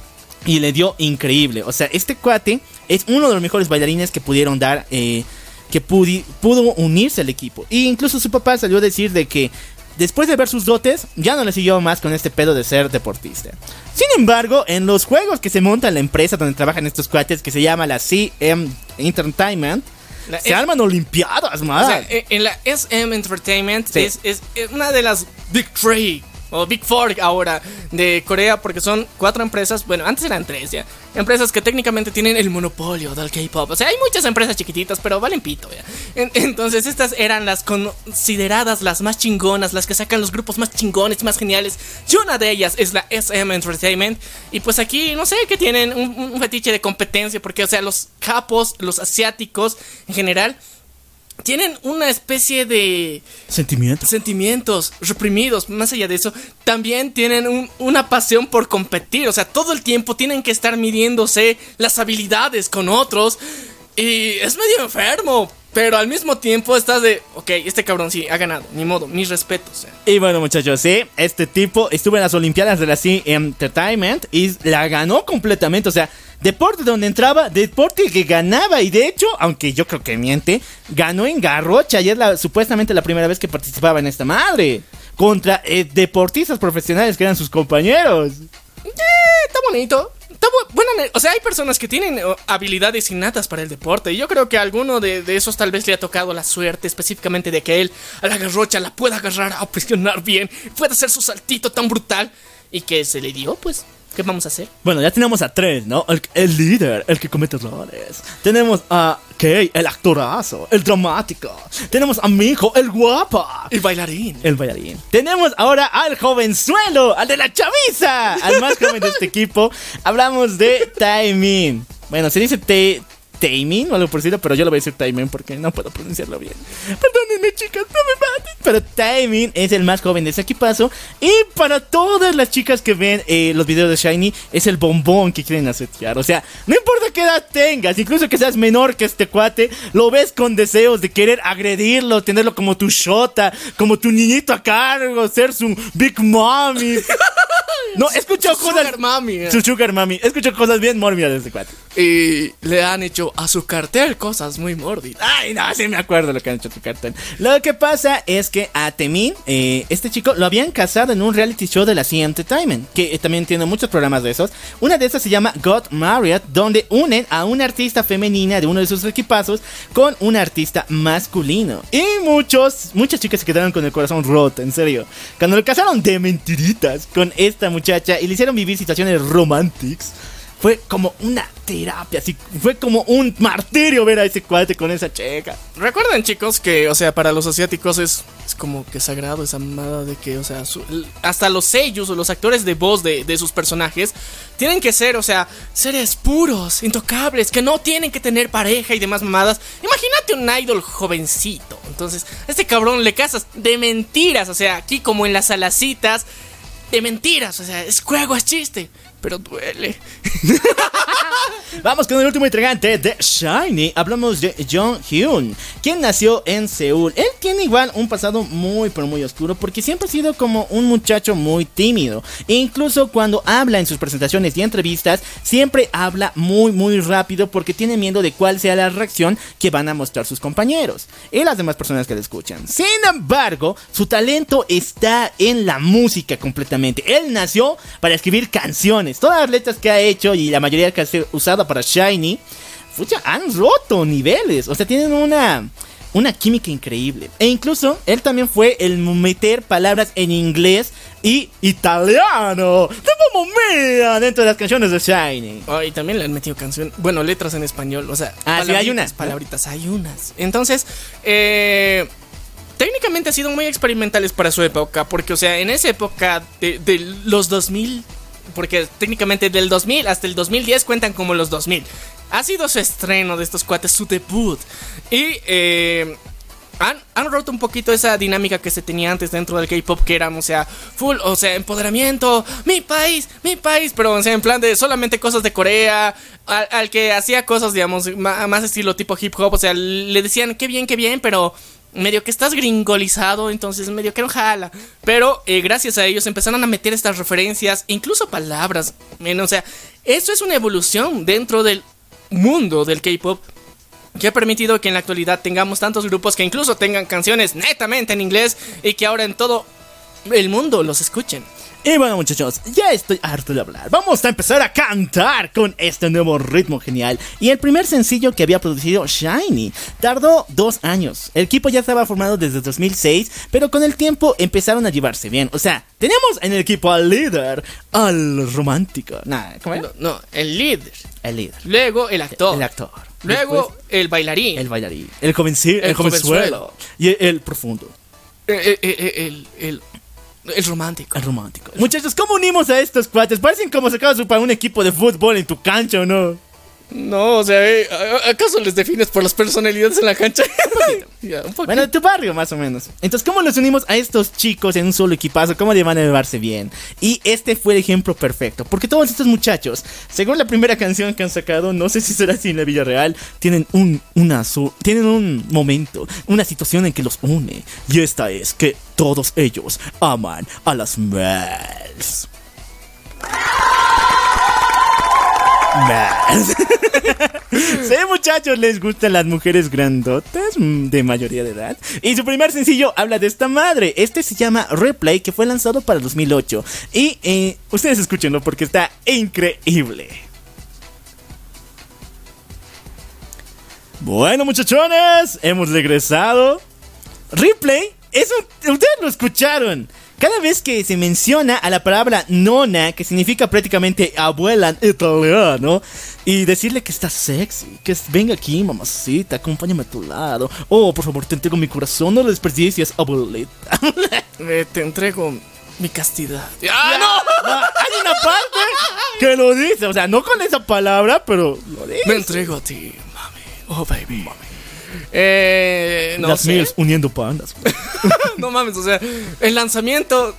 Y le dio increíble. O sea, este cuate es uno de los mejores bailarines que pudieron dar. eh, que pudi- pudo unirse al equipo. E incluso su papá salió a decir de que después de ver sus dotes, ya no le siguió más con este pedo de ser deportista. Sin embargo, en los juegos que se monta en la empresa donde trabajan estos cuates, que se llama la CM Entertainment, La se S- arman olimpiadas, man. O sea, en en la SM Entertainment Sí. es, es- es una de las Big Three o Big Four ahora de Corea porque son cuatro empresas, bueno, antes eran tres ya, empresas que técnicamente tienen el monopolio del K-pop. O sea, hay muchas empresas chiquititas, pero valen pito ya. En- entonces, estas eran las consideradas las más chingonas, las que sacan los grupos más chingones, más geniales. Y una de ellas es la SM Entertainment. Y pues aquí, no sé, que tienen un, un fetiche de competencia porque, o sea, los capos, los asiáticos en general tienen una especie de Sentimiento. sentimientos reprimidos. Más allá de eso, también tienen un- una pasión por competir. O sea, todo el tiempo tienen que estar midiéndose las habilidades con otros. Y es medio enfermo. Pero al mismo tiempo estás de, ok, este cabrón sí ha ganado, ni modo, mis respetos. Y bueno, muchachos, sí, este tipo estuvo en las Olimpiadas de la C Entertainment y la ganó completamente. O sea, deporte donde entraba, deporte que ganaba. Y de hecho, aunque yo creo que miente, ganó en Garrocha y es la, supuestamente la primera vez que participaba en esta madre. Contra eh, deportistas profesionales que eran sus compañeros. Eh, está bonito. Está bu- buena o sea, hay personas que tienen habilidades innatas para el deporte. Y yo creo que a alguno de, de esos tal vez le ha tocado la suerte, específicamente de que él a la garrocha la pueda agarrar, a presionar bien, pueda hacer su saltito tan brutal. Y que se le dio, pues, ¿qué vamos a hacer? Bueno, ya tenemos a tres, ¿no? El, el líder, el que comete errores. Tenemos a Kay, el actorazo, el dramático. Tenemos a Mijo, el guapa. El bailarín. El bailarín. Tenemos ahora al jovenzuelo, al de la chaviza, al más joven de este equipo. Hablamos de Taemin. Bueno, se dice Tae- Taemin o algo por decirlo, pero yo lo voy a decir Taemin porque no puedo pronunciarlo bien. Perdónenme, chicas, no me maten. Pero Taemin es el más joven de ese equipazo. Y para todas las chicas que ven eh, los videos de Shiny, es el bombón que quieren asetear. O sea, no importa qué edad tengas, incluso que seas menor que este cuate, lo ves con deseos de querer agredirlo, tenerlo como tu shota, como tu niñito a cargo, ser su big mommy. No, he escuchado Su cosas. sugar mami, eh. Su sugar mami. He escuchado cosas bien mórbidas de este cuate. Y le han hecho a su cartel cosas muy mórbidas. Ay, no, sí me acuerdo lo que han hecho tu cartón. Lo que pasa es que a Temin, eh, este chico, lo habían casado en un reality show de la CM Entertainment, que eh, también tiene muchos programas de esos. Una de esas se llama Got Married, donde unen a una artista femenina de uno de sus equipazos con un artista masculino. Y muchos, muchas chicas se quedaron con el corazón roto, en serio. Cuando lo casaron de mentiritas con esta muchacha y le hicieron vivir situaciones románticas. Fue como una terapia, así, fue como un martirio ver a ese cuate con esa checa. Recuerden, chicos, que, o sea, para los asiáticos es, como que sagrado esa mamada de que, o sea, su- hasta los sellos o los actores de voz de, de sus personajes tienen que ser, o sea, seres puros, intocables, que no tienen que tener pareja y demás mamadas. Imagínate un idol jovencito. Entonces, a este cabrón le casas de mentiras, o sea, aquí como en las salacitas, de mentiras, o sea, es juego, es chiste, pero duele. [LAUGHS] Vamos con el último integrante de Shiny. Hablamos de Jong Hyun, quien nació en Seúl. Él tiene igual un pasado muy, pero muy oscuro, porque siempre ha sido como un muchacho muy tímido. E incluso cuando habla en sus presentaciones y entrevistas, siempre habla muy, muy rápido porque tiene miedo de cuál sea la reacción que van a mostrar sus compañeros y las demás personas que le escuchan. Sin embargo, su talento está en la música completamente. Él nació para escribir canciones. Todas las letras que ha hecho y la mayoría que ha sido usada para Shiny, fucha, han roto niveles. O sea, tienen una, una química increíble. E incluso él también fue el meter palabras en inglés y italiano. ¡De mamma mía! Dentro de las canciones de Shiny. Oh, y también le han metido canción, bueno, letras en español, o sea, Ah, sí, hay palabritas, unas, ¿no? palabritas, hay unas. Entonces, eh, técnicamente ha sido muy experimentales para su época, porque, o sea, en esa época de, de los 2000, porque técnicamente del 2000 hasta el 2010 cuentan como los 2000. Ha sido su estreno de estos cuates, su debut. Y eh, han, roto un poquito esa dinámica que se tenía antes dentro del K-pop, que eran, o sea, full, o sea, empoderamiento, mi país, mi país, pero, o sea, en plan de solamente cosas de Corea, al, que hacía cosas, digamos, ma- más estilo tipo hip hop, o sea, le decían, qué bien, qué bien, pero medio que estás gringolizado, entonces medio que no jala. Pero eh, gracias a ellos empezaron a meter estas referencias, incluso palabras, o sea, eso es una evolución dentro del mundo del K-pop que ha permitido que en la actualidad tengamos tantos grupos que incluso tengan canciones netamente en inglés y que ahora en todo el mundo los escuchen. Y bueno muchachos, ya estoy harto de hablar. Vamos a empezar a cantar con este nuevo ritmo genial. Y el primer sencillo que había producido Shiny tardó dos años. El equipo ya estaba formado desde 2006, pero con el tiempo empezaron a llevarse bien. O sea, tenemos en el equipo al líder, al romántico. Nah, ¿cómo era? No, no, el líder. El líder. Luego el actor. El actor. Luego Después, el bailarín. el bailarín. El, el, El jovenzuelo. Y el, el profundo. Eh, eh, eh, el, el, el romántico. El romántico. Muchachos, ¿cómo unimos a estos cuates? Parecen como sacados para un equipo de fútbol en tu cancha, ¿o no? No, o sea, eh, ¿a- ¿acaso les defines por las personalidades en la cancha? [LAUGHS] [LAUGHS] Ya, un poquito. Bueno, de tu barrio, más o menos. Entonces, ¿cómo los unimos a estos chicos en un solo equipazo? ¿Cómo le van a llevarse bien? Y este fue el ejemplo perfecto. Porque todos estos muchachos, según la primera canción que han sacado, no sé si será así en la vida real, tienen un, una su- tienen un momento, una situación en que los une. Y esta es que todos ellos aman a las Mels. Mels. [LAUGHS] Sí, muchachos, les gustan las mujeres grandotas mm, de mayoría de edad. Y su primer sencillo habla de esta madre. Este se llama Replay, que fue lanzado para 2008. Y eh, ustedes escúchenlo porque está increíble. Bueno, muchachones, hemos regresado. Replay, eso ustedes lo escucharon. Cada vez que se menciona a la palabra nona, que significa prácticamente abuela en italiano, y decirle que está sexy, que es- venga aquí, mamacita, acompáñame a tu lado. Oh, por favor, te entrego mi corazón, no lo desperdicies, abuelita. [LAUGHS] Te entrego mi castidad. ¡Ah, no! [LAUGHS] Hay una parte que lo dice, o sea, no con esa palabra, pero lo dice. Me entrego a ti, mami. Oh, baby. Eh, no Las sé. Mills uniendo pandas. [LAUGHS] no mames, o sea, el lanzamiento.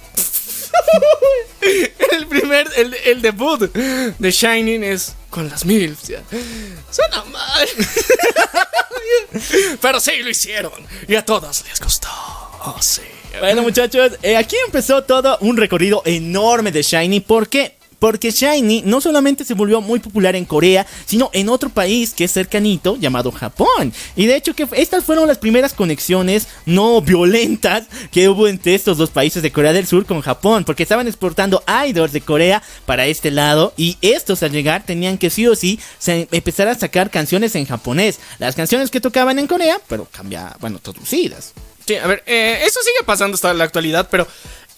[LAUGHS] el primer, el, el debut de Shining es con las MILFs. ya. Suena mal. [LAUGHS] Pero sí, lo hicieron. Y a todas les gustó. Oh, sí. Bueno, muchachos, eh, aquí empezó todo un recorrido enorme de Shiny. ¿Por qué? Porque Shiny no solamente se volvió muy popular en Corea, sino en otro país que es cercanito llamado Japón. Y de hecho que estas fueron las primeras conexiones no violentas que hubo entre estos dos países de Corea del Sur con Japón, porque estaban exportando idols de Corea para este lado y estos al llegar tenían que sí o sí empezar a sacar canciones en japonés. Las canciones que tocaban en Corea, pero cambia, bueno, traducidas. Sí, a ver, eh, eso sigue pasando hasta la actualidad, pero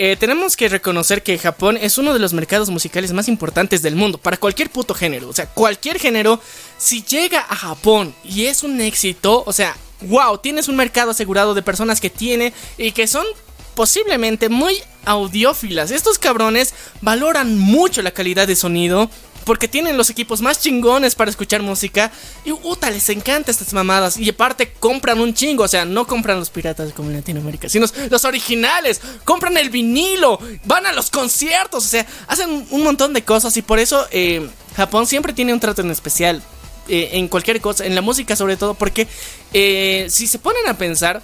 eh, tenemos que reconocer que Japón es uno de los mercados musicales más importantes del mundo, para cualquier puto género. O sea, cualquier género, si llega a Japón y es un éxito, o sea, wow, tienes un mercado asegurado de personas que tiene y que son posiblemente muy audiófilas. Estos cabrones valoran mucho la calidad de sonido. Porque tienen los equipos más chingones para escuchar música. Y puta, les encanta estas mamadas. Y aparte compran un chingo. O sea, no compran los piratas como en Latinoamérica. Sino los originales. Compran el vinilo. Van a los conciertos. O sea, hacen un montón de cosas. Y por eso eh, Japón siempre tiene un trato en especial. eh, en cualquier cosa. En la música sobre todo. Porque eh, si se ponen a pensar.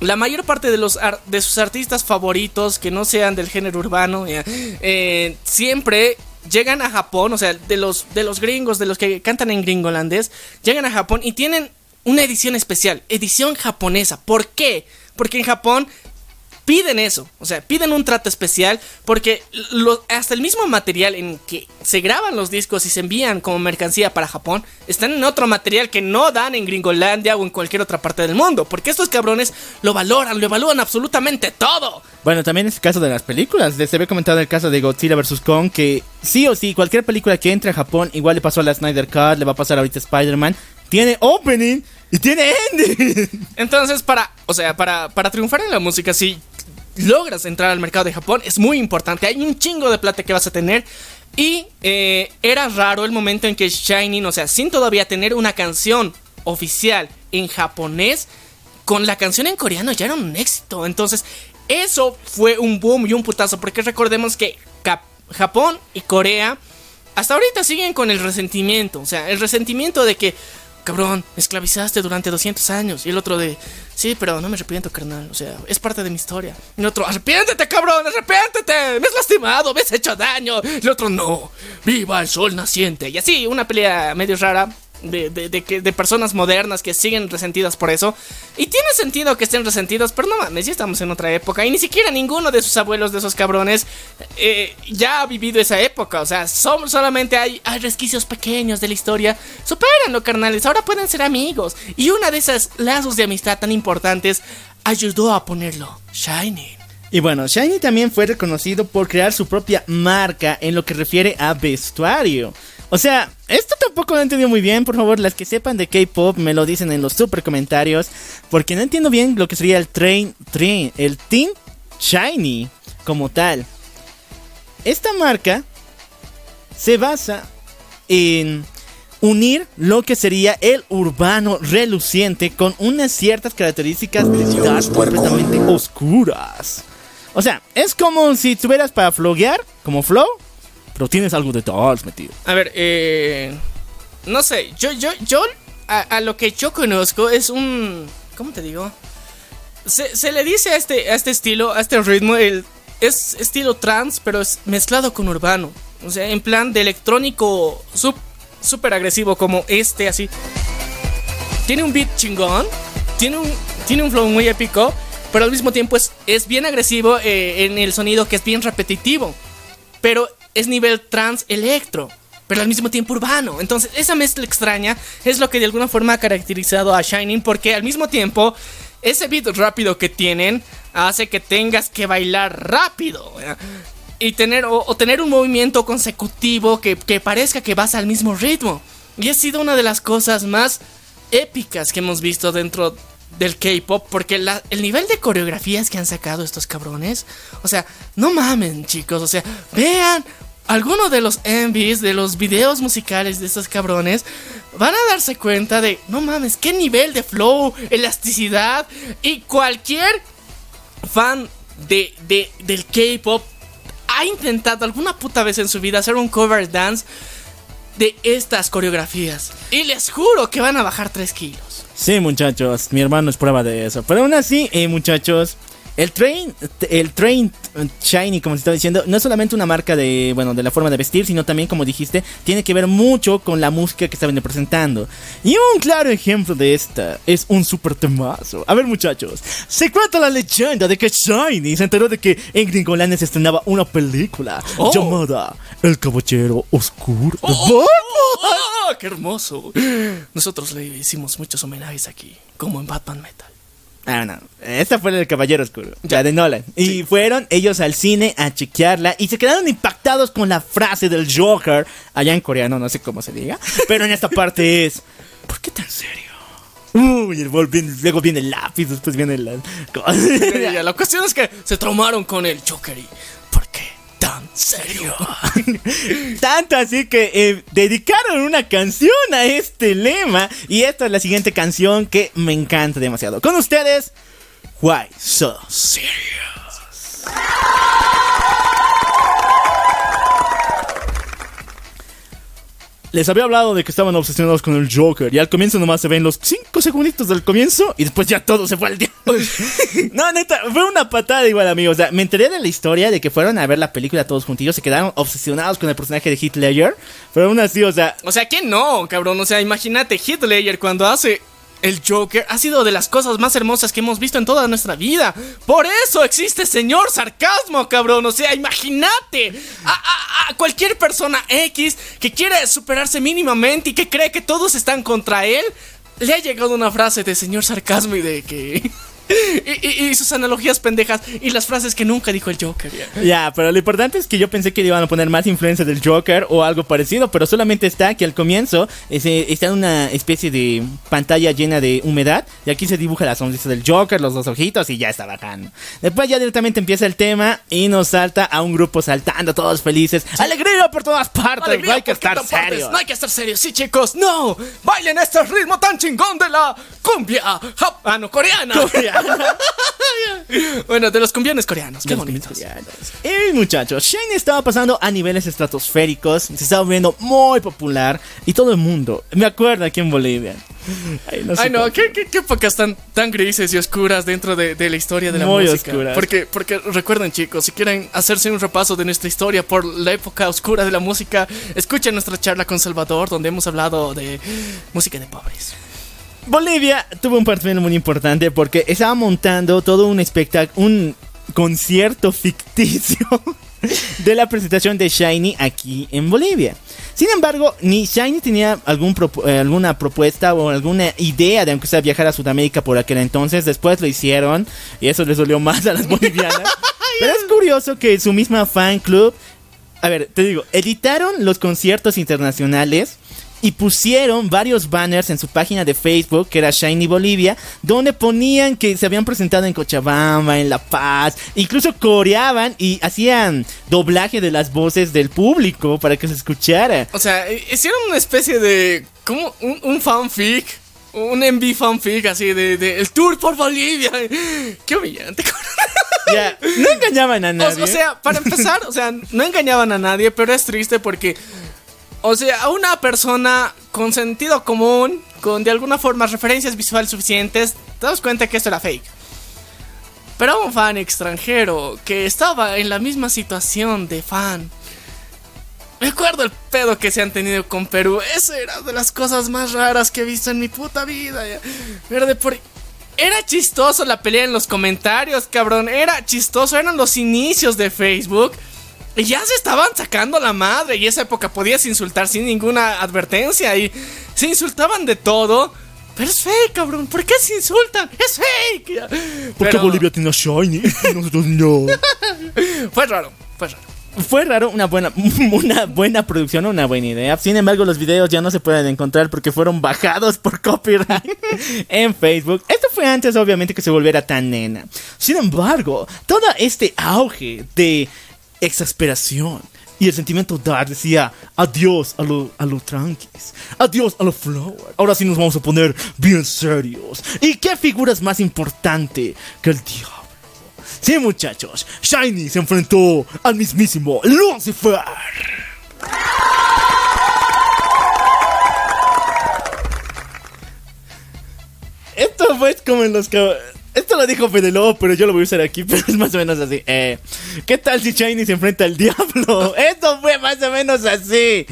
La mayor parte de, los de sus artistas favoritos que no sean del género urbano siempre llegan a Japón, o sea, de los, de los gringos, de los que cantan en gringolandés, llegan a Japón y tienen una edición especial, edición japonesa. ¿Por qué? Porque en Japón piden eso, o sea, piden un trato especial porque lo- hasta el mismo material en que se graban los discos y se envían como mercancía para Japón están en otro material que no dan en Gringolandia o en cualquier otra parte del mundo, porque estos cabrones lo valoran, lo evalúan absolutamente todo. Bueno, también es el caso de las películas. Les había comentado el caso de Godzilla vs. Kong, que sí o sí, cualquier película que entre a Japón, igual le pasó a la Snyder Cut, le va a pasar ahorita a Spider-Man, tiene opening y tiene ending. Entonces, para, o sea, para, para triunfar en la música, si logras entrar al mercado de Japón, es muy importante. Hay un chingo de plata que vas a tener. Y eh, era raro el momento en que Shining, o sea, sin todavía tener una canción oficial en japonés, con la canción en coreano ya era un éxito. Entonces, eso fue un boom y un putazo. Porque recordemos que Japón y Corea hasta ahorita siguen con el resentimiento. O sea, el resentimiento de que, cabrón, me esclavizaste durante 200 años. Y el otro de, sí, pero no me arrepiento, carnal. O sea, es parte de mi historia. Y el otro, arrepiéntete, cabrón, arrepiéntete. Me has lastimado, me has hecho daño. Y el otro, no, viva el sol naciente. Y así, una pelea medio rara. De, de, que- de personas modernas que siguen resentidas por eso. Y tiene sentido que estén resentidos, pero no mames, ya estamos en otra época. Y ni siquiera ninguno de sus abuelos, de esos cabrones, eh, ya ha vivido esa época. O sea, son, solamente hay, hay resquicios pequeños de la historia. Supérenlo, carnales, ahora pueden ser amigos. Y una de esas lazos de amistad tan importantes ayudó a ponerlo Shining. Y bueno, Shiny también fue reconocido por crear su propia marca en lo que refiere a vestuario. O sea, esto tampoco lo he entendido muy bien. Por favor, las que sepan de K-pop me lo dicen en los super comentarios. Porque no entiendo bien lo que sería el train, train, el Team Shiny como tal. Esta marca se basa en unir lo que sería el urbano reluciente con unas ciertas características de dark completamente oscuras. O sea, es como si estuvieras para floguear, como flow, pero tienes algo de dark metido. A ver, eh. No sé, yo, yo, yo, a, lo que yo conozco es un. ¿Cómo te digo? Se, le dice a este, a este estilo, a este ritmo, el, es estilo trance, pero es mezclado con urbano. O sea, en plan de electrónico súper agresivo como este, así. Tiene un beat chingón, tiene un, tiene un flow muy épico, pero al mismo tiempo es, es bien agresivo eh, en el sonido que es bien repetitivo pero es nivel trans electro, pero al mismo tiempo urbano. Entonces, esa mezcla extraña es lo que de alguna forma ha caracterizado a Shining, porque al mismo tiempo, ese beat rápido que tienen hace que tengas que bailar rápido. Y tener, o, tener un movimiento consecutivo que, que parezca que vas al mismo ritmo. Y ha sido una de las cosas más épicas que hemos visto dentro del K-pop, porque el nivel de coreografías que han sacado estos cabrones, o sea, no mamen, chicos, o sea, vean algunos de los envies, de los videos musicales de estos cabrones, van a darse cuenta de, no mames, qué nivel de flow, elasticidad y cualquier fan de, de- del K-pop ha intentado alguna puta vez en su vida hacer un cover dance de estas coreografías. Y les juro que van a bajar 3 kilos. Sí, muchachos, mi hermano es prueba de eso. Pero aún así, eh, muchachos, el Train, el Train Shiny, como se está diciendo, no es solamente una marca de, bueno, de la forma de vestir, sino también, como dijiste, tiene que ver mucho con la música que estaban presentando. Y un claro ejemplo de esta es un super temazo. A ver, muchachos, se cuenta la leyenda de que Shiny se enteró de que en Gringolandia se estrenaba una película Oh. llamada El Caballero Oscuro. ¡Oh, oh, oh, ¡Qué hermoso! Nosotros le hicimos muchos homenajes aquí, como en Batman Metal. Ah, no. Esta fue la del Caballero Oscuro. Ya, de Nolan. Y fueron ellos al cine a chequearla y se quedaron impactados con la frase del Joker. Allá en coreano, no sé cómo se diga. Pero en esta parte es: ¿Por qué tan serio? Uy, el bol viene- luego viene el lápiz, después viene la. La cuestión es que se traumaron con el Joker y... ¿Por qué tan serio? [LAUGHS] Tanto así que eh, dedicaron una canción a este lema. Y esta es la siguiente canción que me encanta demasiado. Con ustedes, Why So Serious. Les había hablado de que estaban obsesionados con el Joker. Y al comienzo nomás se ven los 5 segunditos del comienzo. Y después ya todo se fue al diablo. [LAUGHS] no, neta, fue una patada igual, amigos. O sea, me enteré de la historia de que fueron a ver la película todos juntillos. Se quedaron obsesionados con el personaje de Heath Ledger. Pero aún así, o sea, O sea, ¿quién no, cabrón? O sea, imagínate, Heath Ledger cuando hace el Joker ha sido de las cosas más hermosas que hemos visto en toda nuestra vida. Por eso existe señor sarcasmo, cabrón. O sea, imagínate a, cualquier persona X que quiere superarse mínimamente y que cree que todos están contra él. Le ha llegado una frase de señor sarcasmo y de que... [LAUGHS] y, y- y sus analogías pendejas y las frases que nunca dijo el Joker. ya. Ya, pero lo importante es que yo pensé que le iban a poner más influencia del Joker o algo parecido, pero solamente está que al comienzo ese- está en una especie de pantalla llena de humedad y aquí se dibuja la sonrisa del Joker, los dos ojitos y ya está bajando. Después ya directamente empieza el tema y nos salta a un grupo saltando todos felices. ¡Alegría por todas partes! Alegría, no hay que ¿por qué estar serios. No hay que estar serios, sí, chicos. No, bailen este ritmo tan chingón de la cumbia. ah, no, coreana. [LAUGHS] bueno, de los cumbiones coreanos. Qué bonitos. coreanos. Y muchachos, Shane estaba pasando a niveles estratosféricos, se estaba volviendo muy popular y todo el mundo, me acuerdo aquí en Bolivia. Ay, no, Ay, no, qué, qué, qué épocas tan, tan grises y oscuras dentro de, de la historia de la Muy música. oscuras. Porque, porque recuerden, chicos, si quieren hacerse un repaso de nuestra historia por la época oscura de la música, escuchen nuestra charla con Salvador, donde hemos hablado de música de pobres. Bolivia tuvo un papel muy importante porque estaba montando todo un espectáculo, un concierto ficticio [LAUGHS] de la presentación de Shiny aquí en Bolivia. Sin embargo, ni Shiny tenía algún propu- eh, alguna propuesta o alguna idea de aunque sea viajar a Sudamérica por aquel entonces. Después lo hicieron y eso les dolió más a las bolivianas. [LAUGHS] Pero es curioso que su misma fan club a ver, te digo, editaron los conciertos internacionales y pusieron varios banners en su página de Facebook, que era Shiny Bolivia, donde ponían que se habían presentado en Cochabamba, en La Paz, incluso coreaban y hacían doblaje de las voces del público para que se escuchara. O sea, eh, hicieron una especie de. como un, un fanfic. Un MV fanfic así de, de el tour por Bolivia. [LAUGHS] Qué humillante. [LAUGHS] Ya, no engañaban a O, nadie. o sea, para empezar, o sea, no engañaban a nadie, pero es triste porque. O sea, a una persona con sentido común, con de alguna forma referencias visuales suficientes, te das cuenta que esto era fake. Pero a un fan extranjero que estaba en la misma situación de fan. Me acuerdo el pedo que se han tenido con Perú. Esa era de las cosas más raras que he visto en mi puta vida. Era de por... Era chistoso la pelea en los comentarios, cabrón. Era chistoso. Eran los inicios de Facebook. Y ya se estaban sacando la madre. Y esa época podías insultar sin ninguna advertencia. Y se insultaban de todo. Pero es fake, cabrón. ¿Por qué se insultan? Es fake. ya. ¿Por qué Pero Bolivia tiene a Shiny? Nosotros no. [LAUGHS] Fue raro, fue raro. Fue raro, una buena, [LAUGHS] una buena producción, una buena idea. Sin embargo, los videos ya no se pueden encontrar porque fueron bajados por copyright [LAUGHS] en Facebook. Esto fue antes, obviamente, que se volviera tan nena. Sin embargo, todo este auge de exasperación Y el sentimiento dark decía, adiós a lo, a lo tranquis, adiós a lo flower. Ahora sí nos vamos a poner bien serios. ¿Y qué figura es más importante que el diablo? Sí, muchachos, Shiny se enfrentó al mismísimo Lucifer. Esto fue como en los que... Esto lo dijo Penelope, pero yo lo voy a usar aquí, [LAUGHS] pero es más o menos así. Eh, ¿Qué tal si Shiny se enfrenta al diablo? [LAUGHS] Esto fue más o menos así.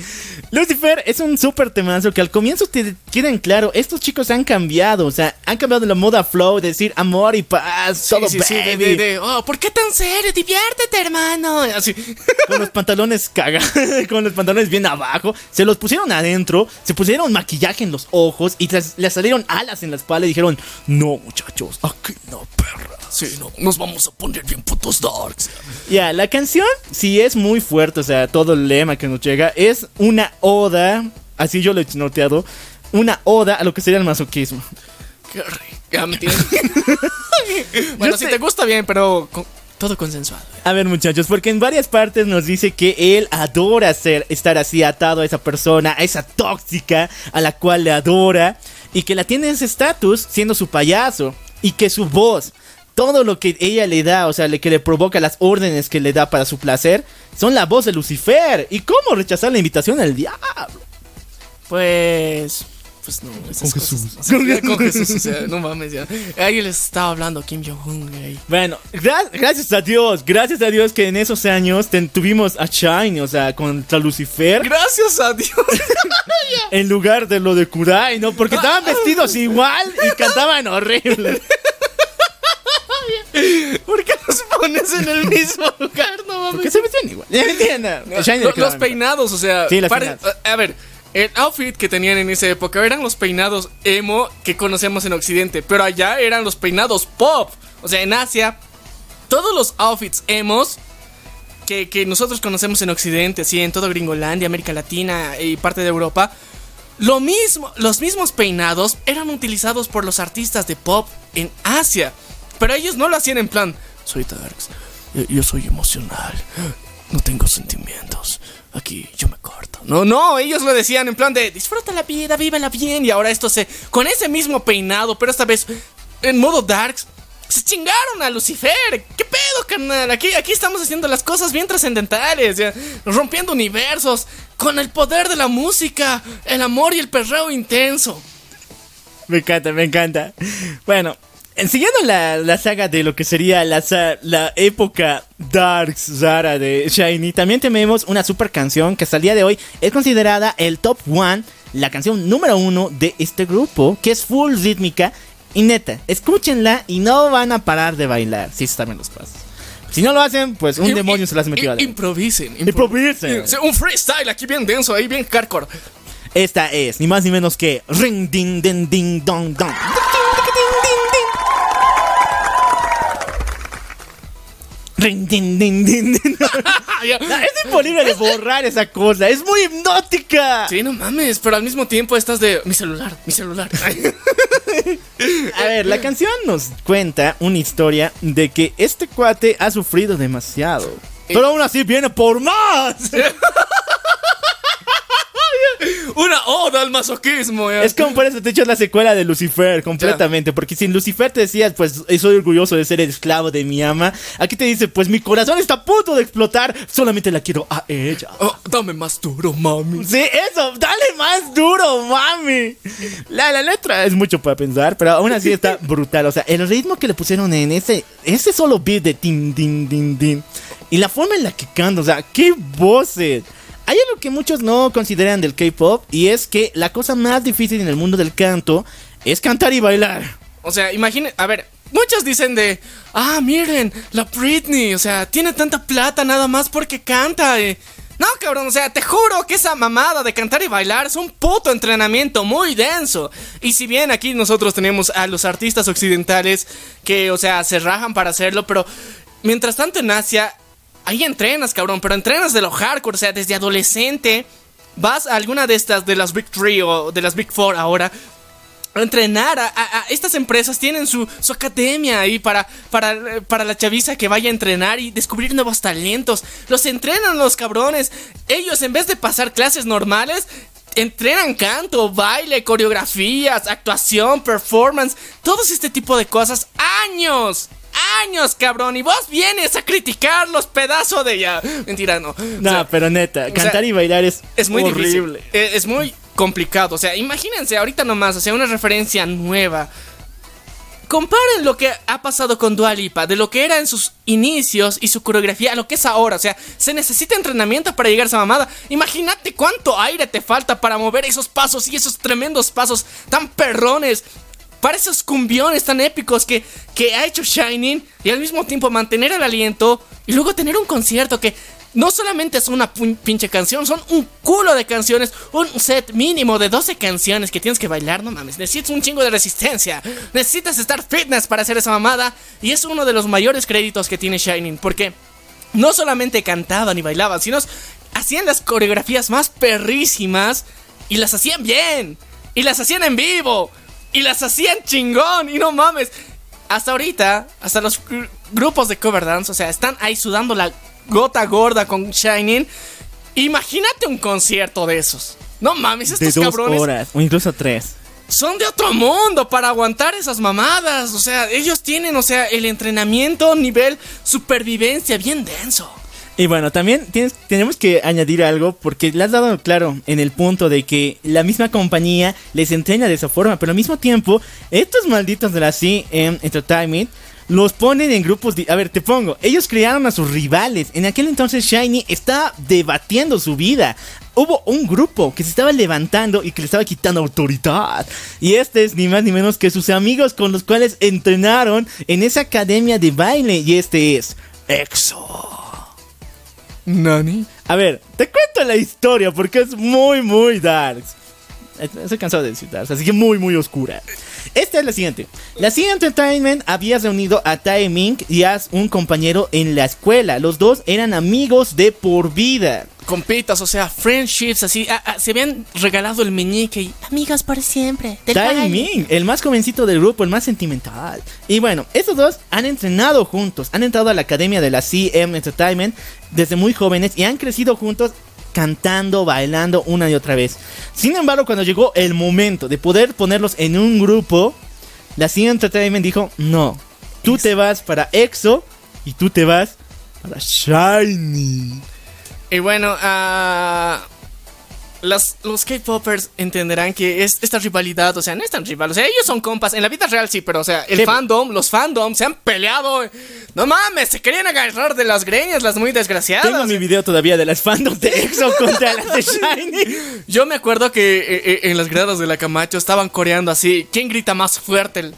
Lucifer es un súper temazo que al comienzo te queden claro, estos chicos han cambiado, o sea, han cambiado de la moda flow, decir amor y paz, todo Sí, sí, sí, de- baby. de- de, oh, ¿por qué tan serio? Diviértete, hermano. Así. [LAUGHS] con los pantalones caga, [LAUGHS] con los pantalones bien abajo, se los pusieron adentro, se pusieron maquillaje en los ojos y tras- le salieron alas en la espalda y dijeron, no muchachos, aquí no perra. Sí, no, nos vamos a poner bien putos darks. Ya, la canción sí es muy fuerte, o sea, todo el lema que nos llega es una oda, así yo lo he noteado, una oda a lo que sería el masoquismo. Qué rico. Ya me [LAUGHS] [LAUGHS] bueno, Yo si sé- te gusta bien, pero con- todo consensuado. A ver, muchachos, porque en varias partes nos dice que él adora ser, estar así atado a esa persona, a esa tóxica a la cual le adora, y que la tiene en ese estatus siendo su payaso, y que su voz, todo lo que ella le da, o sea, le, que le provoca las órdenes que le da para su placer, son la voz de Lucifer. ¿Y cómo rechazar la invitación al diablo? Pues. Pues no, esas Con cosas, Jesús. o sea, con Jesús, o sea, no mames ya. Ahí les estaba hablando Kim Jong-un, güey. Bueno, gra- gracias a Dios, gracias a Dios que en esos años tuvimos a Shine, o sea, contra Lucifer. Gracias a Dios. [LAUGHS] En lugar de lo de Kudai, ¿no? Porque estaban vestidos [LAUGHS] igual y cantaban horrible. [LAUGHS] ¿Por qué los pones en el mismo [LAUGHS] lugar? No mames. Porque se vestían igual. Le [LAUGHS] quedaba los peinados, o sea, Sí, pare- peinadas. a ver, el outfit que tenían en esa época eran los peinados emo que conocemos en Occidente, pero allá eran los peinados pop. O sea, en Asia, todos los outfits emos que, que nosotros conocemos en Occidente, así en todo Gringolandia, América Latina y parte de Europa, lo mismo, los mismos peinados eran utilizados por los artistas de pop en Asia, pero ellos no lo hacían en plan, soy Darks, yo, soy emocional, no tengo sentimientos, aquí yo me corto. No, no, ellos lo decían en plan de, disfruta la vida, vívela bien, y ahora esto se, con ese mismo peinado, pero esta vez en modo Darks, se chingaron a Lucifer. ¿Qué pedo, carnal? Aquí, aquí estamos haciendo las cosas bien trascendentales, rompiendo universos, con el poder de la música, el amor y el perreo intenso. Me encanta, me encanta. Bueno, en- siguiendo la, la saga de lo que sería la, la época Darks Zara de Shiny, también tenemos una super canción que hasta el día de hoy es considerada el top one, la canción número uno de este grupo, que es full rítmica. Y neta, escúchenla y no van a parar de bailar, si sí, saben los pasos. Si no lo hacen, pues un demonio se las metió adentro. Improvisen. impro- Improvisen. Un freestyle aquí bien denso, ahí bien hardcore. Esta es ni más ni menos que Ring Ding Ding Ding Dong Dong. Ding. [LAUGHS] Ya. Es imposible de borrar esa cosa, es muy hipnótica. Sí, no mames, pero al mismo tiempo estás de mi celular, mi celular. [LAUGHS] A ver, la canción nos cuenta una historia de que este cuate ha sufrido demasiado. Pero aún así viene por más. [LAUGHS] Una oda al masoquismo. ya. Es como por eso te echas la secuela de Lucifer completamente. Porque si en Lucifer te decías, pues soy orgulloso de ser el esclavo de mi ama. Aquí te dice, pues mi corazón está a punto de explotar. Solamente la quiero a ella. Oh, dame más duro, mami. Sí, eso, dale más duro, mami. La, la letra es mucho para pensar, pero aún así está [LAUGHS] brutal. O sea, el ritmo que le pusieron en ese, ese solo beat de tin, din, din, din. Y la forma en la que canta, o sea, qué voces. Hay algo que muchos no consideran del K-pop y es que la cosa más difícil en el mundo del canto es cantar y bailar. O sea, imaginen, a ver, muchos dicen de, ah, miren, la Britney, o sea, tiene tanta plata nada más porque canta. eh". No, cabrón, o sea, te juro que esa mamada de cantar y bailar es un puto entrenamiento muy denso. Y si bien aquí nosotros tenemos a los artistas occidentales que, o sea, se rajan para hacerlo, pero mientras tanto en Asia, ahí entrenas, cabrón, pero entrenas de lo hardcore, o sea, desde adolescente vas a alguna de estas, de las Big Three o de las Big Four ahora, entrenar a, a- a- estas empresas tienen su, su academia ahí para, para, para la chaviza que vaya a entrenar y descubrir nuevos talentos. Los entrenan los cabrones. Ellos en vez de pasar clases normales, entrenan canto, baile, coreografías, actuación, performance, todos este tipo de cosas. Años. Años, cabrón, y vos vienes a criticarlos, pedazo de ya. Mentira, no. O No, sea, pero neta, sea, cantar y bailar es, es muy horrible. difícil. Eh, Es muy complicado. O sea, imagínense ahorita nomás, o sea, una referencia nueva. Comparen lo que ha pasado con Dua Lipa, de lo que era en sus inicios y su coreografía a lo que es ahora. O sea, se necesita entrenamiento para llegar a esa mamada. Imagínate cuánto aire te falta para mover esos pasos y esos tremendos pasos tan perrones. Para esos cumbiones tan épicos que, que ha hecho Shining y al mismo tiempo mantener el aliento y luego tener un concierto que no solamente es una pinche canción, son un culo de canciones, un set mínimo de 12 canciones que tienes que bailar, no mames, necesitas un chingo de resistencia, necesitas estar fitness para hacer esa mamada y es uno de los mayores créditos que tiene Shining porque no solamente cantaban y bailaban, sino hacían las coreografías más perrísimas y las hacían bien. Y las hacían en vivo. Y las hacían chingón. Y no mames. Hasta ahorita, hasta los gr- grupos de cover dance, o sea, están ahí sudando la gota gorda con Shining. Imagínate un concierto de esos. No mames, De estos dos cabrones horas, o incluso tres. son de otro mundo para aguantar esas mamadas. O sea, ellos tienen, o sea, el entrenamiento nivel supervivencia bien denso. Y bueno, también tienes- tenemos que añadir algo porque le has dado claro en el punto de que la misma compañía les entrena de esa forma, pero al mismo tiempo, estos malditos de la CM Entertainment los ponen en grupos de... A ver, te pongo, ellos crearon a sus rivales. En aquel entonces Shiny estaba debatiendo su vida. Hubo un grupo que se estaba levantando y que le estaba quitando autoridad. Y este es ni más ni menos que sus amigos con los cuales entrenaron en esa academia de baile. Y este es EXO. Nani. A ver, te cuento la historia porque es muy, muy dark. Estoy cansado de decir dark, así que muy, muy oscura. Esta es la siguiente. La C Entertainment había reunido a Tae Ming y a un compañero en la escuela. Los dos eran amigos de por vida. Compitas, o sea, friendships, así. ah, ah, se habían regalado el meñique y. Amigos por siempre. Tae. Ming, el más jovencito del grupo, el más sentimental. Y bueno, estos dos han entrenado juntos, han entrado a la academia de la CM Entertainment desde muy jóvenes y han crecido juntos cantando, bailando una y otra vez. Sin embargo, cuando llegó el momento de poder ponerlos en un grupo, la CM Entertainment dijo, no, tú te vas para EXO y tú te vas para Shiny. Y bueno, ah, las, los K-Popers entenderán que es esta rivalidad, o sea, no es tan rival, o sea, ellos son compas, en la vida real sí, pero o sea, el fandom, los fandoms se han peleado, no mames, se querían agarrar de las greñas, las muy desgraciadas. Tengo mi video todavía de las fandoms de EXO contra las de Shiny. Yo me acuerdo que eh, eh, en las gradas de la Camacho estaban coreando así, ¿quién grita más fuerte? El-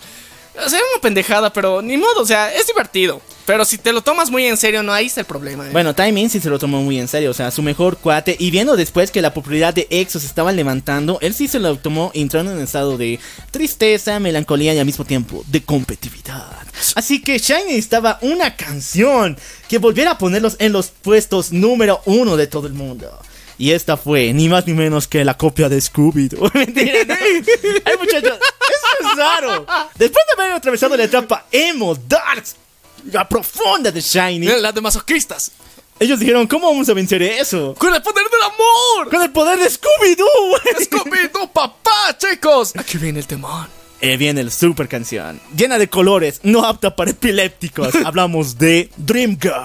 O sea, una pendejada, pero ni modo, o sea, es divertido. Pero si te lo tomas muy en serio, no, ahí está el problema. eh. Bueno, Timing sí se lo tomó muy en serio, o sea, su mejor cuate. Y viendo después que la popularidad de EXO se estaba levantando, él sí se lo tomó entrando en un estado de tristeza, melancolía y al mismo tiempo de competitividad. Así que Shiny necesitaba una canción que volviera a ponerlos en los puestos número uno de todo el mundo. Y esta fue ni más ni menos que la copia de Scooby-Doo. [LAUGHS] [LAUGHS] Mentira, no. Ay, muchachos, eso es raro. Después de haber atravesado la etapa emo, darks, la profunda de Shiny, La de masoquistas. ellos dijeron, ¿cómo vamos a vencer eso? ¡Con el poder del amor! Con el poder de Scooby-Doo. [LAUGHS] ¡Scooby-Doo, papá, chicos! Aquí viene el temón. Eh, viene el super canción, llena de colores, no apta para epilépticos. Hablamos de Dream Girl.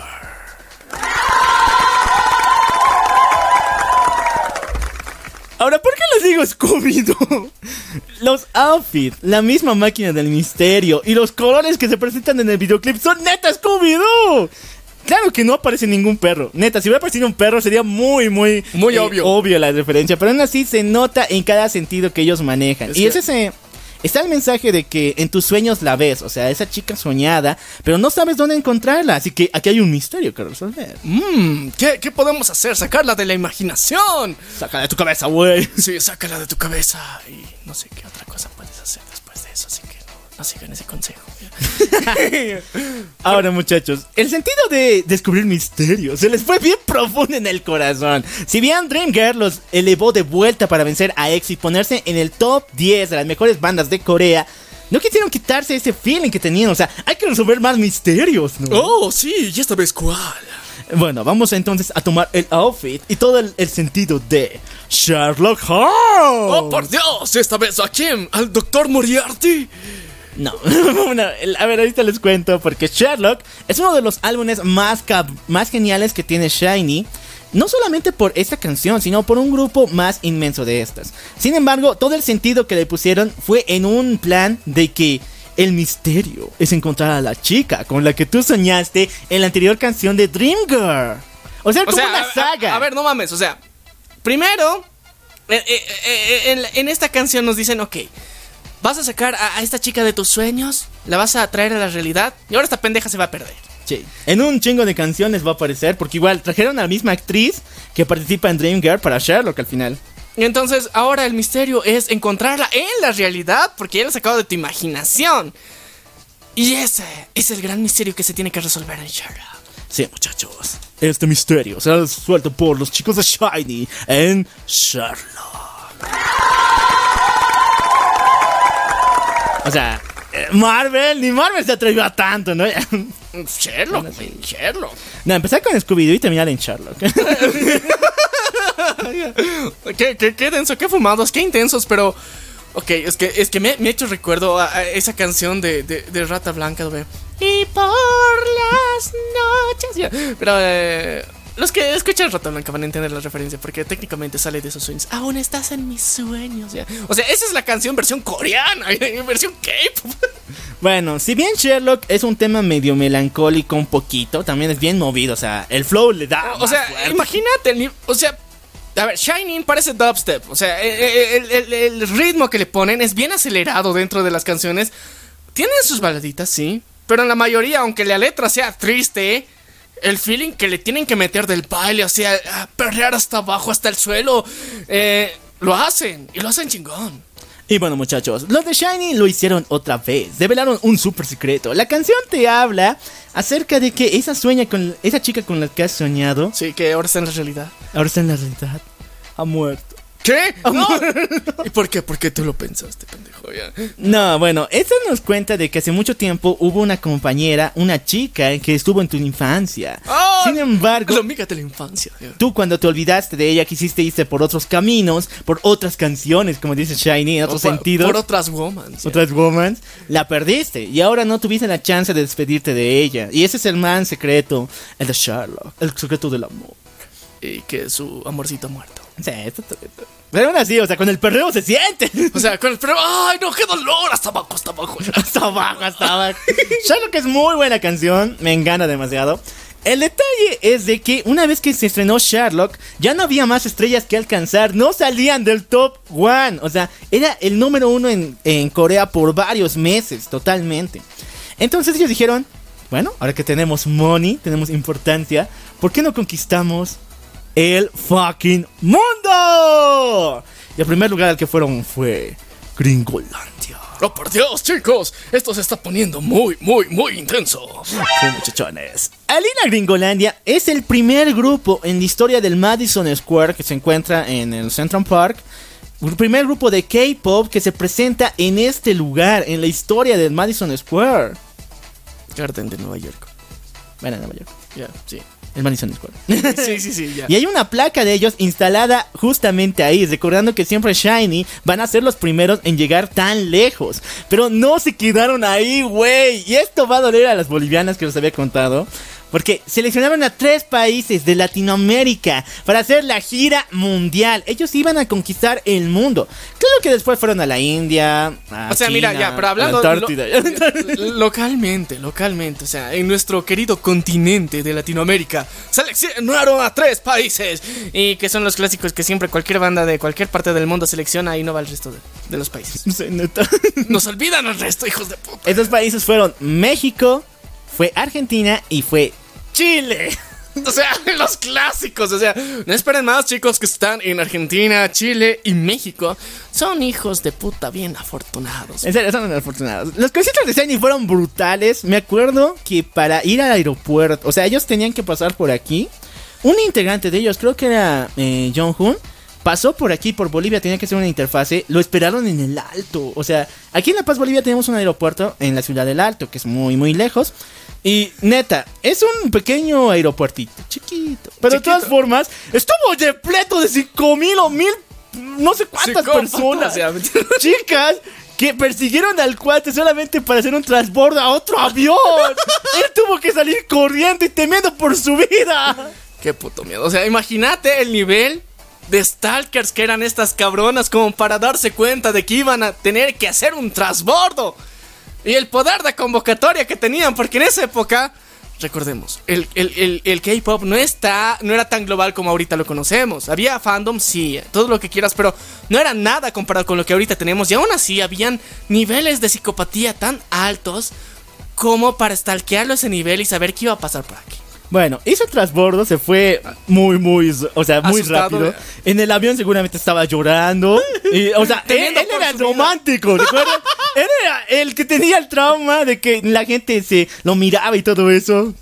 Ahora, ¿por qué les digo Scooby-Doo? Los outfits, la misma máquina del misterio y los colores que se presentan en el videoclip son neta Scooby-Doo. Claro que no aparece ningún perro. Neta, si hubiera aparecido un perro sería muy, muy... Muy obvio. Obvio la referencia, pero aún así se nota en cada sentido que ellos manejan. Es y que- ese... Está el mensaje de que en tus sueños la ves, o sea, esa chica soñada, pero no sabes dónde encontrarla, así que aquí hay un misterio que resolver. Mmm, ¿qué, ¿qué podemos hacer? Sacarla de la imaginación. Sácala de tu cabeza, güey. Sí, sácala de tu cabeza. Y no sé qué otra cosa puedes hacer después de eso, así que no. sigan ese consejo. [LAUGHS] Ahora, muchachos, el sentido de descubrir misterios se les fue bien profundo en el corazón. Si bien Dream Girl los elevó de vuelta para vencer a EXO y ponerse en el top 10 de las mejores bandas de Corea, no quisieron quitarse ese feeling que tenían. O sea, hay que resolver más misterios, ¿no? Oh, sí, ¿y esta vez cuál? Bueno, vamos entonces a tomar el outfit y todo el, el sentido de Sherlock Holmes. Oh, por Dios, esta vez a quién? ¿Al doctor Moriarty? No, [LAUGHS] Bueno, a ver, ahorita les cuento porque Sherlock es uno de los álbumes más, cap- más geniales que tiene Shiny. No solamente por esta canción, sino por un grupo más inmenso de estas. Sin embargo, todo el sentido que le pusieron fue en un plan de que el misterio es encontrar a la chica con la que tú soñaste en la anterior canción de Dream Girl. O sea, O como sea, una a- saga. A, a ver, no mames, o sea, primero, eh, eh, eh, en, en esta canción nos dicen, ok, vas a sacar a, a esta chica de tus sueños, la vas a traer a la realidad, y ahora esta pendeja se va a perder. Sí. En un chingo de canciones va a aparecer, porque igual trajeron a la misma actriz que participa en Dream Girl para Sherlock al final. Y entonces ahora el misterio es encontrarla en la realidad, porque ya la has sacado de tu imaginación. Y ese es el gran misterio que se tiene que resolver en Sherlock. Sí, muchachos. Este misterio será resuelto por los chicos de Shiny en Sherlock. O sea, eh, Marvel, ni Marvel se atrevió a tanto, ¿no? [LAUGHS] Sherlock, Sherlock. no, empezar con Scooby-Doo y terminar en Sherlock. [LAUGHS] Qué, qué, qué denso, qué fumados, qué intensos, pero. Ok, es que, es que me, me hecho recuerdo a, a esa canción de, de, de Rata Blanca, donde. Y por las noches. Pero eh, los que escuchan Rata Blanca van a entender la referencia, porque técnicamente sale de esos sueños. Aún estás en mis sueños. ya. O sea, esa es la canción versión coreana, [LAUGHS] versión K-pop. bueno, si bien Sherlock es un tema medio melancólico un poquito, también es bien movido, o sea, el flow le da. O sea, fuerte. imagínate, el o sea, a ver, Shining parece dubstep, o sea, el, el- el- el ritmo que le ponen es bien acelerado dentro de las canciones. Tienen sus baladitas, sí, pero en la mayoría, aunque la letra sea triste, el feeling que le tienen que meter del baile, o sea, a perrear hasta abajo, hasta el suelo, eh, lo hacen, y lo hacen chingón. Y bueno, muchachos, los de Shiny lo hicieron otra vez. Develaron un super secreto. La canción te habla acerca de que esa sueña con esa chica con la que has soñado Sí, que ahora está en la realidad. ahora está en la realidad. Ha muerto. ¿Qué? [LAUGHS] No. ¿Y por qué? ¿Por qué tú lo pensaste, pendejo? Ya. No, bueno, esto nos cuenta de que hace mucho tiempo hubo una compañera, una chica que estuvo en tu infancia. ¡Ah! Sin embargo, La amiga de la infancia. ya. tú cuando te olvidaste de ella quisiste irte por otros caminos, por otras canciones, como dice Shiny, en otros por- sentidos. Por otras woman. ya. otras woman, la perdiste y ahora no tuviste la chance de despedirte de ella. Y ese es el man secreto, el de Sherlock, el secreto del amor. Y que su amorcito muerto. Sí, esto-. Pero aún así, o sea, con el perreo se siente. O sea, con el pero ¡Ay, no, qué dolor! Hasta abajo, hasta abajo. [LAUGHS] hasta abajo, hasta abajo. Sherlock es muy buena canción, me encanta demasiado. El detalle es de que una vez que se estrenó Sherlock, ya no había más estrellas que alcanzar, no salían del top one. O sea, era el número uno en, en Corea por varios meses, totalmente. Entonces ellos dijeron, bueno, ahora que tenemos money, tenemos importancia, ¿por qué no conquistamos el fucking mundo? Y el primer lugar al que fueron fue Gringolandia. ¡Oh, por Dios, chicos! Esto se está poniendo muy, muy, muy intenso. Sí, muchachones. Alina Gringolandia es el primer grupo en la historia del Madison Square que se encuentra en el Central Park. El primer grupo de K-pop que se presenta en este lugar, en la historia del Madison Square. Garden de Nueva York. Bueno, en Nueva York. Ya, sí. El Madison Square. [LAUGHS] Sí, sí, sí, ya. Y hay una placa de ellos instalada justamente ahí, recordando que siempre Shiny van a ser los primeros en llegar tan lejos. Pero no se quedaron ahí, güey. Y esto va a doler a las bolivianas que les había contado. Porque seleccionaron a tres países de Latinoamérica para hacer la gira mundial. Ellos iban a conquistar el mundo. Claro que después fueron a la India. a O sea, mira, ya, pero hablando lo- [LAUGHS] localmente, localmente, o sea, en nuestro querido continente de Latinoamérica, seleccionaron a tres países y que son los clásicos que siempre cualquier banda de cualquier parte del mundo selecciona y no va al resto de, de los países. [LAUGHS] Nos olvidan el resto, hijos de puta. Estos países fueron México, fue Argentina y fue Chile. [LAUGHS] O sea, [LAUGHS] los clásicos. O sea, no esperen más, chicos, que están en Argentina, Chile y México. Son hijos de puta bien afortunados. En serio, son afortunados. Los conciertos de Shiny fueron brutales. Me acuerdo que para ir al aeropuerto, o sea, ellos tenían que pasar por aquí. Un integrante de ellos, creo que era eh, John Hoon, pasó por aquí, por Bolivia, tenía que hacer una interfase. Lo esperaron en el Alto. O sea, aquí en La Paz, Bolivia, tenemos un aeropuerto en la ciudad del Alto, que es muy, muy lejos. Y neta, es un pequeño aeropuertito, chiquito. Pero de todas formas, estuvo repleto de 5 mil o mil, no sé cuántas personas. [LAUGHS] Chicas que persiguieron al cuate solamente para hacer un transbordo a otro avión. [LAUGHS] Él tuvo que salir corriendo y temiendo por su vida. Qué puto miedo. O sea, imagínate el nivel de stalkers que eran estas cabronas como para darse cuenta de que iban a tener que hacer un transbordo. Y el poder de convocatoria que tenían, porque en esa época, recordemos, el, el- el- el K-pop no está, no era tan global como ahorita lo conocemos. Había fandom, sí, todo lo que quieras, pero no era nada comparado con lo que ahorita tenemos. Y aún así habían niveles de psicopatía tan altos como para stalkearlo a ese nivel y saber qué iba a pasar por aquí. Bueno, hizo transbordo, se fue muy, muy, o sea, muy Asustado. rápido. En el avión seguramente estaba llorando. Y, o sea, [LAUGHS] él, él era romántico, ¿recuerdan? [LAUGHS] él era el que tenía el trauma de que la gente se lo miraba y todo eso.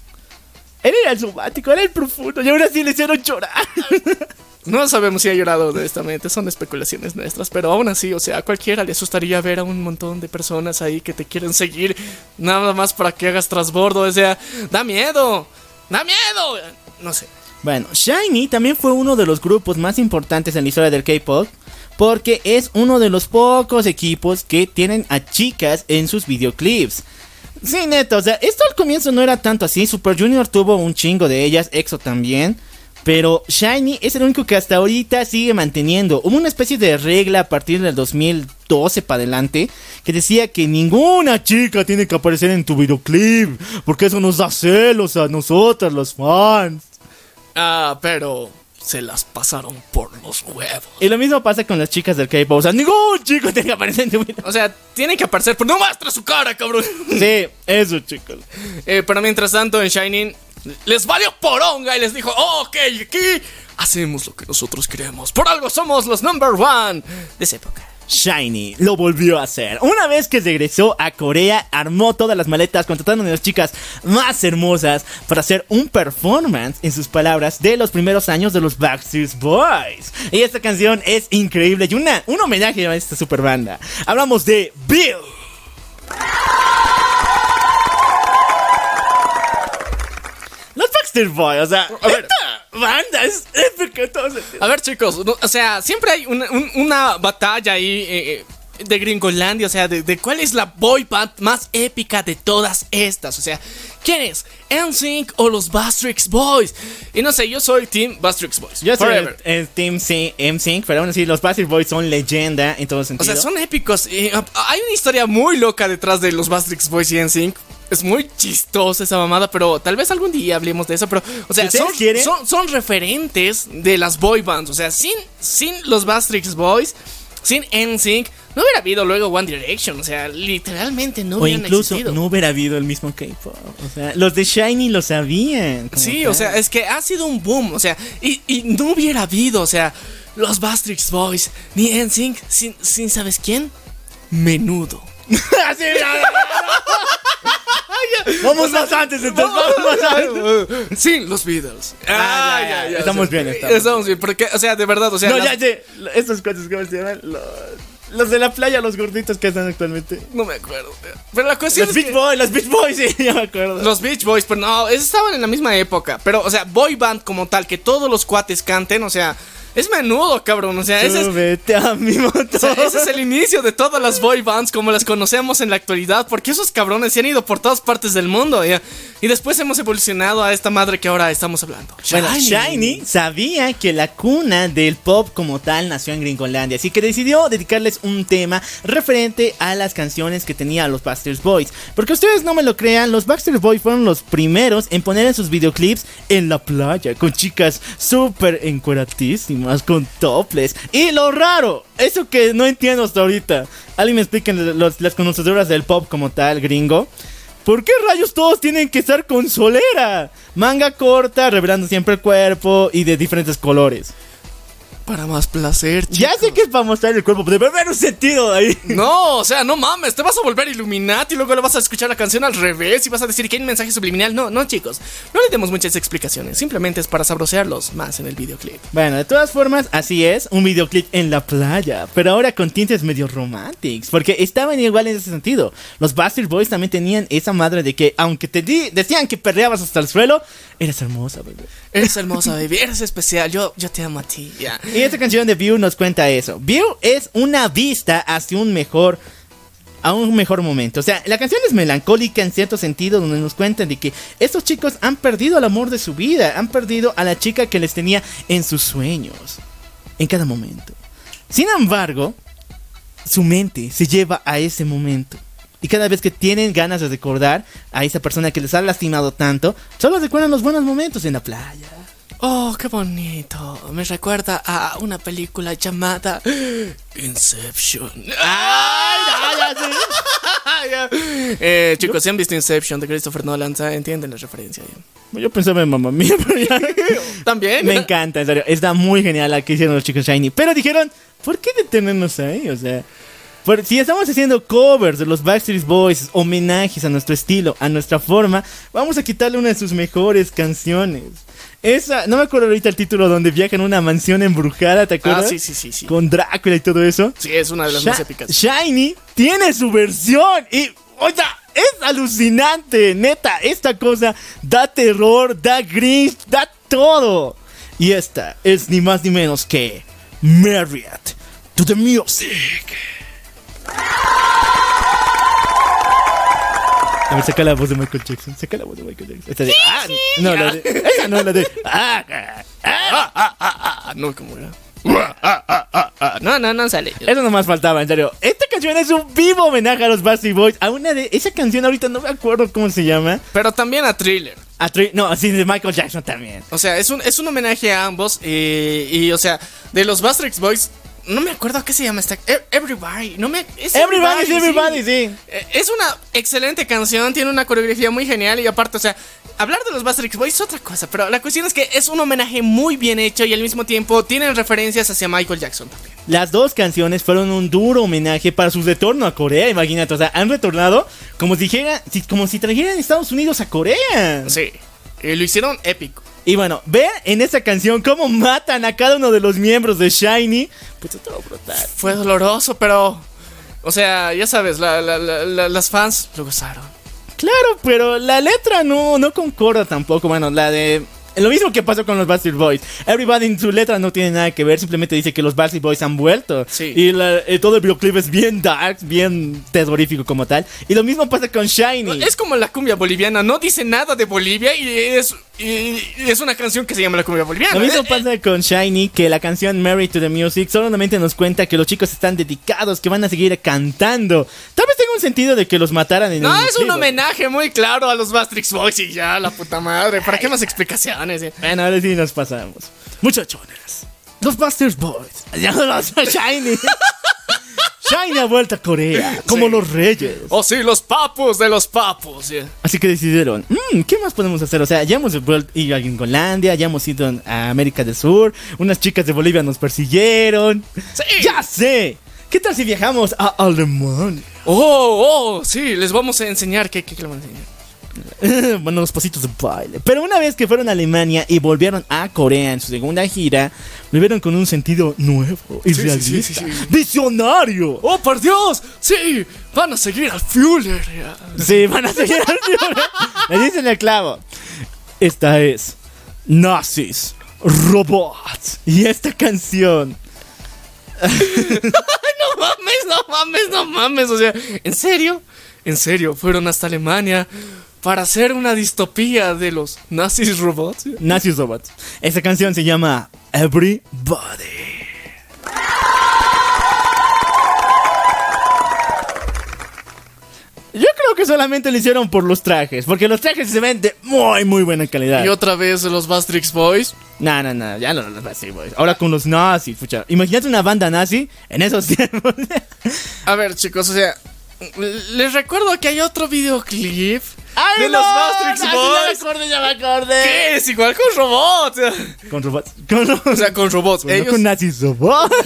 Él era el romántico, era el profundo. Y ahora sí le hicieron llorar. [LAUGHS] No sabemos si ha llorado honestamente, son especulaciones nuestras, pero aún así, o sea, a cualquiera le asustaría ver a un montón de personas ahí que te quieren seguir nada más para que hagas transbordo, o sea, da miedo, da miedo, no sé. Bueno, Shiny también fue uno de los grupos más importantes en la historia del K-pop. Porque es uno de los pocos equipos que tienen a chicas en sus videoclips. Sí, neto, o sea, esto al comienzo no era tanto así. Super Junior tuvo un chingo de ellas, EXO también. Pero Shiny es el único que hasta ahorita sigue manteniendo. Hubo una especie de regla a partir del 2012 para adelante que decía que ninguna chica tiene que aparecer en tu videoclip. Porque eso nos da celos a nosotras, los fans. Ah, pero se las pasaron por los huevos. Y lo mismo pasa con las chicas del K-pop. O sea, ningún chico tiene que aparecer en tu video. O sea, tienen que aparecer, pero no muestra su cara, cabrón. Sí, eso, chicos. Eh, pero mientras tanto, en Shining les valió poronga y les dijo, "Oh, ok, aquí hacemos lo que nosotros queremos. Por algo somos los number one de esa época. Shiny lo volvió a hacer. Una vez que regresó a Corea, armó todas las maletas, contratando a las chicas más hermosas para hacer un performance, en sus palabras, de los primeros años de los Backstreet Boys. Y esta canción es increíble y una, un homenaje a esta super banda. Hablamos de Bill. Boys, o sea, ver. esta banda es épica en. A ver, chicos, no, o sea, siempre hay una, un- una batalla ahí eh, eh, de Gringolandia, o sea, de, de cuál es la boy band más épica de todas estas. O sea, ¿quién es? ¿NSYNC o los Bastrix Boys? Y no sé, yo soy Team Bastrix Boys. Yo soy el, el Team C, M5, pero aún así los Backstreet Boys son leyenda en todo O sentido. sea, son épicos. y, ah, hay una historia muy loca detrás de los Bastrix Boys y NSYNC. Es muy chistosa esa mamada, pero tal vez algún día hablemos de eso. Pero, o sea, Si son, referentes de las boy bands. O sea, sin, sin los Bastrix Boys, sin NSYNC, no hubiera habido luego One Direction. O sea, literalmente no o hubieran incluso existido. no hubiera habido el mismo K-pop. O sea, los de Shiny lo sabían. Sí, tal. o sea, es que ha sido un boom, o sea, y, y no hubiera habido, o sea, los Bastrix Boys, ni NSYNC, sin, sin ¿sabes quién? Menudo. [LAUGHS] Así. [LAUGHS] Vamos más antes, entonces vamos más antes. [LAUGHS] Sin los Beatles. Ah, ya, ya, estamos bien, estamos bien. Porque, o sea, de verdad, o sea. No, ya sé. Estos cuates, ¿cómo se llaman? Los, los de la playa, los gorditos que están actualmente. No me acuerdo. Pero la cuestión Los es Beach que- Boys, los Beach Boys, sí, ya me acuerdo. Los Beach Boys, pero no, estaban en la misma época. Pero, o sea, boy band como tal, que todos los cuates canten, o sea, es menudo, cabrón. O sea, ese es, a mi moto. O sea, ese es el inicio de todas las boy bands como las conocemos en la actualidad, porque esos cabrones se han ido por todas partes del mundo. Y después hemos evolucionado a esta madre que ahora estamos hablando. Bueno, Shiny sabía que la cuna del pop como tal nació en Gringolandia, así que decidió dedicarles un tema referente a las canciones que tenía los Backstreet Boys. Porque ustedes no me lo crean, los Backstreet Boys fueron los primeros en poner en sus videoclips en la playa, con chicas súper encueratísimas, con toples. Y lo raro, eso que no entiendo hasta ahorita, alguien me expliquen los- las conocedoras del pop como tal, gringo. ¿Por qué rayos todos tienen que estar con solera? Manga corta, revelando siempre el cuerpo y de diferentes colores. Para más placer, Ya sé que es para mostrar el cuerpo, pero debe haber un sentido ahí. No, o sea, no mames, te vas a volver Illuminati y luego le vas a escuchar la canción al revés y vas a decir que hay un mensaje subliminal. No, no, chicos, no le demos muchas explicaciones, simplemente es para sabrosearlos más en el videoclip. Bueno, de todas formas, así es, un videoclip en la playa, pero ahora con tintes medio románticos, porque estaban igual en ese sentido. Los Bastard Boys también tenían esa madre de que, aunque te di- decían que perreabas hasta el suelo, eras hermosa, bebé. Eres hermosa, baby, eres especial, yo, yo te amo a ti, ya. Y esta canción de View nos cuenta eso. View es una vista hacia un mejor a un mejor momento. O sea, la canción es melancólica en cierto sentido, donde nos cuentan de que estos chicos han perdido el amor de su vida, han perdido a la chica que les tenía en sus sueños, en cada momento. Sin embargo, su mente se lleva a ese momento. Y cada vez que tienen ganas de recordar a esa persona que les ha lastimado tanto, solo recuerdan los buenos momentos en la playa. Oh, qué bonito. Me recuerda a una película llamada Inception. ¡Ay, ya, ya, [LAUGHS] ya. Eh, chicos, si han visto Inception de Christopher Nolan, entienden la referencia. ya. Yo pensaba en mamá mía, pero ya. [LAUGHS] También. Me encanta, en serio. Está muy genial la que hicieron los chicos Shiny. Pero dijeron, ¿por qué detenernos ahí? O sea, si estamos haciendo covers de los Backstreet Boys, homenajes a nuestro estilo, a nuestra forma, vamos a quitarle una de sus mejores canciones. Esa, no me acuerdo ahorita el título donde viajan a una mansión embrujada, ¿te Ah, acuerdas? sí, sí, sí, sí. Con Drácula y todo eso. Sí, es una de las Sha- más épicas. Shiny tiene su versión y, oiga, es alucinante, neta, esta cosa da terror, da gris, da todo. Y esta es ni más ni menos que Marriott to the Music. A ver, saca la voz de Michael Jackson. Saca la voz de Michael Jackson. Esta de, ah, no, la de, esa no, la de. Ah, ah, ah. Ah, no, como era. Ah, no, no, no sale. Eso nomás faltaba, en serio. Esta canción es un vivo homenaje a los Basti Boys. A una de. Esa canción ahorita no me acuerdo cómo se llama. Pero también a Thriller. A Tri- no, así de Michael Jackson también. O sea, es un, es un homenaje a ambos. eh, y, o sea, de los Bastrix Boys. No me acuerdo qué se llama esta. E- Everybody. No me. es Everybody, sí, everybody, sí. Eh, Es una excelente canción, tiene una coreografía muy genial y aparte, o sea, hablar de los Bastrix Boys es otra cosa, pero la cuestión es que es un homenaje muy bien hecho y al mismo tiempo tienen referencias hacia Michael Jackson también. Las dos canciones fueron un duro homenaje para su retorno a Corea, imagínate. O sea, han retornado como si dijera, como si trajeran Estados Unidos a Corea. Sí, y lo hicieron épico. Y bueno, vean en esa canción cómo matan a cada uno de los miembros de Shiny. Pues es todo brutal. Fue doloroso, pero... O sea, ya sabes, la- la- la- la- las fans lo gozaron. Claro, pero la letra no, no concorda tampoco. Bueno, la de. Lo mismo que pasó con los Bastard Boys. Everybody en su letra no tiene nada que ver, simplemente dice que los Bastard Boys han vuelto. Sí. Y la- eh, todo el videoclip es bien dark, bien terrorífico como tal. Y lo mismo pasa con Shiny. Es como la cumbia boliviana, no dice nada de Bolivia y es, y- y es una canción que se llama la cumbia boliviana. Lo mismo Eh, pasa con Shiny, que la canción Married to the Music solamente nos cuenta que los chicos están dedicados, que van a seguir cantando. Tal vez tenga un sentido de que los mataran en No, el es un homenaje muy claro a los Bastrix Boys y ya, la puta madre. ¿Para qué más explicaciones? eh? Bueno, ahora sí nos pasamos. Muchachones. Los Busters Boys. [LAUGHS] Ya no los Shiny. Shiny ha vuelto a Corea. Como Sí. los reyes. Oh, sí, los papus de los papus. yeah. Así que decidieron, "Mm, ¿qué más podemos hacer? O sea, ya hemos ido a Gringolandia, ya hemos ido a América del Sur, unas chicas de Bolivia nos persiguieron. Sí. ¡Ya sé! ¿Qué tal si viajamos a Alemania? Oh, oh, sí, les vamos a enseñar. ¿Qué, qué, qué le van a enseñar? [LAUGHS] bueno, los pasitos de baile. Pero una vez que fueron a Alemania y volvieron a Corea en su segunda gira, volvieron con un sentido nuevo y Sí, realista. sí, sí. ¡Visionario! ¡Oh, por Dios! Sí, van a seguir al yeah. Sí, van a seguir Le dicen el clavo. Esta es Nazis, Robots. Y esta canción. [LAUGHS] No mames, no mames, no mames. O sea, ¿en serio? ¿En serio? Fueron hasta Alemania para hacer una distopía de los nazis robots. Nazis Robots. Esta canción se llama Everybody. Yo creo que solamente lo hicieron por los trajes, porque los trajes se ven de muy, muy buena calidad. Y otra vez los Bastrix Boys. No, no, no, ya no los así, boys. Ahora con los nazis, pucha. Imagínate una banda nazi en esos tiempos. A ver, chicos, o sea, Les recuerdo que hay otro videoclip ¡Ay, de no! los Matrix ¡Ay, Boys. Ya me acordé, ya me acordé. ¿Qué es igual con robots? Con robots. Con robots. O sea, con robots. Ellos- con nazis robots. [LAUGHS]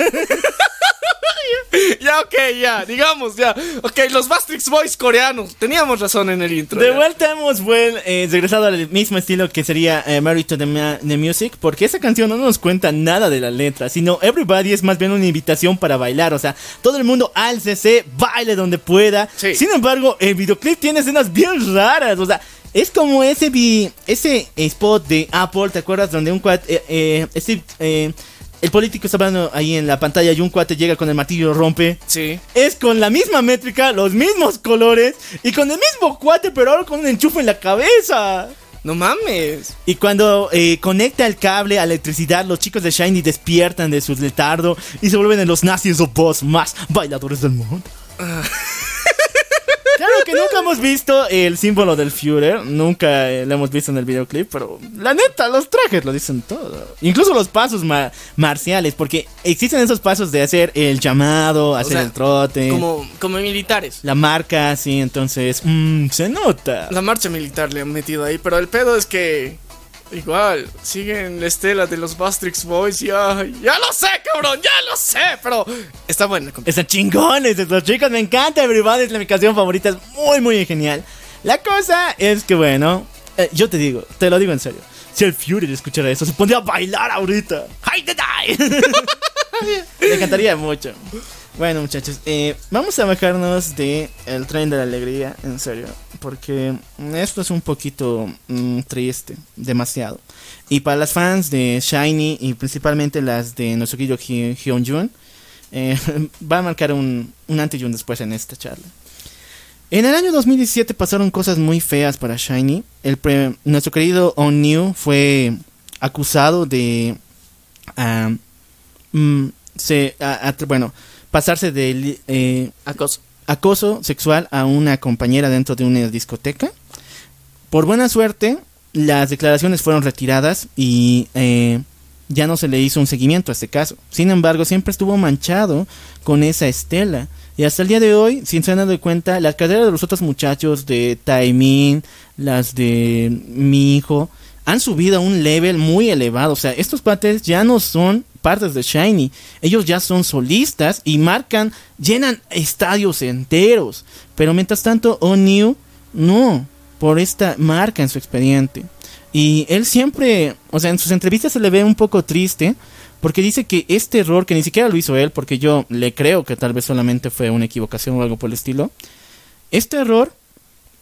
[LAUGHS] Ya, ok, ya, digamos, ya. Ok, los Matrix Boys coreanos. Teníamos razón en el intro. De ya. vuelta hemos vuel- eh, regresado al mismo estilo que sería eh, Married to the, the Music, porque esa canción no nos cuenta nada de la letra, sino Everybody es más bien una invitación para bailar, o sea, todo el mundo álcese, baile donde pueda. Sí. Sin embargo, el videoclip tiene escenas bien raras, o sea, es como ese vi- ese spot de Apple, ¿te acuerdas? Donde un cuate, eh, eh, ese, eh, el político está hablando ahí en la pantalla y un cuate llega con el martillo y rompe. Sí. Es con la misma métrica, los mismos colores y con el mismo cuate, pero ahora con un enchufe en la cabeza. No mames. Y cuando eh, conecta el cable a electricidad, los chicos de Shiny despiertan de su letardo y se vuelven en los nazis o boss más bailadores del mundo. Claro que nunca hemos visto el símbolo del Führer, nunca eh, lo hemos visto en el videoclip, pero la neta, los trajes lo dicen todo. Incluso los pasos ma- marciales, porque existen esos pasos de hacer el llamado, hacer sea, el trote. Como, como militares. La marca, sí, entonces, mm, se nota. La marcha militar le han metido ahí, pero el pedo es que igual siguen la estela de los Bastrix Boys. Ya, ya lo sé, cabrón, ya lo sé, pero está bueno. Están chingones estos chicos, me encanta Everybody, es la mi canción favorita, es muy, muy genial. La cosa es que, bueno, eh, yo te digo, te lo digo en serio. Si el Fury escuchara eso, se pondría a bailar ahorita. ¡Hi, the die! Me encantaría mucho. Bueno, muchachos, eh, vamos a bajarnos de el tren de la alegría, en serio, porque esto es un poquito mm, triste, demasiado. Y para las fans de Shiny y principalmente las de Hy- Hyunjun, eh, [LAUGHS] va a marcar un, un antes y un después en esta charla. En el año 2017 pasaron cosas muy feas para Shiny. El pre- nuestro querido On New fue acusado de mm, se, bueno, pasarse de li- eh, Acoso. acoso sexual a una compañera dentro de una discoteca. Por buena suerte, las declaraciones fueron retiradas y eh, ya no se le hizo un seguimiento a este caso. Sin embargo, siempre estuvo manchado con esa estela. Y hasta el día de hoy, sin se han dado cuenta, las carreras de los otros muchachos de Taimin, las de mi hijo, han subido a un level muy elevado. O sea, estos pates ya no son partes de Shiny. Ellos ya son solistas y marcan, llenan estadios enteros. Pero mientras tanto, O'Neill no, por esta marca en su expediente. Y él siempre, o sea, en sus entrevistas se le ve un poco triste porque dice que este error, que ni siquiera lo hizo él, porque yo le creo que tal vez solamente fue una equivocación o algo por el estilo, este error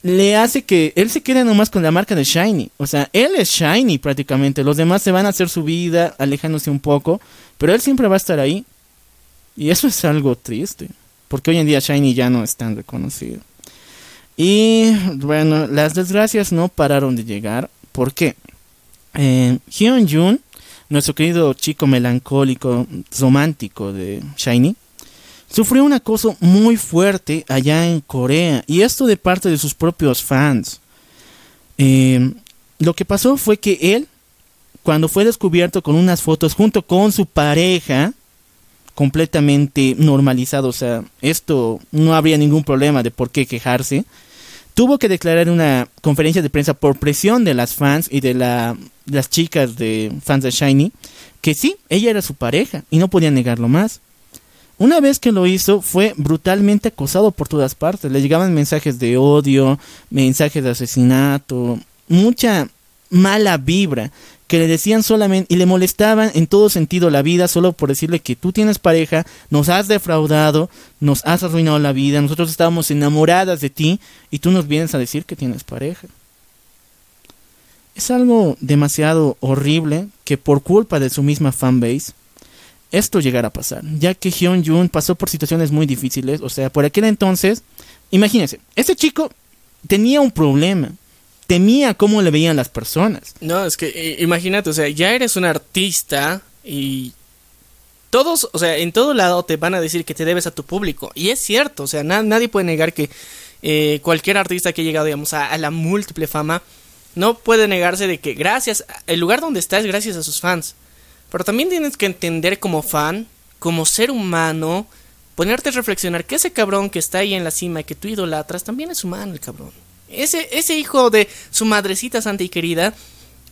le hace que él se quede nomás con la marca de Shiny. O sea, él es Shiny prácticamente. Los demás se van a hacer su vida alejándose un poco, pero él siempre va a estar ahí. Y eso es algo triste, porque hoy en día Shiny ya no es tan reconocido. Y bueno, las desgracias no pararon de llegar. ¿Por qué? Eh, Hyun Jun, nuestro querido chico melancólico, romántico de Shiny, sufrió un acoso muy fuerte allá en Corea. Y esto de parte de sus propios fans. Eh, lo que pasó fue que él, cuando fue descubierto con unas fotos junto con su pareja, completamente normalizado, o sea, esto no habría ningún problema de por qué quejarse, tuvo que declarar en una conferencia de prensa por presión de las fans y de la, las chicas de fans de Shiny, que sí, ella era su pareja y no podía negarlo más. Una vez que lo hizo, fue brutalmente acosado por todas partes. Le llegaban mensajes de odio, mensajes de asesinato, mucha mala vibra que le decían solamente y le molestaban en todo sentido la vida solo por decirle que tú tienes pareja, nos has defraudado, nos has arruinado la vida, nosotros estábamos enamoradas de ti y tú nos vienes a decir que tienes pareja. Es algo demasiado horrible que por culpa de su misma fanbase esto llegara a pasar, ya que Hyun Jun pasó por situaciones muy difíciles, o sea, por aquel entonces, imagínense, este chico tenía un problema, temía cómo le veían las personas. No, es que eh, imagínate, o sea, ya eres un artista y todos, o sea, en todo lado te van a decir que te debes a tu público. Y es cierto, o sea, na- nadie puede negar que eh, cualquier artista que ha llegado, digamos, a, a la múltiple fama, no puede negarse de que gracias, el lugar donde está es gracias a sus fans. Pero también tienes que entender como fan, como ser humano, ponerte a reflexionar que ese cabrón que está ahí en la cima y que tú idolatras también es humano el cabrón. Ese, ese hijo de su madrecita santa y querida,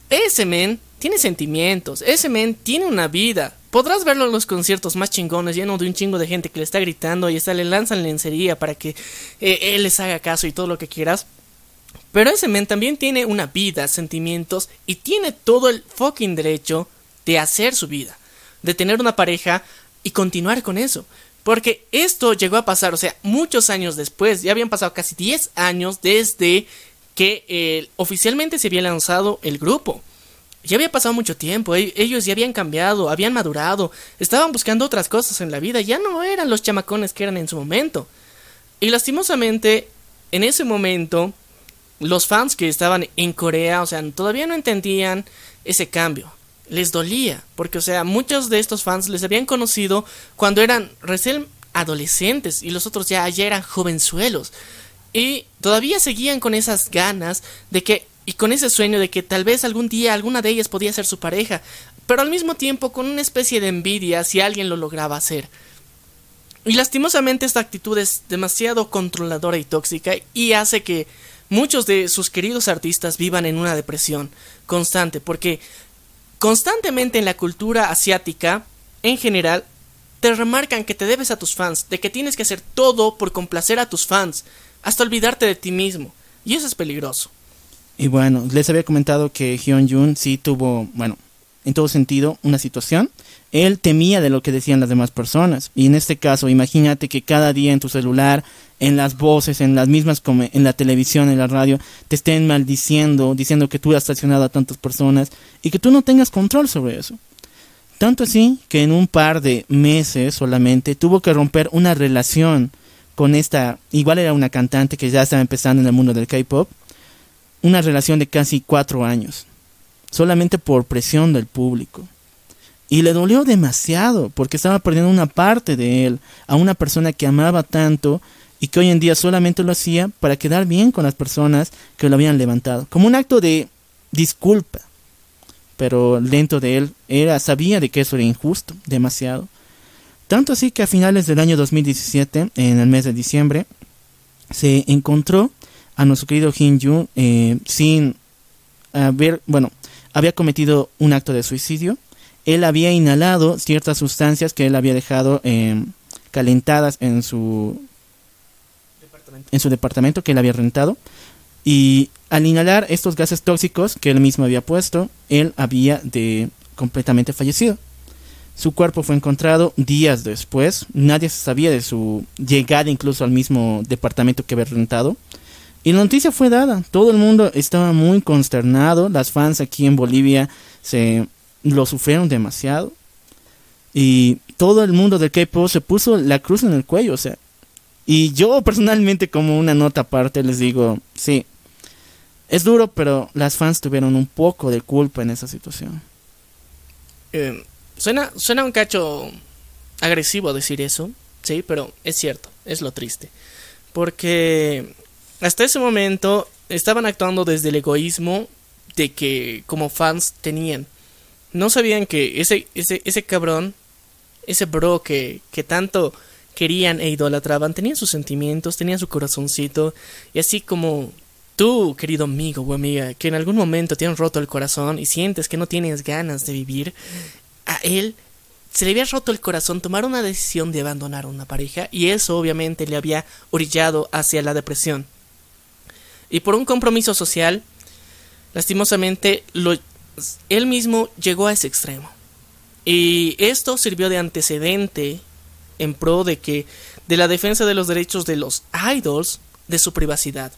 ese men tiene sentimientos, ese men tiene una vida. Podrás verlo en los conciertos más chingones, lleno de un chingo de gente que le está gritando y está, le lanzan lencería para que eh, él les haga caso y todo lo que quieras. Pero ese men también tiene una vida, sentimientos y tiene todo el fucking derecho de hacer su vida, de tener una pareja y continuar con eso. Porque esto llegó a pasar, o sea, muchos años después, ya habían pasado casi 10 años desde que eh, oficialmente se había lanzado el grupo. Ya había pasado mucho tiempo, e-, ellos ya habían cambiado, habían madurado, estaban buscando otras cosas en la vida, ya no eran los chamacones que eran en su momento. Y lastimosamente, en ese momento, los fans que estaban en Corea, o sea, todavía no entendían ese cambio les dolía, porque o sea, muchos de estos fans les habían conocido cuando eran recién adolescentes y los otros ya, ya eran jovenzuelos. Y todavía seguían con esas ganas de que y con ese sueño de que tal vez algún día alguna de ellas podía ser su pareja, pero al mismo tiempo con una especie de envidia si alguien lo lograba hacer. Y lastimosamente esta actitud es demasiado controladora y tóxica y hace que muchos de sus queridos artistas vivan en una depresión constante, porque Constantemente en la cultura asiática, en general, te remarcan que te debes a tus fans, de que tienes que hacer todo por complacer a tus fans, hasta olvidarte de ti mismo. Y eso es peligroso. Y bueno, les había comentado que Hyun Jun sí tuvo, bueno, en todo sentido, una situación. Él temía de lo que decían las demás personas. Y en este caso, imagínate que cada día en tu celular en las voces, en las mismas, en la televisión, en la radio, te estén maldiciendo, diciendo que tú has traicionado a tantas personas y que tú no tengas control sobre eso. Tanto así que en un par de meses solamente tuvo que romper una relación con esta, igual era una cantante que ya estaba empezando en el mundo del K-Pop, una relación de casi cuatro años, solamente por presión del público. Y le dolió demasiado porque estaba perdiendo una parte de él, a una persona que amaba tanto y que hoy en día solamente lo hacía para quedar bien con las personas que lo habían levantado, como un acto de disculpa. Pero dentro de él era sabía de que eso era injusto, demasiado. Tanto así que a finales del año 2017, en el mes de diciembre, se encontró a nuestro querido Hin Yu eh, sin haber, bueno, había cometido un acto de suicidio. Él había inhalado ciertas sustancias que él había dejado eh, calentadas en su en su departamento que él había rentado. Y al inhalar estos gases tóxicos que él mismo había puesto, él había de completamente fallecido. Su cuerpo fue encontrado días después. Nadie sabía de su llegada incluso al mismo departamento que había rentado. Y la noticia fue dada. Todo el mundo estaba muy consternado. Las fans aquí en Bolivia se lo sufrieron demasiado. Y todo el mundo del K-pop se puso la cruz en el cuello. O sea, y yo personalmente como una nota aparte les digo, sí, es duro, pero las fans tuvieron un poco de culpa en esa situación. Eh, suena, suena un cacho agresivo decir eso, sí, pero es cierto, es lo triste. Porque hasta ese momento estaban actuando desde el egoísmo de que como fans tenían. No sabían que ese, ese, ese cabrón, ese bro que, que tanto querían e idolatraban, tenían sus sentimientos, tenían su corazoncito, y así como tú, querido amigo o amiga, que en algún momento te han roto el corazón y sientes que no tienes ganas de vivir, a él se le había roto el corazón tomar una decisión de abandonar a una pareja y eso obviamente le había orillado hacia la depresión. Y por un compromiso social, lastimosamente, lo, él mismo llegó a ese extremo. Y esto sirvió de antecedente en pro de que de la defensa de los derechos de los idols de su privacidad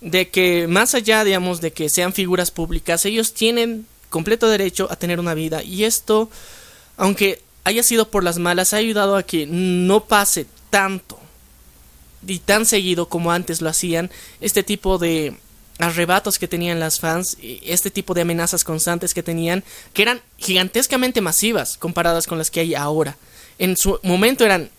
de que más allá digamos de que sean figuras públicas ellos tienen completo derecho a tener una vida y esto aunque haya sido por las malas ha ayudado a que no pase tanto y tan seguido como antes lo hacían este tipo de arrebatos que tenían las fans, este tipo de amenazas constantes que tenían, que eran gigantescamente masivas comparadas con las que hay ahora en su momento eran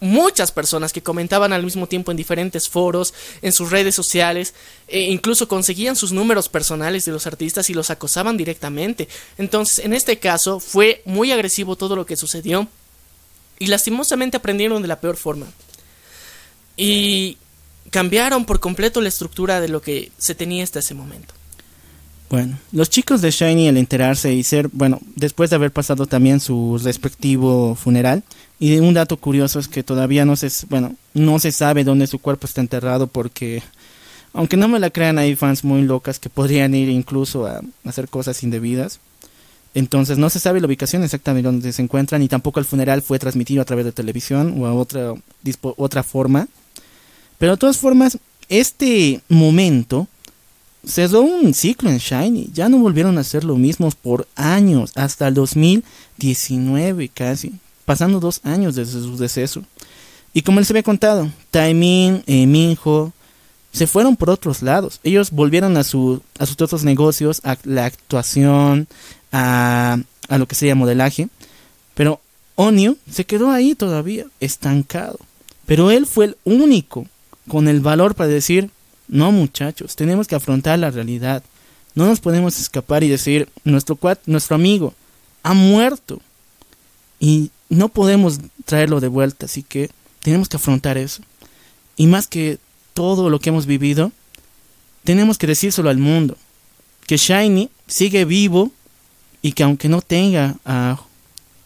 muchas personas que comentaban al mismo tiempo en diferentes foros, en sus redes sociales, e incluso conseguían sus números personales de los artistas y los acosaban directamente. Entonces, en este caso fue muy agresivo todo lo que sucedió. y lastimosamente aprendieron de la peor forma. Y cambiaron por completo la estructura de lo que se tenía hasta ese momento. Bueno, los chicos de Shiny al enterarse y ser, bueno, después de haber pasado también su respectivo funeral, y un dato curioso es que todavía no se, bueno, no se sabe dónde su cuerpo está enterrado porque, aunque no me la crean, hay fans muy locas que podrían ir incluso a, hacer cosas indebidas. Entonces no se sabe la ubicación exactamente donde se encuentran y tampoco el funeral fue transmitido a través de televisión o a otra, otra forma. Pero de todas formas, este momento cerró un ciclo en Shiny. Ya no volvieron a hacer lo mismo por años, hasta el 2019 casi, pasando dos años desde su deceso. Y como les había contado, Taimin, eh, Minho, se fueron por otros lados. Ellos volvieron a, su, a sus otros negocios, a la actuación, a, a lo que sería modelaje. Pero Onyu se quedó ahí todavía, estancado. Pero él fue el único con el valor para decir, no muchachos, tenemos que afrontar la realidad. No nos podemos escapar y decir, nuestro, nuestro amigo ha muerto y no podemos traerlo de vuelta, así que tenemos que afrontar eso. Y más que todo lo que hemos vivido, tenemos que decírselo al mundo, que Shiny sigue vivo y que aunque no tenga a,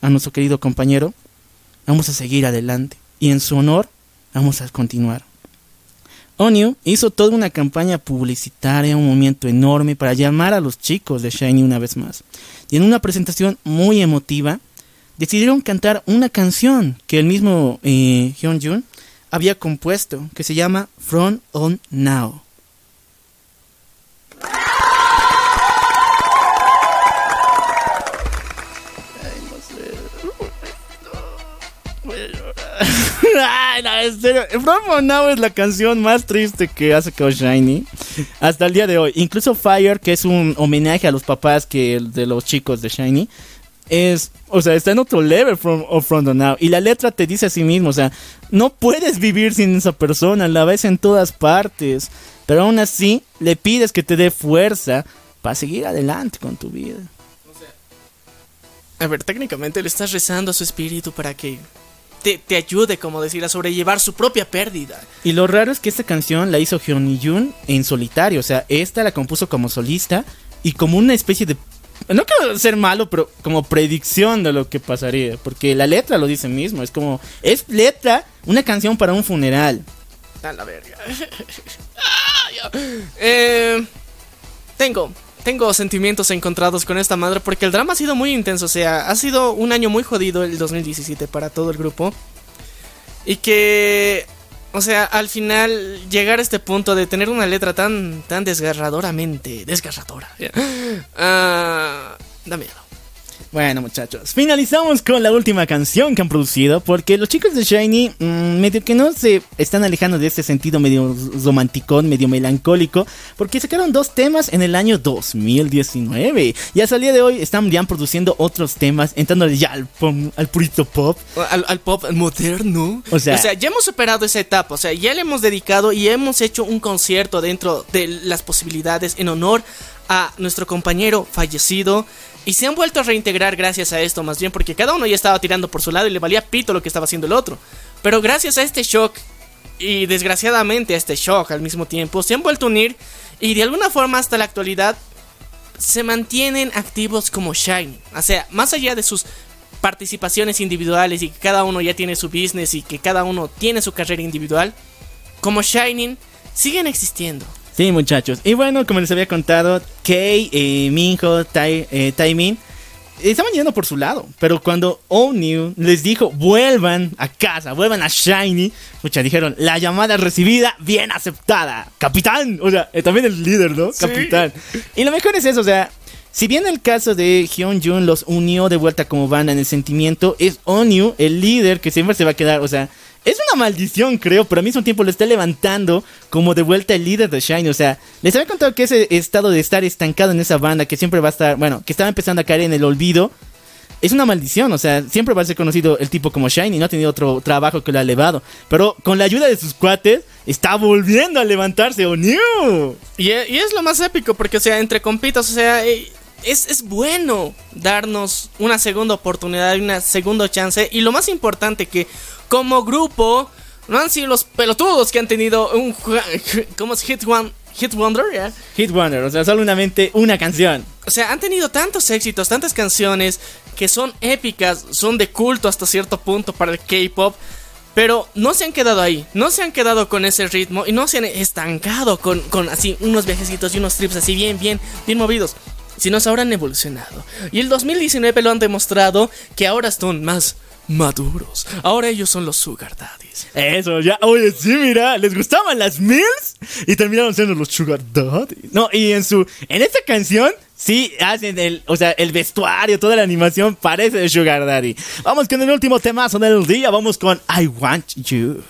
a nuestro querido compañero, vamos a seguir adelante y en su honor vamos a continuar. Onyu hizo toda una campaña publicitaria, un movimiento enorme para llamar a los chicos de Shiny una vez más. Y en una presentación muy emotiva, decidieron cantar una canción que el mismo eh, Hyun había compuesto, que se llama From On Now. Ay, no. From Now es la canción más triste que ha sacado Shiny hasta el día de hoy. Incluso Fire, que es un homenaje a los papás que de los chicos de Shiny, es, o sea, está en otro level from, of From Now. Y la letra te dice a sí mismo, o sea, no puedes vivir sin esa persona, la ves en todas partes. Pero aún así, le pides que te dé fuerza para seguir adelante con tu vida. A ver, técnicamente le estás rezando a su espíritu para que te, ayude, como decir, a sobrellevar su propia pérdida. Y lo raro es que esta canción la hizo Hyun Jun en solitario, o sea, esta la compuso como solista y como una especie de no quiero ser malo, pero como predicción de lo que pasaría, porque la letra lo dice mismo, es como es letra una canción para un funeral. A la verga. [LAUGHS] Ah, eh, tengo tengo sentimientos encontrados con esta madre porque el drama ha sido muy intenso, o sea, ha sido un año muy jodido el 2017 para todo el grupo. Y que, o sea, al final llegar a este punto de tener una letra tan, tan desgarradoramente, desgarradora, uh, da miedo. Bueno, muchachos, finalizamos con la última canción que han producido. Porque los chicos de Shiny, mm, medio que no se están alejando de este sentido medio romántico, medio melancólico. Porque sacaron dos temas en el año 2019. Y hasta el día de hoy están ya produciendo otros temas, entrando ya al, al purito pop. Al, pop moderno. O sea, o sea, ya hemos superado esa etapa. O sea, ya le hemos dedicado y hemos hecho un concierto dentro de las posibilidades en honor a nuestro compañero fallecido. Y se han vuelto a reintegrar gracias a esto, más bien porque cada uno ya estaba tirando por su lado y le valía pito lo que estaba haciendo el otro. Pero gracias a este shock, y desgraciadamente a este shock al mismo tiempo, se han vuelto a unir y de alguna forma hasta la actualidad se mantienen activos como Shiny. O sea, más allá de sus participaciones individuales y que cada uno ya tiene su business y que cada uno tiene su carrera individual, como Shining siguen existiendo. Sí, muchachos. Y bueno, como les había contado, Kei, eh, Minho, Tai, eh, Taimin estaban yendo por su lado. Pero cuando O'Neill les dijo, vuelvan a casa, vuelvan a Shiny, muchachos dijeron, la llamada recibida, bien aceptada. Capitán. O sea, eh, también el líder, ¿no? Capitán. Y lo mejor es eso, o sea, si bien el caso de Hyun Jun los unió de vuelta como banda en el sentimiento, es Onyu el líder que siempre se va a quedar, o sea, es una maldición, creo, pero al mismo tiempo lo está levantando como de vuelta el líder de Shiny. O sea, les había contado que ese estado de estar estancado en esa banda, que siempre va a estar, bueno, que estaba empezando a caer en el olvido, es una maldición. O sea, siempre va a ser conocido el tipo como Shiny, no ha tenido otro trabajo que lo ha elevado. Pero con la ayuda de sus cuates, está volviendo a levantarse, ¡oh, new! Y, y, es lo más épico, porque, o sea, entre compitas, o sea. es, es bueno darnos una segunda oportunidad y una segunda chance. Y lo más importante que como grupo no han sido los pelotudos que han tenido un... [LAUGHS] ¿Cómo es? Hit One... Hit Wonder, ¿ya? Hit Wonder, o sea, solamente una canción. O sea, han tenido tantos éxitos, tantas canciones que son épicas, son de culto hasta cierto punto para el K-pop. Pero no se han quedado ahí, no se han quedado con ese ritmo y no se han estancado con, con así unos viajecitos y unos trips así bien, bien, bien movidos. Sino se ahora han evolucionado. Y el 2019 lo han demostrado que ahora están más maduros. Ahora ellos son los Sugar Daddies. Eso, ya, oye, sí, mira, les gustaban las Mills y terminaron siendo los Sugar Daddies. No, y en su, en esta canción, sí, hacen el, o sea, el vestuario, toda la animación parece de Sugar Daddy. Vamos con el último temazo del día, vamos con I Want You.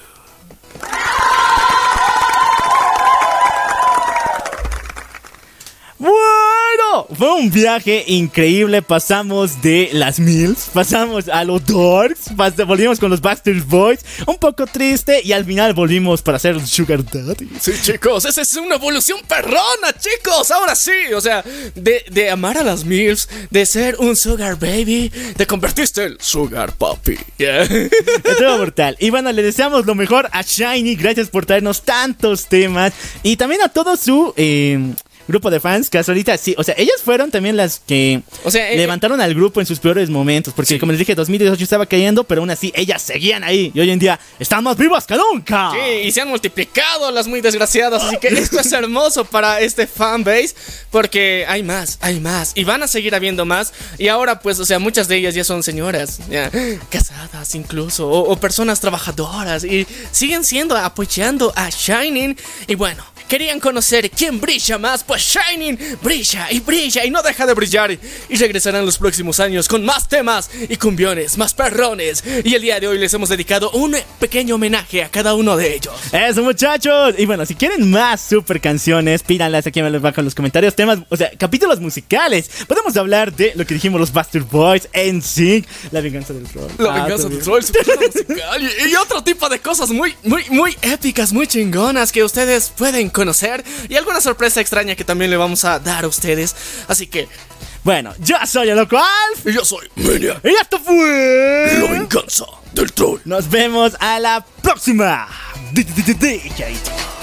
Fue un viaje increíble. Pasamos de las Mills, pasamos a los Dorks, volvimos con los Baxter Boys, un poco triste y al final volvimos para hacer Sugar Daddy. Sí, chicos, esa es una evolución perrona, chicos. Ahora sí, o sea, de, de amar a las MILFs, de ser un Sugar Baby, te convertiste en Sugar Papi. Yeah. [LAUGHS] Estuvo brutal. Y bueno, le deseamos lo mejor a Shiny. Gracias por traernos tantos temas. Y también a todo su eh, grupo de fans. Que hasta ahorita sí. O sea, ellas fueron también las que O sea, eh, levantaron al grupo en sus peores momentos. Porque como les dije, 2018 estaba cayendo. Pero aún así, ellas seguían ahí. Y hoy en día están más vivas que nunca. Sí, y se han multiplicado las muy desgraciadas, así que esto es hermoso para este fanbase, porque hay más, hay más, y van a seguir habiendo más, y ahora pues, o sea, muchas de ellas ya son señoras, ya, casadas incluso, o, o personas trabajadoras, y siguen siendo apoyando a Shining, y bueno. Querían conocer quién brilla más, pues Shining brilla y brilla y no deja de brillar. Y regresarán los próximos años con más temas y cumbiones, más perrones. Y el día de hoy les hemos dedicado un pequeño homenaje a cada uno de ellos. Eso muchachos. Y bueno, si quieren más super canciones, pídanlas aquí abajo en los comentarios. Temas, o sea, capítulos musicales. Podemos hablar de lo que dijimos los Bastard Boys, NSYNC, La venganza del troll. La Ah, venganza del troll, [LAUGHS] musical y, y otro tipo de cosas muy, muy, muy épicas, muy chingonas que ustedes pueden conocer y alguna sorpresa extraña que también le vamos a dar a ustedes. Así que, Bueno, yo soy el Loco Alf. y yo soy Menia, Y esto fue. la venganza del troll. Nos vemos a la próxima. DJ.